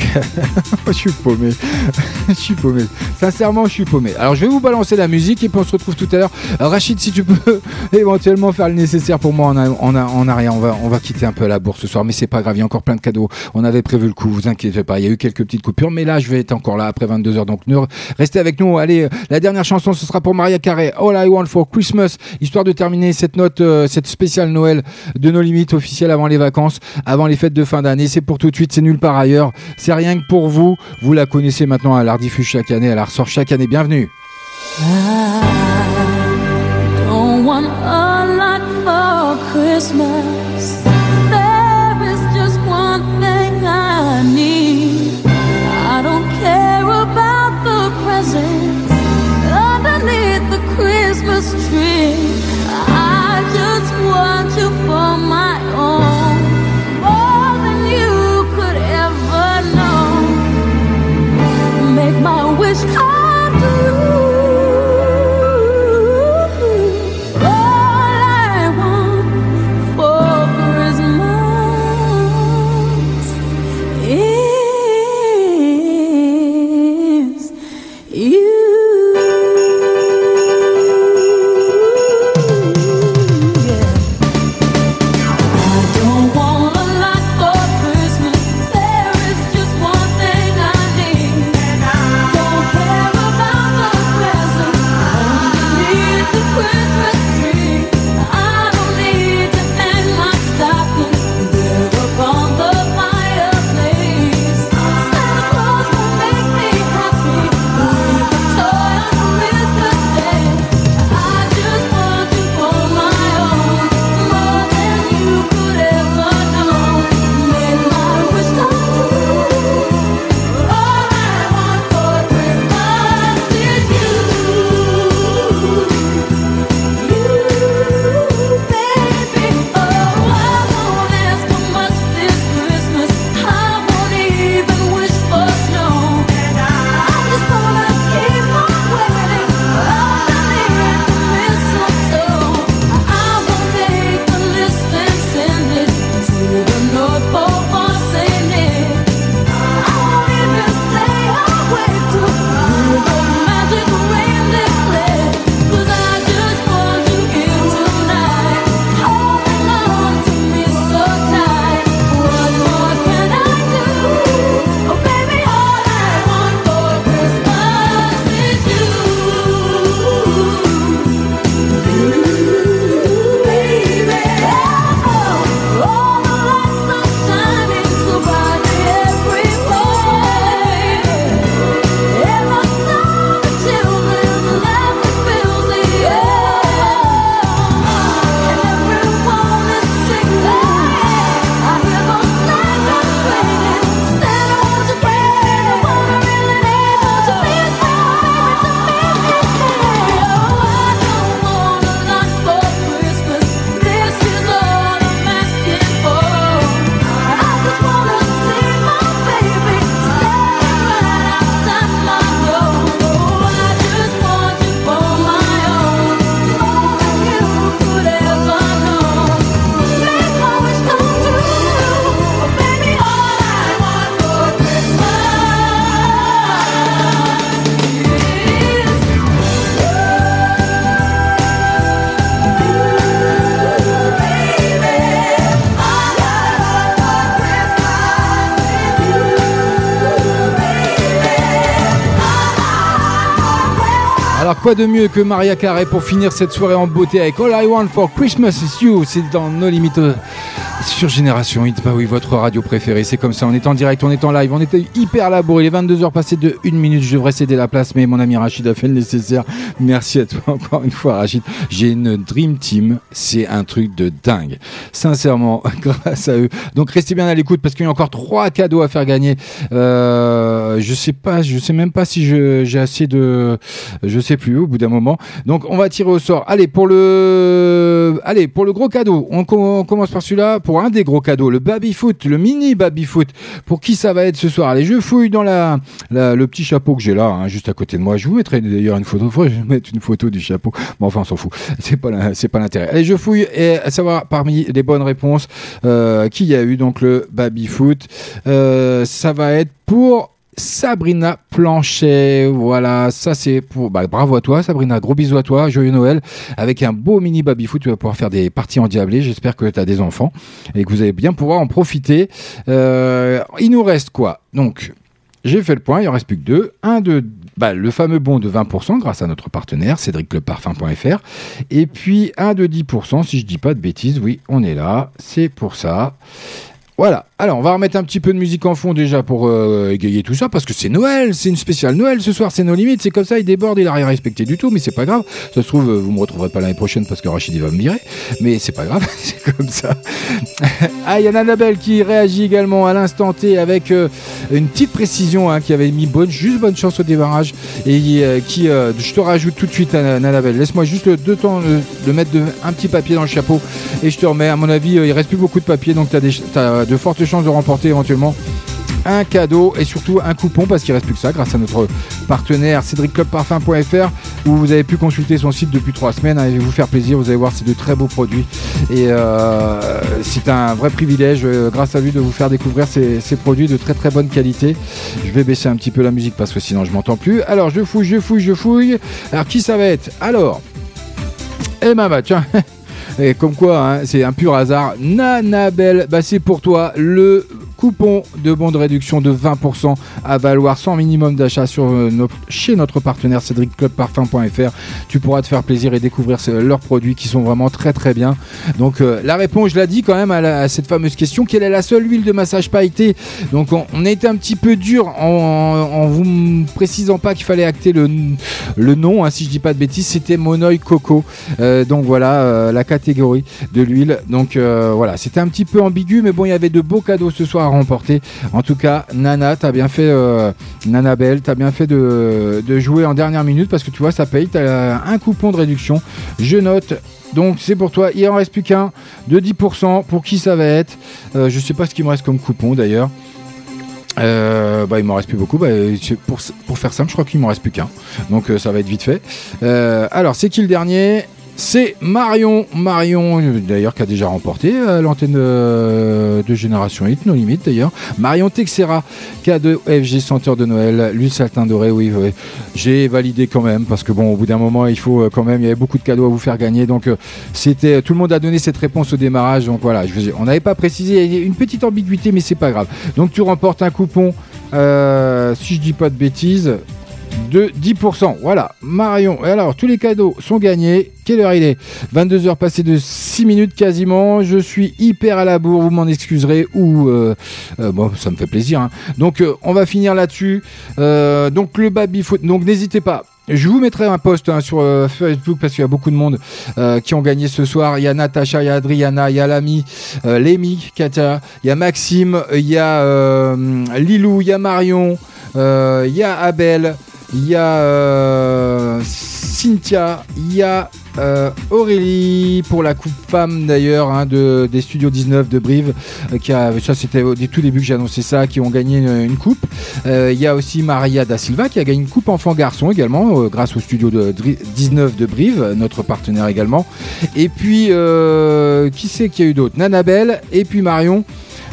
[LAUGHS] je suis paumé. [LAUGHS] je suis paumé. Sincèrement, je suis paumé. Alors, je vais vous balancer la musique et puis on se retrouve tout à l'heure. Rachid, si tu peux [LAUGHS] éventuellement faire le nécessaire pour moi en, arrière, on va, quitter un peu la bourse ce soir, mais c'est pas grave. Il y a encore plein de cadeaux. On avait prévu le coup, vous inquiétez pas. Il y a eu quelques petites coupures, mais là, je vais être encore là après 22h. Donc, restez avec nous. Allez, euh, la dernière chanson, ce sera pour Maria Carey. All I Want for Christmas, histoire de terminer cette note, euh, cette spéciale Noël de nos limites officielles avant les vacances, avant les fêtes de fin d'année. C'est pour tout de suite, c'est nulle part ailleurs. Rien que pour vous. Vous la connaissez maintenant, elle la chaque année, elle la ressort chaque année. Bienvenue. De mieux que Maria Carey pour finir cette soirée en beauté avec All I Want for Christmas is You? C'est dans nos limites euh, sur Génération Hit. Bah oui, votre radio préférée, c'est comme ça. On est en direct, on est en live, on était hyper labouré. Il est 22h passé de 1 minute. Je devrais céder la place, mais mon ami Rachid a fait le nécessaire. Merci à toi [LAUGHS] encore une fois, Rachid. J'ai une Dream Team. C'est un truc de dingue. Sincèrement, [LAUGHS] grâce à eux. Donc restez bien à l'écoute parce qu'il y a encore trois cadeaux à faire gagner. Euh, je sais pas, je sais même pas si j'ai assez de. Je sais plus au bout d'un moment. Donc on va tirer au sort. Allez pour le, allez pour le gros cadeau. On, com- on commence par celui-là pour un des gros cadeaux, le baby foot, le mini baby foot. Pour qui ça va être ce soir? Allez, je fouille dans le petit chapeau que j'ai là, hein, juste à côté de moi. Je vous mettrai d'ailleurs une photo. Faudrait que je mette une photo du chapeau. Bon enfin on s'en fout. C'est pas pas l'intérêt. Allez, je fouille et à savoir parmi les bonnes réponses euh, qui y a eu donc le baby foot. Euh, ça va être pour Sabrina Planchet, voilà, ça c'est pour. Bah, bravo à toi, Sabrina. Gros bisous à toi, joyeux Noël. Avec un beau mini baby foot, tu vas pouvoir faire des parties endiablées. J'espère que tu as des enfants et que vous allez bien pouvoir en profiter. Euh, il nous reste quoi? Donc, j'ai fait le point, il en reste plus que deux. Un de. Bah, le fameux bon de 20% grâce à notre partenaire cédricleparfum.fr et puis un de 10% si je dis pas de bêtises oui on est là c'est pour ça voilà. Alors, on va remettre un petit peu de musique en fond déjà pour euh, égayer tout ça, parce que c'est Noël, c'est une spéciale Noël ce soir, c'est nos limites, c'est comme ça, il déborde, il a rien respecté du tout, mais c'est pas grave. Ça se trouve, euh, vous me retrouverez pas l'année prochaine parce que Rachid va me virer, mais c'est pas grave, [LAUGHS] c'est comme ça. [LAUGHS] ah, il y a Annabelle qui réagit également à l'instant T avec euh, une petite précision hein, qui avait mis bonne, juste bonne chance au démarrage et qui, je te rajoute tout de suite, Anna- Annabelle. Laisse-moi juste deux temps de, mettre un petit papier dans le chapeau et je te remets. À mon avis, il reste plus beaucoup de papier, donc tu as, de fortes chances de remporter éventuellement un cadeau et surtout un coupon parce qu'il reste plus que ça grâce à notre partenaire cédricclubparfum.fr où vous avez pu consulter son site depuis trois semaines hein, et vous faire plaisir. Vous allez voir c'est de très beaux produits et euh, c'est un vrai privilège euh, grâce à lui de vous faire découvrir ces, produits de très très bonne qualité. Je vais baisser un petit peu la musique parce que sinon je m'entends plus. Alors je fouille je fouille je fouille. Alors qui ça va être? Alors eh ben bah tiens [LAUGHS] Et comme quoi, hein, c'est un pur hasard. Nanabelle, bah c'est pour toi le coupon de bon de réduction de 20% à valoir sans minimum d'achat sur euh, chez notre partenaire cédricclubparfum.fr. Tu pourras te faire plaisir et découvrir leurs produits qui sont vraiment très très bien. Donc euh, la réponse, je l'ai dit quand même à, cette fameuse question, quelle est la seule huile de massage pailletée? Donc on, a été un petit peu dur en, vous précisant pas qu'il fallait acter le, le nom, hein, si je dis pas de bêtises, c'était Monoï Coco. Euh, donc voilà la catégorie de l'huile. Donc voilà, c'était un petit peu ambigu, mais bon, il y avait de beaux cadeaux ce soir remporter. En tout cas, Nana, t'as bien fait, euh, Nana Belle, t'as bien fait de, de jouer en dernière minute parce que tu vois, ça paye. T'as un coupon de réduction. Je note. Donc c'est pour toi, il en reste plus qu'un de 10%. Pour qui ça va être Euh, Je sais pas ce qu'il me reste comme coupon d'ailleurs. Euh, bah, il m'en reste plus beaucoup. Bah, pour, pour faire simple, je crois qu'il m'en reste plus qu'un. Donc euh, ça va être vite fait. Alors, c'est qui le dernier? C'est Marion. Marion, d'ailleurs, qui a déjà remporté euh, l'antenne euh, de Génération Hit, nos limites d'ailleurs. Marion Texera, K2 FG Senteur de Noël, l'huile satin doré, oui, oui. J'ai validé quand même, parce que bon, au bout d'un moment, il faut euh, quand même, il y avait beaucoup de cadeaux à vous faire gagner. Donc, c'était, tout le monde a donné cette réponse au démarrage. Donc voilà, on n'avait pas précisé, il y a une petite ambiguïté, mais c'est pas grave. Donc, tu remportes un coupon, si je dis pas de bêtises, de 10%. Voilà, Marion. Et alors, tous les cadeaux sont gagnés. Quelle heure il est? 22h passées de 6 minutes quasiment. Je suis hyper à la bourre, vous m'en excuserez. Ou, euh, euh, bon, ça me fait plaisir. hein. Donc, euh, on va finir là-dessus. Donc, le baby foot. Donc, n'hésitez pas. Je vous mettrai un post hein, sur Facebook parce qu'il y a beaucoup de monde qui ont gagné ce soir. Il y a Natacha, il y a Adriana, il y a Lami, euh, Lémi, Katia, il y a Maxime, il y a Lilou, il y a Marion, il y a Abel, il y a euh, Cynthia, il y a euh, Aurélie pour la coupe femme d'ailleurs hein, de, des studios 19 de Brive euh, qui a ça c'était au tout début que j'ai annoncé ça qui ont gagné une, coupe. Il y a aussi Maria da Silva qui a gagné une coupe enfant garçon également grâce au studio de Dri- 19 de Brive notre partenaire également. Et puis qui c'est qu'il y a eu d'autres Nanabelle et puis Marion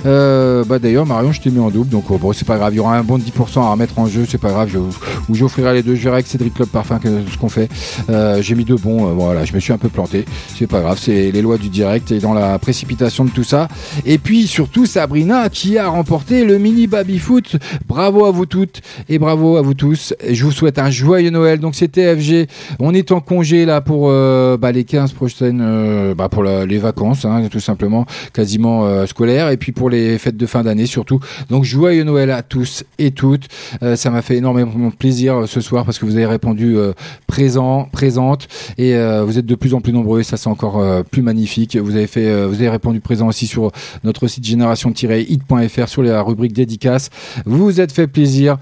Euh, bah d'ailleurs, Marion, je t'ai mis en double, donc oh, bon, c'est pas grave. Il y aura un bon de 10% à remettre en jeu, c'est pas grave. Je, ou j'offrirai les deux. Je verrai avec Cédric Club Parfum ce qu'on fait. Euh, J'ai mis deux bons. euh, voilà, je me suis un peu planté. C'est pas grave, c'est les lois du direct et dans la précipitation de tout ça. Et puis surtout Sabrina qui a remporté le mini baby foot. Bravo à vous toutes et bravo à vous tous. Je vous souhaite un joyeux Noël. Donc c'était FG. On est en congé là pour euh, bah, les 15 prochaines, euh, bah, pour les vacances, hein, tout simplement, quasiment scolaires, et puis pour les fêtes de fin d'année surtout. Donc joyeux Noël à tous et toutes. Euh, ça m'a fait énormément plaisir euh, ce soir parce que vous avez répondu euh, présent, présente, et vous êtes de plus en plus nombreux. Et ça c'est encore plus magnifique. Vous avez fait, vous avez répondu présent aussi sur notre site génération-hit.fr sur la rubrique dédicace. Vous vous êtes fait plaisir.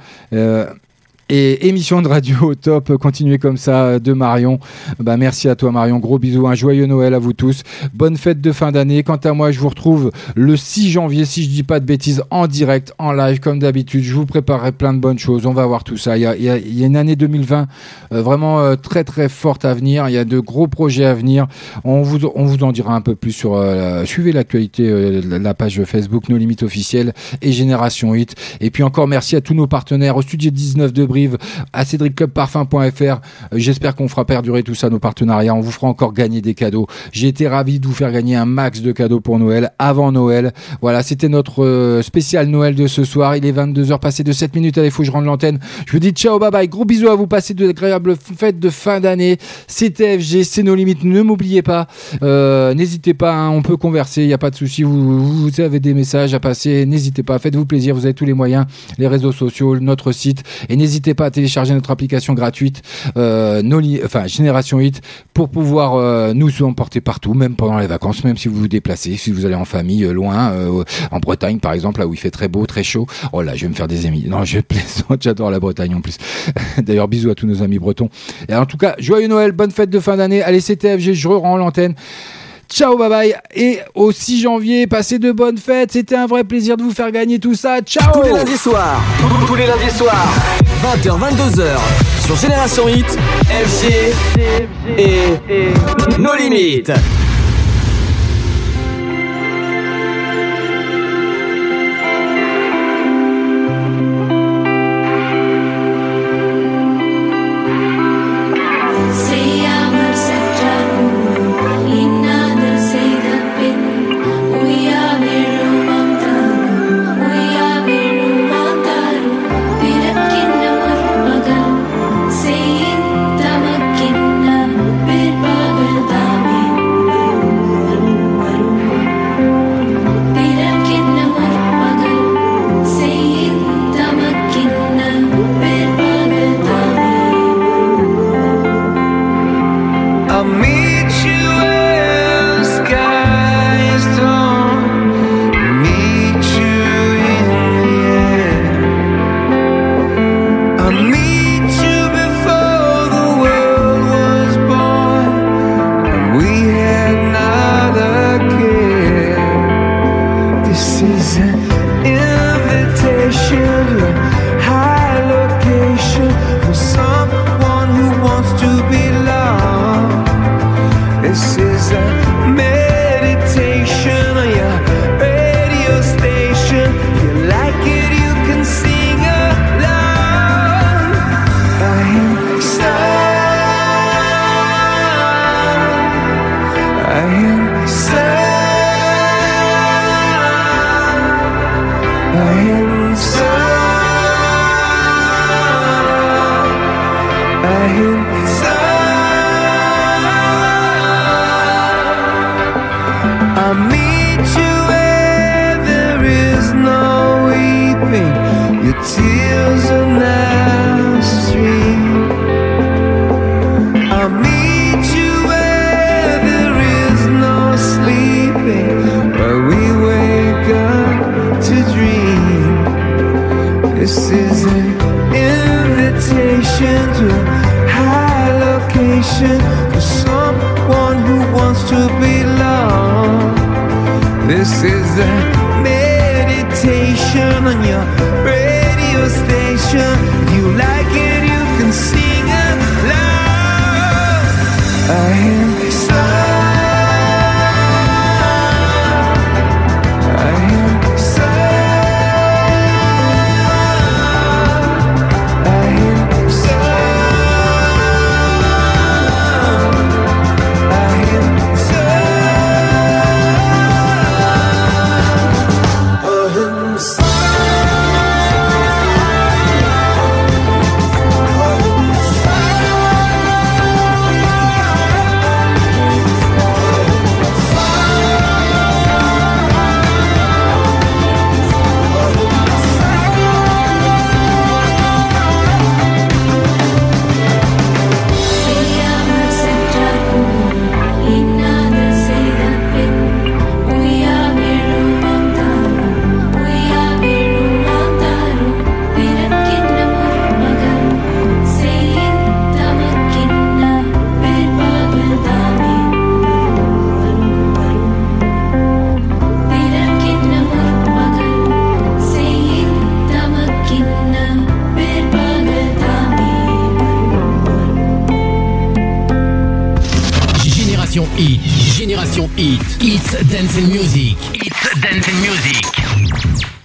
Et émission de radio au top, continuez comme ça euh, de Marion. Bah, merci à toi Marion, gros bisous, un joyeux Noël à vous tous. Bonne fête de fin d'année. Quant à moi, je vous retrouve le 6 janvier, si je dis pas de bêtises, en direct, en live, comme d'habitude. Je vous préparerai plein de bonnes choses. On va voir tout ça. Il y a, une année 2020 euh, vraiment euh, très très forte à venir. Il y a de gros projets à venir. On vous, on vous en dira un peu plus sur. suivez l'actualité, la- page Facebook Nos Limites officielles et Génération 8. Et puis encore merci à tous nos partenaires, au Studio 19 de À cédricclubparfum.fr. J'espère qu'on fera perdurer tout ça, nos partenariats. On vous fera encore gagner des cadeaux. J'ai été ravi de vous faire gagner un max de cadeaux pour Noël, avant Noël. Voilà, c'était notre euh, spécial Noël de ce soir. Il est 22h passé de 7 minutes. Allez, faut que je rende l'antenne. Je vous dis ciao, bye bye. Gros bisous à vous. Passez de agréables fêtes de fin d'année. C'était FG, c'est nos limites. Ne m'oubliez pas. Euh, N'hésitez pas, hein, on peut converser. Il n'y a pas de souci. Vous, vous avez des messages à passer. N'hésitez pas. Faites-vous plaisir. Vous avez tous les moyens, les réseaux sociaux, notre site. Et n'hésitez pas à télécharger notre application gratuite, euh, enfin Génération 8, pour pouvoir euh, nous emporter partout, même pendant les vacances, même si vous vous déplacez, si vous allez en famille, euh, loin, en Bretagne par exemple, là où il fait très beau, très chaud. Oh là, je vais me faire des amis. Non, je plaisante, [LAUGHS] j'adore la Bretagne en plus. [LAUGHS] D'ailleurs, bisous à tous nos amis bretons. Et en tout cas, joyeux Noël, bonne fête de fin d'année. Allez, c'était FG, je rends l'antenne. Ciao, bye bye. Et au 6 janvier, passez de bonnes fêtes. C'était un vrai plaisir de vous faire gagner tout ça. Ciao Tous les lundis soirs, tous les lundis soirs, 20h, 22h, sur Génération Hit, FG et nos limites.